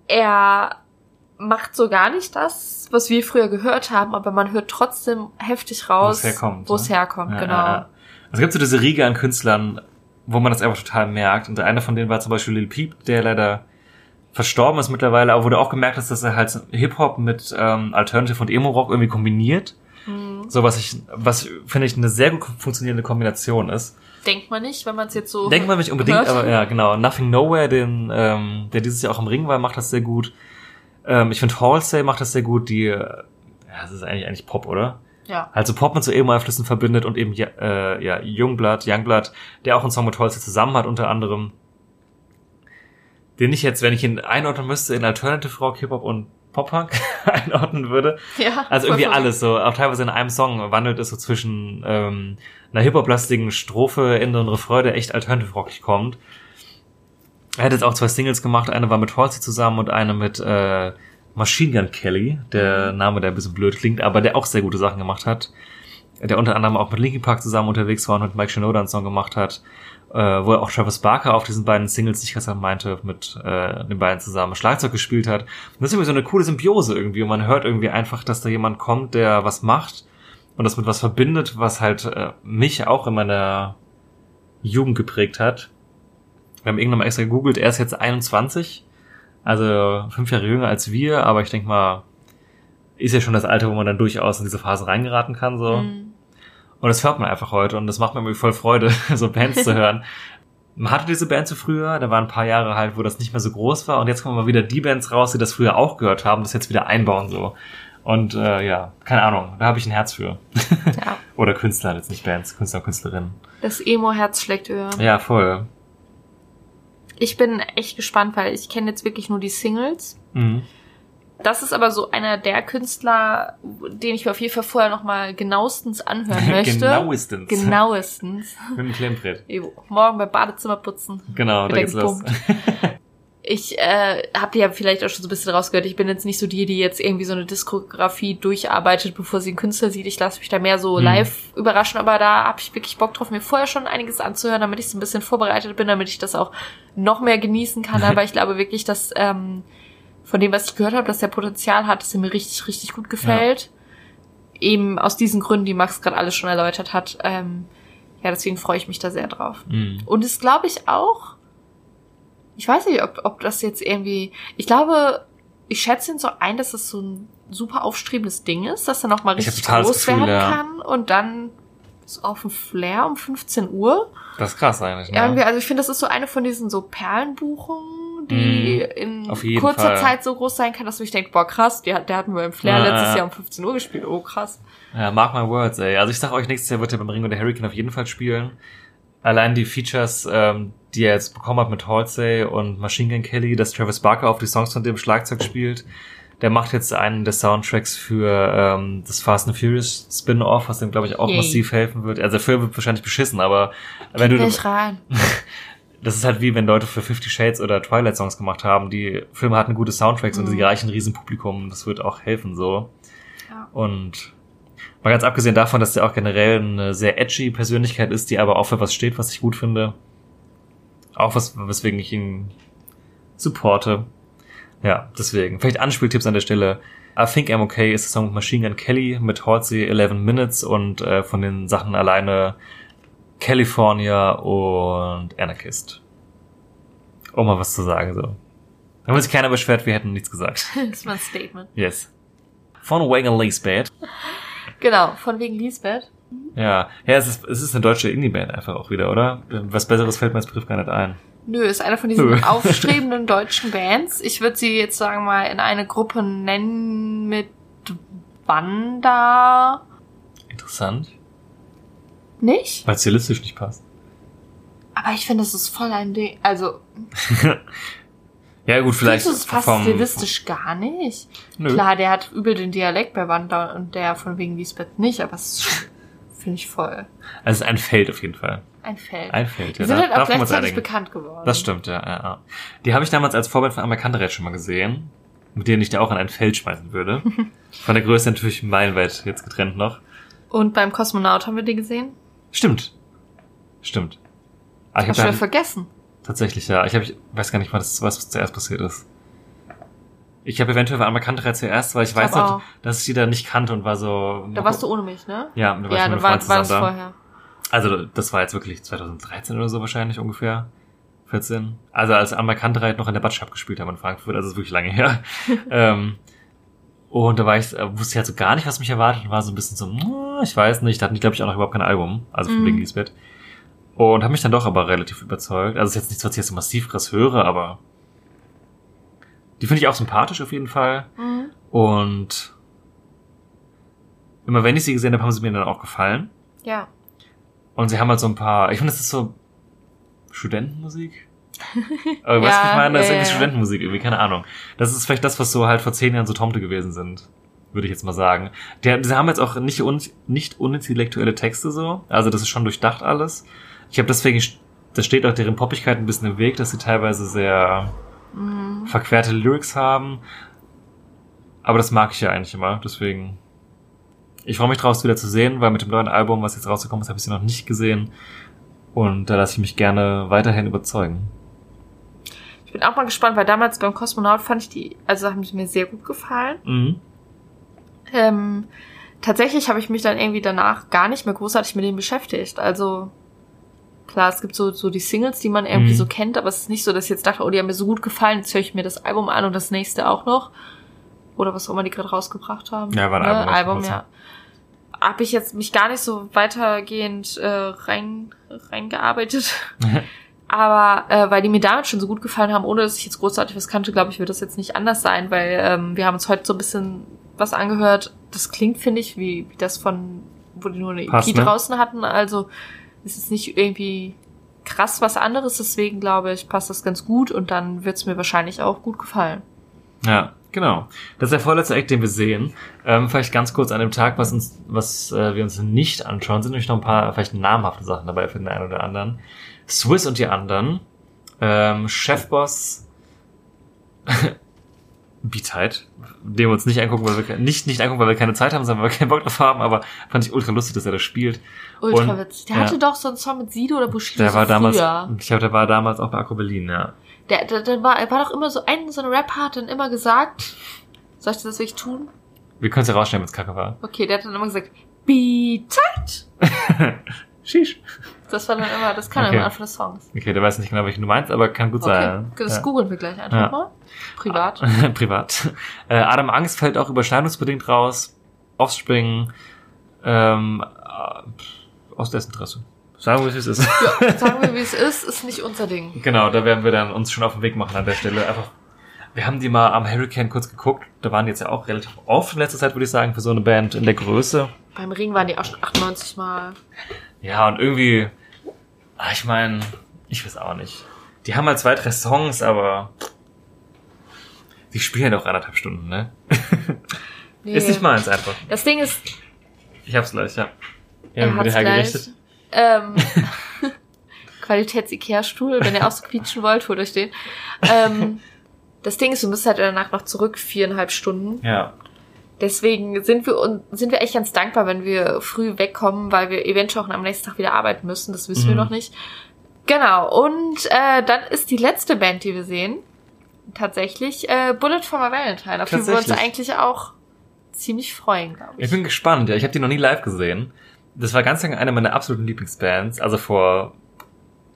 er macht so gar nicht das, was wir früher gehört haben, aber man hört trotzdem heftig raus, Wo es herkommt, wo es ne? herkommt, Ja, genau. ja. Es gibt so diese Riege an Künstlern, wo man das einfach total merkt. Und einer von denen war zum Beispiel Lil Peep, der leider verstorben ist mittlerweile, aber wo du auch gemerkt hast, dass er halt Hip-Hop mit ähm, Alternative und Emo-Rock irgendwie kombiniert. So was ich, was finde ich eine sehr gut funktionierende Kombination ist. Denkt man nicht, wenn man es jetzt so. Denkt man nicht unbedingt, hört. aber ja, genau. Nothing Nowhere, den, ähm, der dieses Jahr auch im Ring war, macht das sehr gut. Ähm, ich finde Halsey macht das sehr gut, die, äh, ja, das ist eigentlich, eigentlich Pop, oder? Ja. Also Pop mit so Emo-Einflüssen verbindet und eben, ja, äh, ja, Youngblood, Youngblood, der auch einen Song mit Halsey zusammen hat, unter anderem. Den ich jetzt, wenn ich ihn einordnen müsste, in Alternative Rock, Hip-Hop und Pop-Punk <laughs> einordnen würde. Ja. Also irgendwie verrückt. alles so, auch teilweise in einem Song wandelt es so zwischen ähm, einer hip-hop-lastigen Strophe, Ende und Refrain, der echt alternative rockig kommt. Er hat jetzt auch zwei Singles gemacht, eine war mit Halsey zusammen und eine mit äh, Machine Gun Kelly, der Name, der ein bisschen blöd klingt, aber der auch sehr gute Sachen gemacht hat. Der unter anderem auch mit Linkin Park zusammen unterwegs war und mit Mike Shinoda einen Song gemacht hat, äh, wo auch Travis Barker auf diesen beiden Singles, die ich gerade meinte, mit äh, den beiden zusammen Schlagzeug gespielt hat. Und das ist irgendwie so eine coole Symbiose irgendwie und man hört irgendwie einfach, dass da jemand kommt, der was macht und das mit was verbindet, was halt äh, mich auch in meiner Jugend geprägt hat. Wir haben irgendwann mal extra gegoogelt, er ist jetzt 21, also fünf Jahre jünger als wir, aber ich denke mal, ist ja schon das Alter, wo man dann durchaus in diese Phase reingeraten kann, so. Mhm. Und das hört man einfach heute und das macht mir irgendwie voll Freude, <laughs> so Bands zu hören. Man hatte diese Band so früher, da waren ein paar Jahre halt, wo das nicht mehr so groß war und jetzt kommen mal wieder die Bands raus, die das früher auch gehört haben, das jetzt wieder einbauen so. Und äh, ja, keine Ahnung, da habe ich ein Herz für. Ja. <laughs> Oder Künstler, jetzt nicht Bands, Künstler und Künstlerinnen. Das Emo-Herz schlägt höher. Ja, voll. Ich bin echt gespannt, weil ich kenne jetzt wirklich nur die Singles. Mhm. Das ist aber so einer der Künstler, den ich mir auf jeden Fall vorher nochmal genauestens anhören <laughs> möchte. Genauestens. Genauestens. <laughs> Mit dem Klemmbrett. Morgen beim Badezimmer putzen. Genau, da geht's los. <laughs> Ich äh, habe ja vielleicht auch schon so ein bisschen rausgehört. Ich bin jetzt nicht so die, die jetzt irgendwie so eine Diskografie durcharbeitet, bevor sie einen Künstler sieht. Ich lasse mich da mehr so Hm. live überraschen, aber da habe ich wirklich Bock drauf, mir vorher schon einiges anzuhören, damit ich so ein bisschen vorbereitet bin, damit ich das auch noch mehr genießen kann. Aber ich glaube wirklich, dass ähm, von dem, was ich gehört habe, dass der Potenzial hat, dass er mir richtig, richtig gut gefällt. Eben aus diesen Gründen, die Max gerade alles schon erläutert hat. Ähm, ja, deswegen freue ich mich da sehr drauf. Mhm. Und es glaube ich auch, ich weiß nicht, ob, ob das jetzt irgendwie, ich glaube, ich schätze ihn so ein, dass es so ein super aufstrebendes Ding ist, dass er nochmal richtig groß Gefühl, werden ja. kann und dann so auf dem Flair um 15 Uhr. Das ist krass eigentlich, Ja. ne? Also ich finde, das ist so eine von diesen so Perlenbuchungen, die Mhm. in kurzer Fall. Zeit so groß sein kann, dass du dich denkst, boah krass, der, der hat nur im Flair Ja, letztes ja. Jahr um 15 Uhr gespielt, oh krass. Ja, mark my words, ey. Also ich sag euch, nächstes Jahr wird er beim Ring und der Hurricane auf jeden Fall spielen. Allein die Features, ähm, die er jetzt bekommen hat mit Halsey und Machine Gun Kelly, dass Travis Barker auf die Songs von dem Schlagzeug spielt. Der macht jetzt einen der Soundtracks für ähm, das Fast and Furious Spin-Off, was dem, glaube ich, auch Yay. massiv helfen wird. Also der Film wird wahrscheinlich beschissen, aber wenn du, Nicht <laughs> rein. Das ist halt wie wenn Leute für Fifty Shades oder Twilight Songs gemacht haben. Die Filme hatten gute Soundtracks und die reichen ein Riesenpublikum. Das wird auch helfen so. Ja. Und mal ganz abgesehen davon, dass der auch generell eine sehr edgy Persönlichkeit ist, die aber auch für was steht, was ich gut finde. Auch was, weswegen ich ihn supporte. Ja, deswegen. Vielleicht Anspieltipps an der Stelle. I Think I'm Okay ist der Song mit Machine Gun Kelly mit Halsey 11 Minutes und äh, von den Sachen alleine California und Anarchist. Um mal was zu sagen, so. Da muss sich keiner beschwert, wir hätten nichts gesagt. <laughs> Das ist mein Statement. Yes. Von Wagon Lisbeth. Genau, von wegen Lisbeth. Ja, ja, es ist, es ist eine deutsche Indie-Band einfach auch wieder, oder? Was Besseres fällt mir als Begriff gar nicht ein. Nö, ist eine von diesen Nö. <laughs> aufstrebenden deutschen Bands. Ich würde sie jetzt sagen mal in eine Gruppe nennen mit Wanda. Interessant, Nicht? weil es stilistisch nicht passt. Aber ich finde, das ist voll ein Ding. Also, <laughs> Ja, gut, vielleicht es fast vom, stilistisch gar nicht. Nö. Klar, der hat übel den Dialekt bei Wanda und der von wegen Lisbeth nicht, aber es ist finde ich voll Also ein Feld auf jeden Fall. ein Feld. Ein Feld, Die ja. sind da- halt auch gleichzeitig bekannt geworden. Das stimmt, ja, ja, ja. Die habe ich damals als Vorbild von Amerikanterät schon mal gesehen, mit denen ich dir auch an ein Feld schmeißen würde. <laughs> Von der Größe natürlich meilenweit jetzt getrennt noch. Und beim Kosmonaut haben wir die gesehen? Stimmt. Stimmt. Aber ich Hast du habe wieder vergessen. tatsächlich, ja. Ich, hab, ich weiß gar nicht, was, was zuerst passiert ist. Ich habe eventuell an Bekannterei zuerst, weil ich, Ich weiß noch, auch. dass ich die da nicht kannte und war so. Da warst du ohne mich, ne? Ja, da war ich Ja, mit da einem war, war das da. vorher. Also das war jetzt wirklich 2013 oder so wahrscheinlich ungefähr. 14. Also als Amerikanterei noch in der Batschab gespielt haben in Frankfurt, also ist wirklich lange her. <laughs> ähm, Und da war ich, äh, wusste ich halt so gar nicht, was mich erwartet und war so ein bisschen so, "Hm, ich weiß nicht, da hatten die, glaube ich, auch noch überhaupt kein Album, also von Mhm. Bling Lisbeth. Und habe mich dann doch aber relativ überzeugt. Also ist jetzt nichts, was ich jetzt so massiv krass höre, aber die finde ich auch sympathisch auf jeden Fall. Mhm. Und immer wenn ich sie gesehen habe, haben sie mir dann auch gefallen. Ja. Und sie haben halt so ein paar, ich finde, das ist so Studentenmusik. Aber weißt du, Ja, ich meine, das ist irgendwie ja. Studentenmusik, irgendwie, keine Ahnung. Das ist vielleicht das, was so halt vor zehn Jahren so Tomte gewesen sind. Würde ich jetzt mal sagen. Die, sie haben jetzt auch nicht, un, nicht unintellektuelle Texte so. Also das ist schon durchdacht alles. Ich habe deswegen, das steht auch deren Poppigkeit ein bisschen im Weg, dass sie teilweise sehr Mhm. verquerte Lyrics haben. Aber das mag ich ja eigentlich immer, deswegen. Ich freue mich drauf, es wieder zu sehen, weil mit dem neuen Album, was jetzt rausgekommen ist, habe ich sie noch nicht gesehen. Und da lasse ich mich gerne weiterhin überzeugen. Ich bin auch mal gespannt, weil damals beim Kosmonaut fand ich die, also haben die mir sehr gut gefallen. Mhm. Ähm, tatsächlich habe ich mich dann irgendwie danach gar nicht mehr großartig mit denen beschäftigt. Also klar, es gibt so, so die Singles, die man irgendwie Mhm. so kennt, aber es ist nicht so, dass ich jetzt dachte, oh, die haben mir so gut gefallen, jetzt höre ich mir das Album an und das nächste auch noch. Oder was auch immer die gerade rausgebracht haben. Ja, war ein ne? Album Album, ja. Habe ich jetzt mich gar nicht so weitergehend äh, rein reingearbeitet. <laughs> Aber äh, weil die mir damit schon so gut gefallen haben, ohne dass ich jetzt großartig was kannte, glaube ich, wird das jetzt nicht anders sein, weil ähm, wir haben uns heute so ein bisschen was angehört. Das klingt, finde ich, wie, wie das von, wo die nur eine EP ne? draußen hatten. Also es ist nicht irgendwie krass was anderes, deswegen glaube ich, passt das ganz gut und dann wird es mir wahrscheinlich auch gut gefallen. Ja, genau. Das ist der vorletzte Act, den wir sehen. Ähm, vielleicht ganz kurz an dem Tag, was uns, was äh, wir uns nicht anschauen, sind nämlich noch ein paar vielleicht namhafte Sachen dabei für den einen oder anderen. Swiss und die anderen. Ähm, Chefboss <laughs> Beatheit, den wir uns nicht angucken, weil wir nicht nicht angucken, weil wir keine Zeit haben, sondern weil wir keinen Bock drauf haben, aber fand ich ultra lustig, dass er das spielt. Ultra Und, witzig. Der ja. hatte doch so einen Song mit Sido oder Bushido Der so war damals, früher. ich glaube, der war damals auch bei Akku Berlin, ja. Der, der, der war, er war doch immer so ein, so ein Rapper hat dann immer gesagt, soll ich das wirklich tun? Wir können es ja rausstellen, wenn es kacke war. Okay, der hat dann immer gesagt, be tight. <laughs> Sheesh. Das war dann immer, das kann Okay. immer Anfang des Songs. Okay, der weiß nicht genau, welchen du meinst, aber kann gut Okay, sein. das ja. googeln wir gleich einfach Ja. mal. Privat. <laughs> Privat. Äh, Adam Angst fällt auch überschneidungsbedingt raus. Offspring, ähm, äh, aus Desinteresse. Sagen wir, wie es ist. Ja, <laughs> sagen wir, wie es ist, ist nicht unser Ding. genau, da werden wir dann uns schon auf den Weg machen an der Stelle. Einfach, wir haben die mal am Hurricane kurz geguckt. Da waren die jetzt ja auch relativ oft in letzter Zeit, würde ich sagen, für so eine Band in der Größe. Beim Ring waren die auch schon 98 Mal. Ja, und irgendwie, ah, ich meine, ich weiß auch nicht. Die haben halt zwei, drei Songs, aber die spielen doch anderthalb Stunden, ne? Nee. <laughs> Ist nicht meins einfach. Das Ding ist, Ich hab's gleich, ja. Ja, er wird hat's hergerichtet. Ähm, <laughs> Qualitäts-Ikea-Stuhl, wenn ihr auch so quietschen wollt, holt euch den. Ähm, das Ding ist, du müsst halt danach noch zurück, viereinhalb Stunden. Ja. Deswegen sind wir und sind wir echt ganz dankbar, wenn wir früh wegkommen, weil wir eventuell auch am nächsten Tag wieder arbeiten müssen. Das wissen wir Mhm. noch nicht. Genau. Und äh, dann ist die letzte Band, die wir sehen, tatsächlich äh, Bullet for my Valentine, auf die wir uns eigentlich auch ziemlich freuen, glaube ich. Ich bin gespannt, ja. Ich habe die noch nie live gesehen. Das war ganz lange eine meiner absoluten Lieblingsbands. Also vor,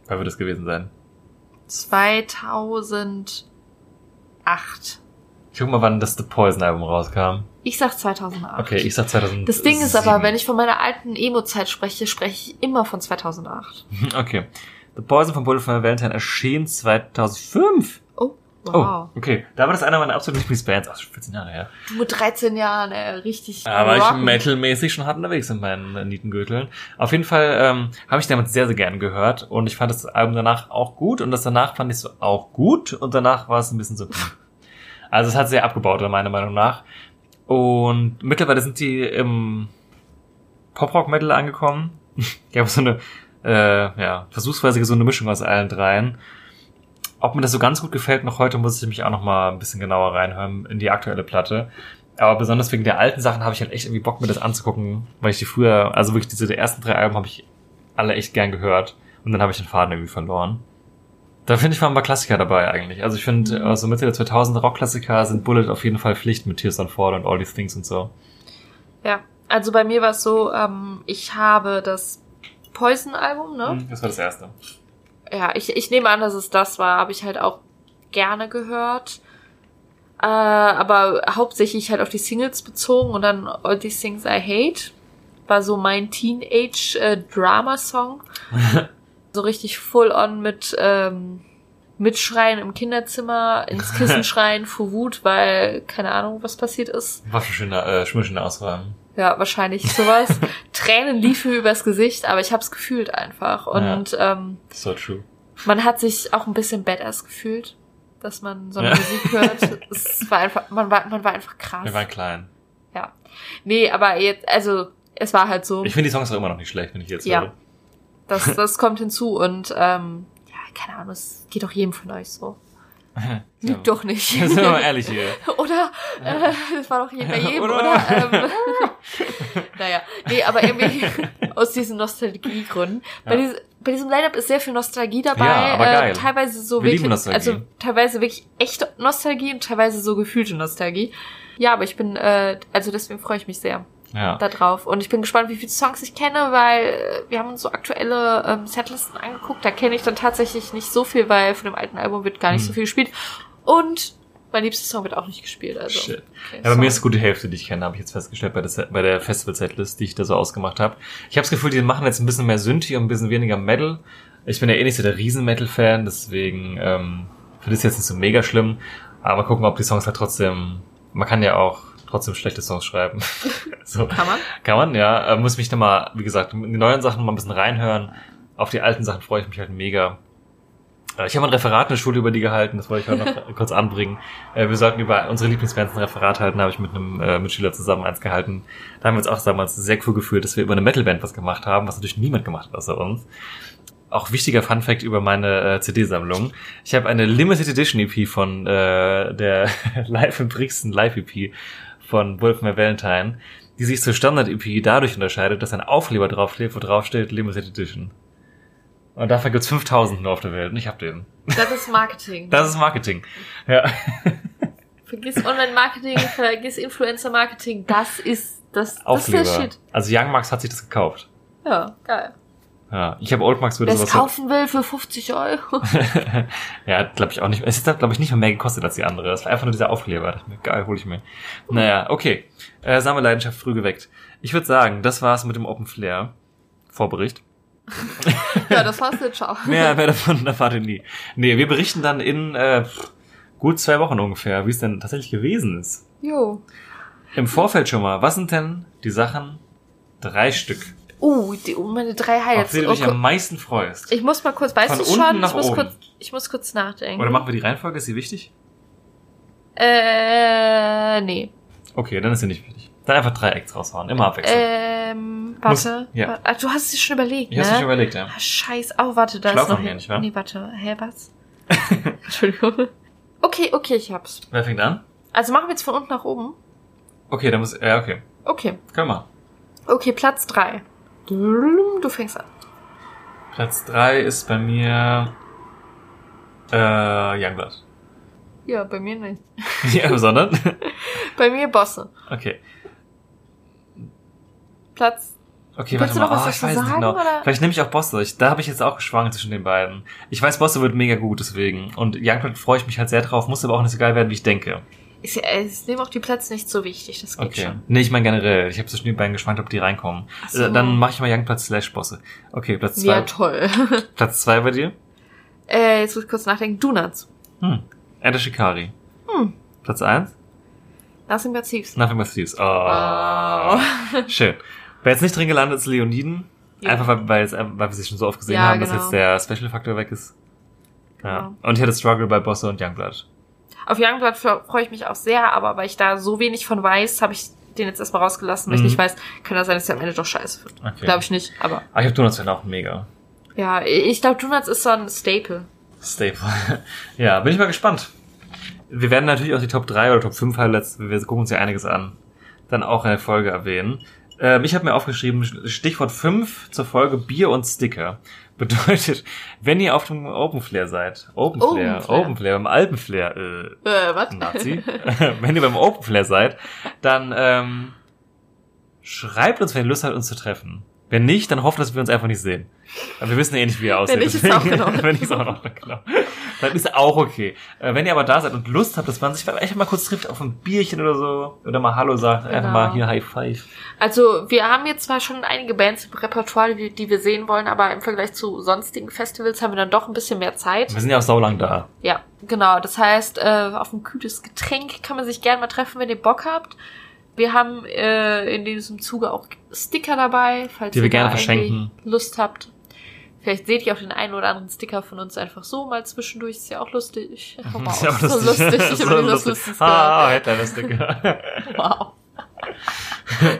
wann wird das gewesen sein? 2008. Ich guck mal, wann das The Poison Album rauskam. Ich sag 2008. Okay, ich sag 2000. Das Ding ist aber, wenn ich von meiner alten Emo-Zeit spreche, spreche ich immer von 2008. <laughs> Okay. The Poison von Bullet for Valentine erschien 2005. Oh, Oh, wow. okay. Da war das einer meiner absoluten Lieblingsbands. Ach, schon 14 Jahre her. Du mit 13 Jahren, ey, richtig. Da war ich rocken. metalmäßig schon hart unterwegs in meinen äh, Nietengürteln. Auf jeden Fall ähm, habe ich damals sehr, sehr gern gehört und ich fand das Album danach auch gut und das danach fand ich so auch gut und danach war es ein bisschen so. <laughs> Also es hat sehr abgebaut, meiner Meinung nach. Und mittlerweile sind die im Pop-Rock-Metal angekommen. <laughs> Die haben so eine, äh, ja, versuchsweise eine Mischung aus allen dreien. Ob mir das so ganz gut gefällt noch heute, muss ich mich auch noch mal ein bisschen genauer reinhören in die aktuelle Platte. Aber besonders wegen der alten Sachen habe ich halt echt irgendwie Bock, mir das anzugucken, weil ich die früher, also wirklich diese die ersten drei Alben habe ich alle echt gern gehört und dann habe ich den Faden irgendwie verloren. Da finde ich mal ein paar Klassiker dabei eigentlich. Also ich finde, Mhm. also Mitte der 2000er Rockklassiker sind Bullet auf jeden Fall Pflicht mit Tears on Fall und All These Things und so. Ja, also bei mir war es so, ähm, ich habe das Poison-Album, ne? Das war das erste. Ja, ich, ich nehme an, dass es das war, habe ich halt auch gerne gehört. Äh, aber hauptsächlich halt auf die Singles bezogen und dann All These Things I Hate war so mein Teenage-Drama-Song. <laughs> so richtig full on mit ähm, Mitschreien im Kinderzimmer, ins Kissen <laughs> schreien vor Wut, weil keine Ahnung, was passiert ist. Was für schöne, äh, schöne Auswahl. Ja, wahrscheinlich sowas. <laughs> Tränen liefen übers Gesicht, aber ich hab's gefühlt einfach. Und ähm, So true. man hat sich auch ein bisschen badass gefühlt, dass man so eine Ja. Musik hört. <laughs> Es war einfach, man war, man war einfach krass. Wir waren klein. Ja. Nee, aber jetzt, also, es war halt so, Ich finde die Songs auch immer noch nicht schlecht, wenn ich jetzt Ja. höre. Das, <laughs> das kommt hinzu und, ähm, ja, keine Ahnung, es geht doch jedem von euch so. <laughs> Lügt doch nicht. Sind wir mal ehrlich hier. <laughs> Oder, äh, das war doch je bei jedem, oder? Oder? Ähm, naja, nee, aber irgendwie aus diesen Nostalgiegründen. Bei, Ja. diesem, bei diesem Line-Up ist sehr viel Nostalgie dabei. Ja, aber geil. Äh, teilweise so Wir wirklich, Nostalgie. also teilweise wirklich echte Nostalgie und teilweise so gefühlte Nostalgie. Ja, aber ich bin, äh, also deswegen freue ich mich sehr Ja. da drauf. Und ich bin gespannt, wie viele Songs ich kenne, weil äh, wir haben uns so aktuelle ähm, Setlisten angeguckt. Da kenne ich dann tatsächlich nicht so viel, weil von dem alten Album wird gar nicht Hm. so viel gespielt. Und mein liebster Song wird auch nicht gespielt. Also, Shit. okay, Ja, bei mir ist gut die Hälfte, die ich kenne, habe ich jetzt festgestellt bei der, Set- bei der Festival-Setlist, die ich da so ausgemacht habe. Ich habe das Gefühl, die machen jetzt ein bisschen mehr Synthi und ein bisschen weniger Metal. Ich bin ja eh nicht so der Riesen-Metal-Fan, deswegen ähm, finde ich es jetzt nicht so mega schlimm. Aber mal gucken, ob die Songs halt trotzdem... Man kann ja auch trotzdem schlechte Songs schreiben. <laughs> so. Kann man? Kann man, ja. Äh, muss mich da mal, wie gesagt, in die neuen Sachen mal ein bisschen reinhören. Auf die alten Sachen freue ich mich halt mega. Äh, Ich habe ein Referat in der Schule über die gehalten, das wollte ich heute noch <laughs> kurz anbringen. Äh, Wir sollten über unsere Lieblingsbands ein Referat halten, habe ich mit einem äh, Mitschüler zusammen eins gehalten. Da haben wir uns auch damals sehr cool gefühlt, dass wir über eine Metalband was gemacht haben, was natürlich niemand gemacht hat außer uns. Auch wichtiger Fun Fact über meine äh, CD-Sammlung. Ich habe eine Limited Edition EP von äh, der <laughs> Live in Brixton Live EP von Wolfmere Valentine, die sich zur Standard EP dadurch unterscheidet, dass ein Aufkleber draufklebt, wo drauf steht Limited Edition. Und dafür gibt's 5000 nur auf der Welt und ich hab den. Das ist Marketing. Das ist Marketing. Ja. <laughs> vergiss Online-Marketing, vergiss Influencer-Marketing. Das ist das, das ist Aufkleber. der Shit. Also Young Max hat sich das gekauft. Ja, geil. Ja. Ich habe Old Max würde Wer sowas. kaufen will für 50 Euro. <laughs> ja, glaube ich auch nicht. Es ist, glaube ich, nicht mal mehr gekostet als die andere. Es war einfach nur dieser Aufkleber. Da dachte mir, Geil, hol ich mir. Naja, okay. Äh, Sammelleidenschaft früh geweckt. Ich würde sagen, das war's mit dem Open Flair. Vorbericht. <laughs> ja, das war's jetzt. Ciao. Mehr, mehr davon erfahrt ihr nie. Nee, wir berichten dann in äh, gut zwei Wochen ungefähr, wie es denn tatsächlich gewesen ist. Jo. Im Vorfeld schon mal, was sind denn die Sachen, drei Stück, Uh, die, oh, meine drei auf Highlights. die du Oh, dich am meisten freust? ich muss mal kurz, weißt du schon? Ich muss, oben. kurz, ich muss kurz nachdenken. Oder machen wir die Reihenfolge, ist sie wichtig? Äh, nee. Okay, dann ist sie nicht wichtig. Dann einfach drei Acts raushauen, immer abwechseln. Ähm, warte. ja. Wa- Ah, du hast es dir schon überlegt, ich hab's ne? mir schon überlegt, ja. Ah, Scheiß. Oh, warte, da Schlau ist noch... nicht wahr? Nee, warte. Hä, was? <laughs> Entschuldigung. Okay, okay, ich hab's. Wer fängt an? Also machen wir jetzt von unten nach oben. Okay, dann muss, ja, okay. Okay. Können wir. Okay, Platz drei. Du fängst an. Platz drei ist bei mir, äh, Youngblood. Ja, bei mir nicht. <laughs> ja, sondern? <laughs> Bei mir Bosse. okay. Platz. Okay, Willst warte mal, oh, ich weiß nicht sagen, genau. oder? Vielleicht nehme ich auch Bosse. Ich, da habe ich jetzt auch geschwankt zwischen den beiden. Ich weiß, Bosse wird mega gut, deswegen. Und Youngblood freue ich mich halt sehr drauf, muss aber auch nicht so geil werden, wie ich denke. Ich, ich nehme auch die Plätze nicht so wichtig, das geht Okay. schon. Nee, ich meine generell. Ich habe zwischen den beiden geschwankt, ob die reinkommen. Ach so. Äh, Dann mache ich mal Youngblood slash Bosse. Okay, Platz zwei. Ja, toll. <laughs> Platz zwei bei dir? äh, jetzt muss ich kurz nachdenken. Donuts. Hm. Enter Shikari. Hm. Platz eins? Nothing but Thieves. Nothing but Thieves. Oh. Oh. <laughs> Schön. Wer jetzt nicht drin gelandet ist, Leoniden. Ja. Einfach weil, weil, weil wir sie schon so oft gesehen Ja, haben, dass genau. jetzt der Special-Faktor weg ist. Ja. Genau. Und ich hatte Struggle bei Bosse und Youngblood. Auf Youngblood freue ich mich auch sehr, aber weil ich da so wenig von weiß, habe ich den jetzt erstmal rausgelassen, weil Mhm. ich nicht weiß, kann das sein, dass er am Ende doch scheiße wird. Okay. Glaube ich nicht, aber Ah, ich habe Donuts fan auch mega. ja, ich glaube, Donuts ist so ein Staple. Staple. <laughs> ja, bin ich mal gespannt. Wir werden natürlich auch die Top 3 oder Top 5 Highlights, wir gucken uns ja einiges an, dann auch in der Folge erwähnen. Ähm, ich habe mir aufgeschrieben, Stichwort 5 zur Folge Bier und Sticker. <laughs> Bedeutet, wenn ihr auf dem Open Flair seid, Open Flair, Open Flair. Open Flair, beim Alpenflair, äh, Äh, was? Nazi, <laughs> wenn ihr beim Open Flair seid, dann ähm, schreibt uns, wenn ihr Lust habt, uns zu treffen. Wenn nicht, dann hofft, dass wir uns einfach nicht sehen. Aber wir wissen ja eh nicht, wie ihr aussieht. Wenn nicht, ist auch Ordnung. <laughs> Wenn nicht, ist auch Ordnung, genau. Dann ist auch okay. Äh, Wenn ihr aber da seid und Lust habt, dass man sich einfach mal kurz trifft auf ein Bierchen oder so, oder mal Hallo sagt, einfach Genau. mal hier High Five. Also wir haben jetzt zwar schon einige Bands im Repertoire, die, die wir sehen wollen, aber im Vergleich zu sonstigen Festivals haben wir dann doch ein bisschen mehr Zeit. Wir sind ja auch saulang da. Ja, genau. Das heißt, äh, auf ein kühles Getränk kann man sich gerne mal treffen, wenn ihr Bock habt. Wir haben äh, in diesem Zuge auch Sticker dabei, falls Die ihr wir gerne verschenken. Lust habt. Vielleicht seht ihr auch den einen oder anderen Sticker von uns einfach so mal zwischendurch. Ist ja auch lustig. Hör mal Ist ja auch so lustig. Ich <laughs> So habe den lustig. lustigsten Ah, Headliner Sticker. <laughs> Wow. <laughs>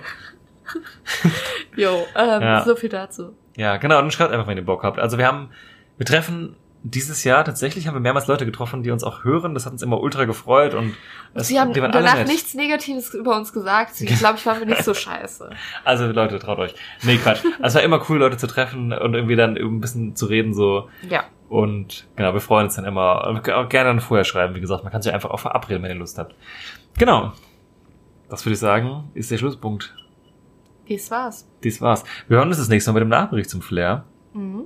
Jo, ähm, Ja. so viel dazu. Ja, genau, und schreibt einfach, wenn ihr Bock habt. Also wir haben, wir treffen dieses Jahr tatsächlich haben wir mehrmals Leute getroffen, die uns auch hören. Das hat uns immer ultra gefreut und es, Sie haben danach nichts Negatives über uns gesagt. Deswegen glaube ich, waren wir nicht so scheiße. <laughs> Also Leute, traut euch. Nee, Quatsch. Also es war immer cool, Leute zu treffen und irgendwie dann ein bisschen zu reden so. Ja. Und genau, wir freuen uns dann immer. Und auch gerne dann vorher schreiben, wie gesagt. Man kann sich einfach auch verabreden, wenn ihr Lust habt. Genau. Das würde ich sagen, ist der Schlusspunkt. Dies war's. Dies war's. Wir hören uns das nächste Mal mit dem Nachbericht zum Flair. Mhm.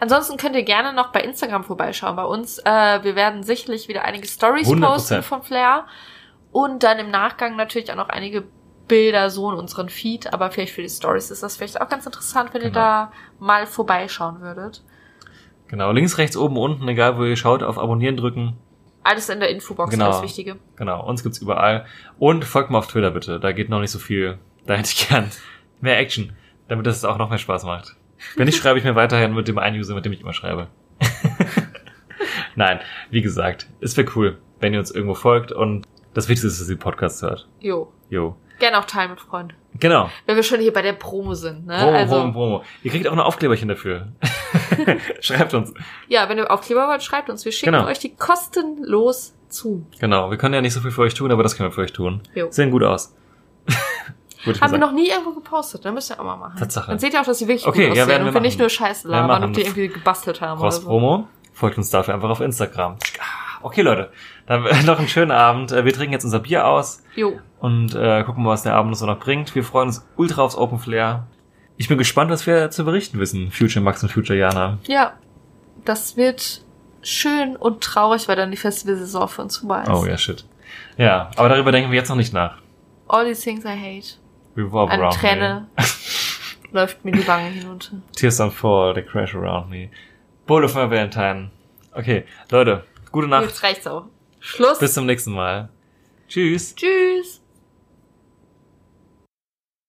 Ansonsten könnt ihr gerne noch bei Instagram vorbeischauen. Bei uns, äh, wir werden sicherlich wieder einige Stories 100%. posten von Flair. Und dann im Nachgang natürlich auch noch einige Bilder so in unseren Feed. Aber vielleicht für die Stories ist das vielleicht auch ganz interessant, wenn ihr Genau. da mal vorbeischauen würdet. Genau, links, rechts, oben, unten, egal wo ihr schaut, auf Abonnieren drücken. Alles in der Infobox, Genau. alles Wichtige. Genau, uns gibt's überall. Und folgt mir auf Twitter bitte. Da geht noch nicht so viel. Da hätte ich gern mehr Action, damit es auch noch mehr Spaß macht. Wenn nicht, schreibe ich mir weiterhin mit dem einen User, mit dem ich immer schreibe. <laughs> Nein, wie gesagt, es wäre cool, wenn ihr uns irgendwo folgt und das Wichtigste ist, dass ihr Podcasts hört. Jo. Jo. Gerne auch teilen mit Freunden. Genau. Wenn wir schon hier bei der Promo sind, ne? Promo, also, Promo, Promo. Ihr kriegt auch noch Aufkleberchen dafür. <laughs> Schreibt uns. ja, wenn ihr Aufkleber wollt, schreibt uns. Wir schicken Genau. euch die kostenlos zu. Genau, wir können ja nicht so viel für euch tun, aber das können wir für euch tun. Jo. Sehen gut aus. Haben wir noch nie irgendwo gepostet, dann müsst ihr auch mal machen. Tatsache. Dann seht ihr auch, dass sie wirklich Okay, gut ja, aussehen wir und wir nicht nur Scheiße labern, ob die irgendwie gebastelt haben oder Cross so. Promo. Folgt uns dafür einfach auf Instagram. Okay, Leute. Dann noch einen schönen Abend. Äh, Wir trinken jetzt unser Bier aus Jo. und äh, gucken mal, was der Abend so noch bringt. Wir freuen uns ultra aufs Open Flair. Ich bin gespannt, was wir zu berichten wissen. Future Max und Future Jana. Ja, das wird schön und traurig, weil dann die Festivalsaison für uns vorbei ist. Oh ja, shit. Ja, aber darüber denken wir jetzt noch nicht nach. All these things I hate. Revolve Eine around Träne <laughs> läuft mir die Wange hinunter. me. Tears don't fall, they crash around me. Of my Valentine. Okay, Leute, gute Nacht. Jetzt reicht's auch. Schluss. Bis zum nächsten Mal. Tschüss. Tschüss.